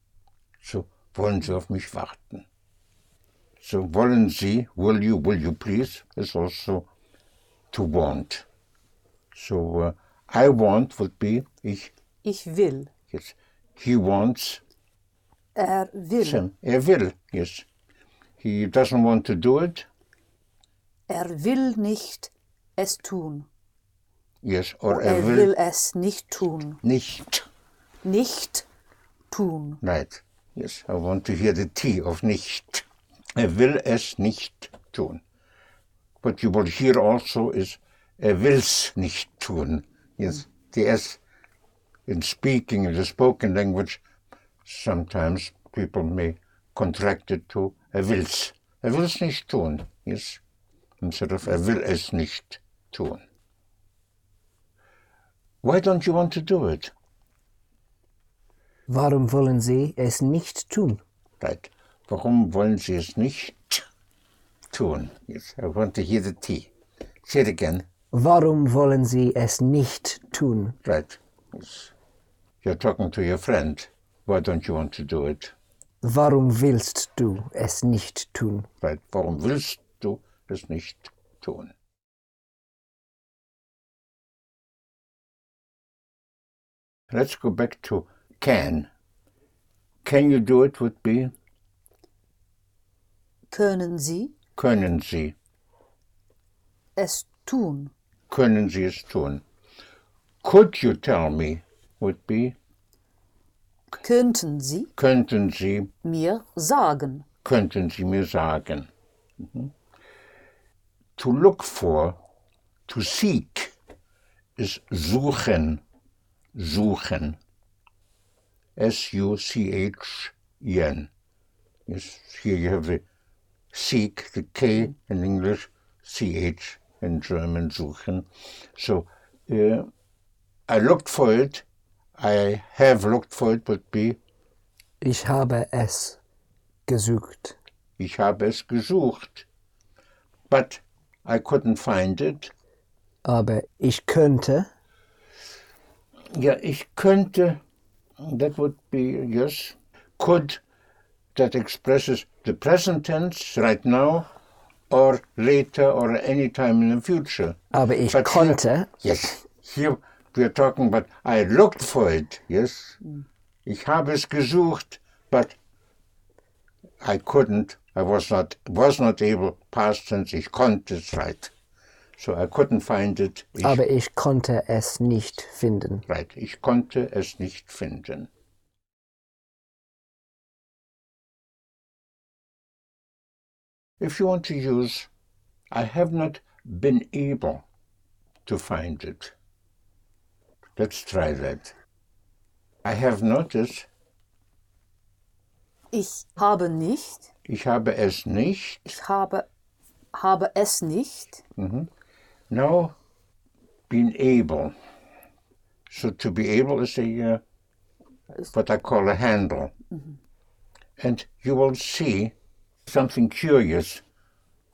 So, wollen Sie auf mich warten? So, wollen Sie, will you, will you please, is also to want. So, uh, I want would be, ich, Ich will. yes. He wants, Er will. Sam. Er will, yes. He doesn't want to do it, Er will nicht es tun. Yes. Or Er er will will es nicht tun. nicht. Nicht tun. Right. Yes, I want to hear the T of nicht. Er will es nicht tun. What you will hear also is er will's nicht tun. Yes, the S in speaking, in the spoken language, sometimes people may contract it to er will's. Er will's nicht tun. Yes, instead of er will es nicht tun. Why don't you want to do it? Warum wollen Sie es nicht tun? Right. Warum wollen Sie es nicht tun? Yes, I want to hear the T. Say it again. Warum wollen Sie es nicht tun? Right. Yes. You're talking to your friend. Why don't you want to do it? Warum willst du es nicht tun? Right. Warum willst du es nicht tun? Let's go back to can. Can you do it would be Können Sie können Sie. es tun? Können Sie es tun? Could you tell me would be Könnten Sie könnten Sie mir sagen? könnten Sie mir sagen. Mhm. To look for, to seek, is suchen, suchen. S-U-C-H-E-N. Yes, here you have the seek, the K in English, C-H in German, suchen. So, uh, I looked for it, I have looked for it would be, Ich habe es gesucht. Ich habe es gesucht. But I couldn't find it. Aber ich könnte, Ja, ich könnte, that would be, yes, could, that expresses the present tense right now or later or any time in the future. aber ich But konnte, Yes, here we are talking about I looked for it, yes. Ich habe es gesucht, but I couldn't, I was not, was not able, past tense, ich konnte es, right. So I couldn't find it. Ich, aber ich konnte es nicht finden. right, ich konnte es nicht finden. If you want to use, I have not been able to find it. Let's try that. I have noticed, Ich habe nicht. ich habe es nicht. Ich habe, habe es nicht. Mhm. Now, been able. So to be able is a, uh, what I call a handle. And you will see something curious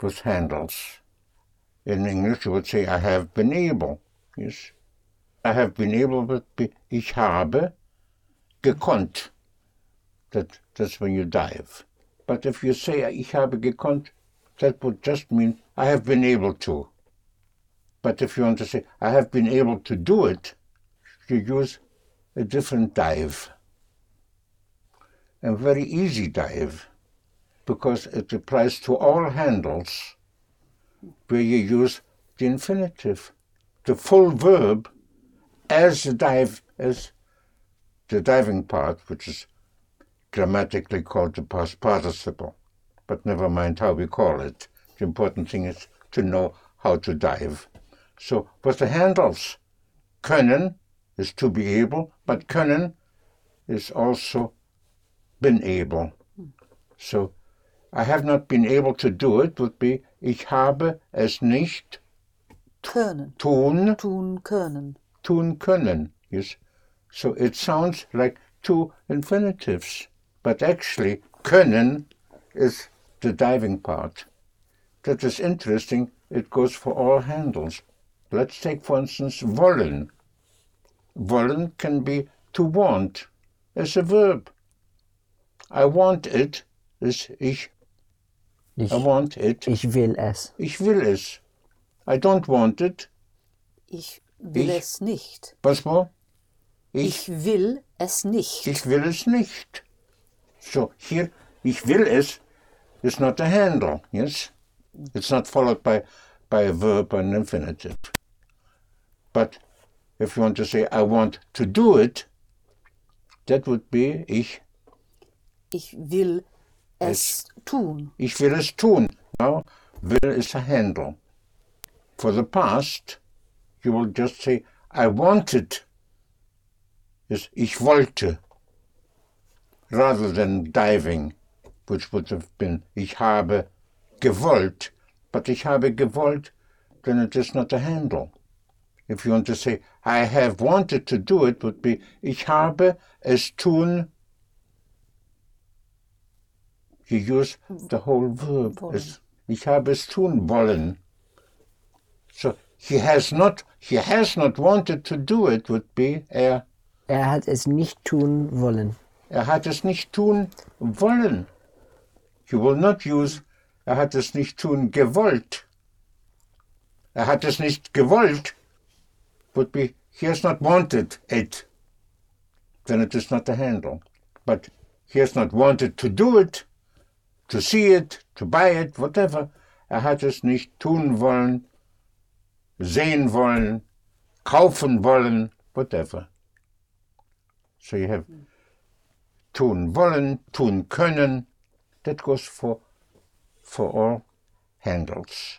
with handles. In English, you would say, I have been able. Yes. I have been able be, ich habe gekonnt. That, that's when you dive. But if you say, ich habe gekonnt, that would just mean, I have been able to. But if you want to say, I have been able to do it, you use a different dive. A very easy dive, because it applies to all handles where you use the infinitive, the full verb as the dive, as the diving part, which is grammatically called the past participle. But never mind how we call it. The important thing is to know how to dive. So with the handles, können is to be able, but können is also been able. So I have not been able to do it would be ich habe es nicht Können. tun, Tun können. tun können. Yes. So it sounds like two infinitives, but actually können is the diving part. That is interesting. It goes for all handles. Let's take, for instance, wollen. Wollen can be to want as a verb. I want it is ich. Ich, I want it. ich will es. Ich will es. I don't want it. Ich will Ich- es nicht. Was more? Ich, Ich will es nicht. ich will es nicht. So here, ich will es is not a handle, yes? It's not followed by, by a verb or an infinitive. But if you want to say, I want to do it, that would be ich, Ich will es tun. ich will es tun. Now, will is a handle. For the past, you will just say, I wanted. Yes, ich wollte. Rather than diving, which would have been, ich habe gewollt. But ich habe gewollt, then it is not a handle. If you want to say, I have wanted to do it, would be, ich habe es tun you use the whole verb as ich habe es tun wollen. So he has not he has not wanted to do it would be er Er hat es nicht tun wollen. er hat es nicht tun wollen. You will not use er hat es nicht tun gewollt. Er hat es nicht gewollt would be he has not wanted it. Then it is not a handle. But he has not wanted to do it, to see it, to buy it, whatever. Er hat es nicht tun wollen, sehen wollen, kaufen wollen, whatever. So you have tun wollen, tun können. That goes for, for all handles.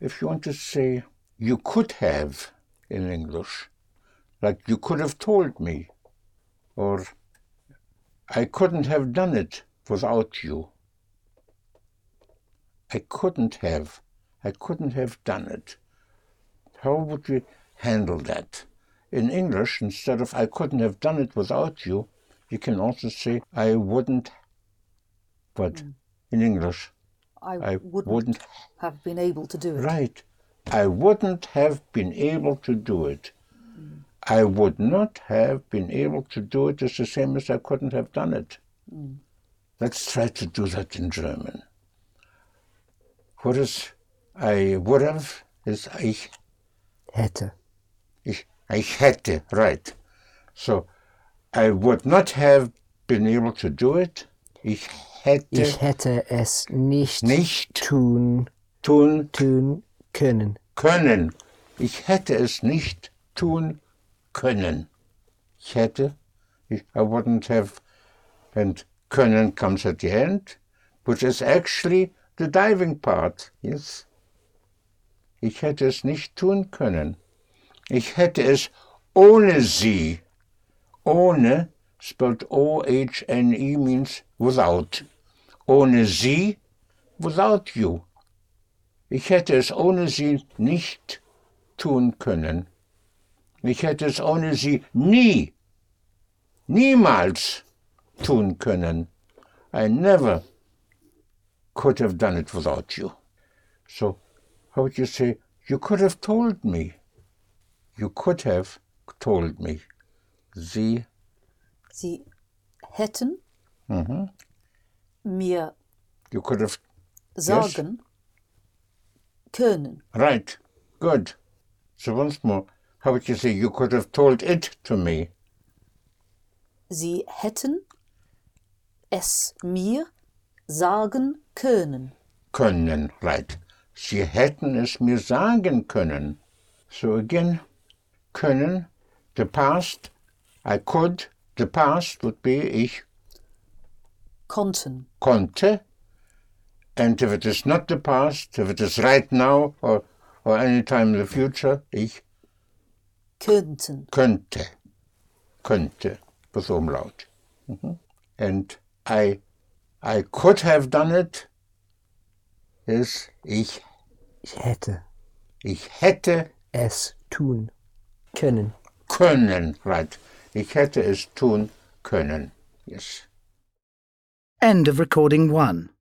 If you want to say you could have in English, like you could have told me, or I couldn't have done it without you. I couldn't have. I couldn't have done it. How would we handle that? In English, instead of I couldn't have done it without you, you can also say I wouldn't. But mm. in English, I, I wouldn't, wouldn't. have been able to do it. Right. I wouldn't have been able to do it. I would not have been able to do it. it is the same as I couldn't have done it. Mm. Let's try to do that in German. What is I would have is ich, Hätte. ich, ich hätte, right. So I would not have been able to do it. Ich hätte Ich hätte es nicht, nicht tun, tun tun können. können. Ich hätte es nicht tun können. Ich hätte, I wouldn't have, and können comes at the end, which is actually the diving part, yes. Ich hätte es nicht tun können. Ich hätte es ohne sie, ohne, spelled O-H-N-E means without. Ohne sie, without you. Ich hätte es ohne sie nicht tun können. Ich hätte es ohne sie nie, niemals tun können. I never could have done it without you. So, how would you say, you could have told me? You could have told me. Sie, Sie hätten mhm. Mir you could have, sagen können. right, good. So once more, how would you say, you could have told it to me? Sie hätten es mir sagen können. können, right. Sie hätten es mir sagen können. So again, können, the past, I could, the past would be ich Konnten. konnte. And if it is not the past, if it is right now or, or any time in the future, ich Könnten. könnte. Könnte. with umlaut. Mhm. And I, I could have done it is ich, Ich hätte ich hätte es tun können. können, right. Ich hätte es tun können. Yes. End of recording 1.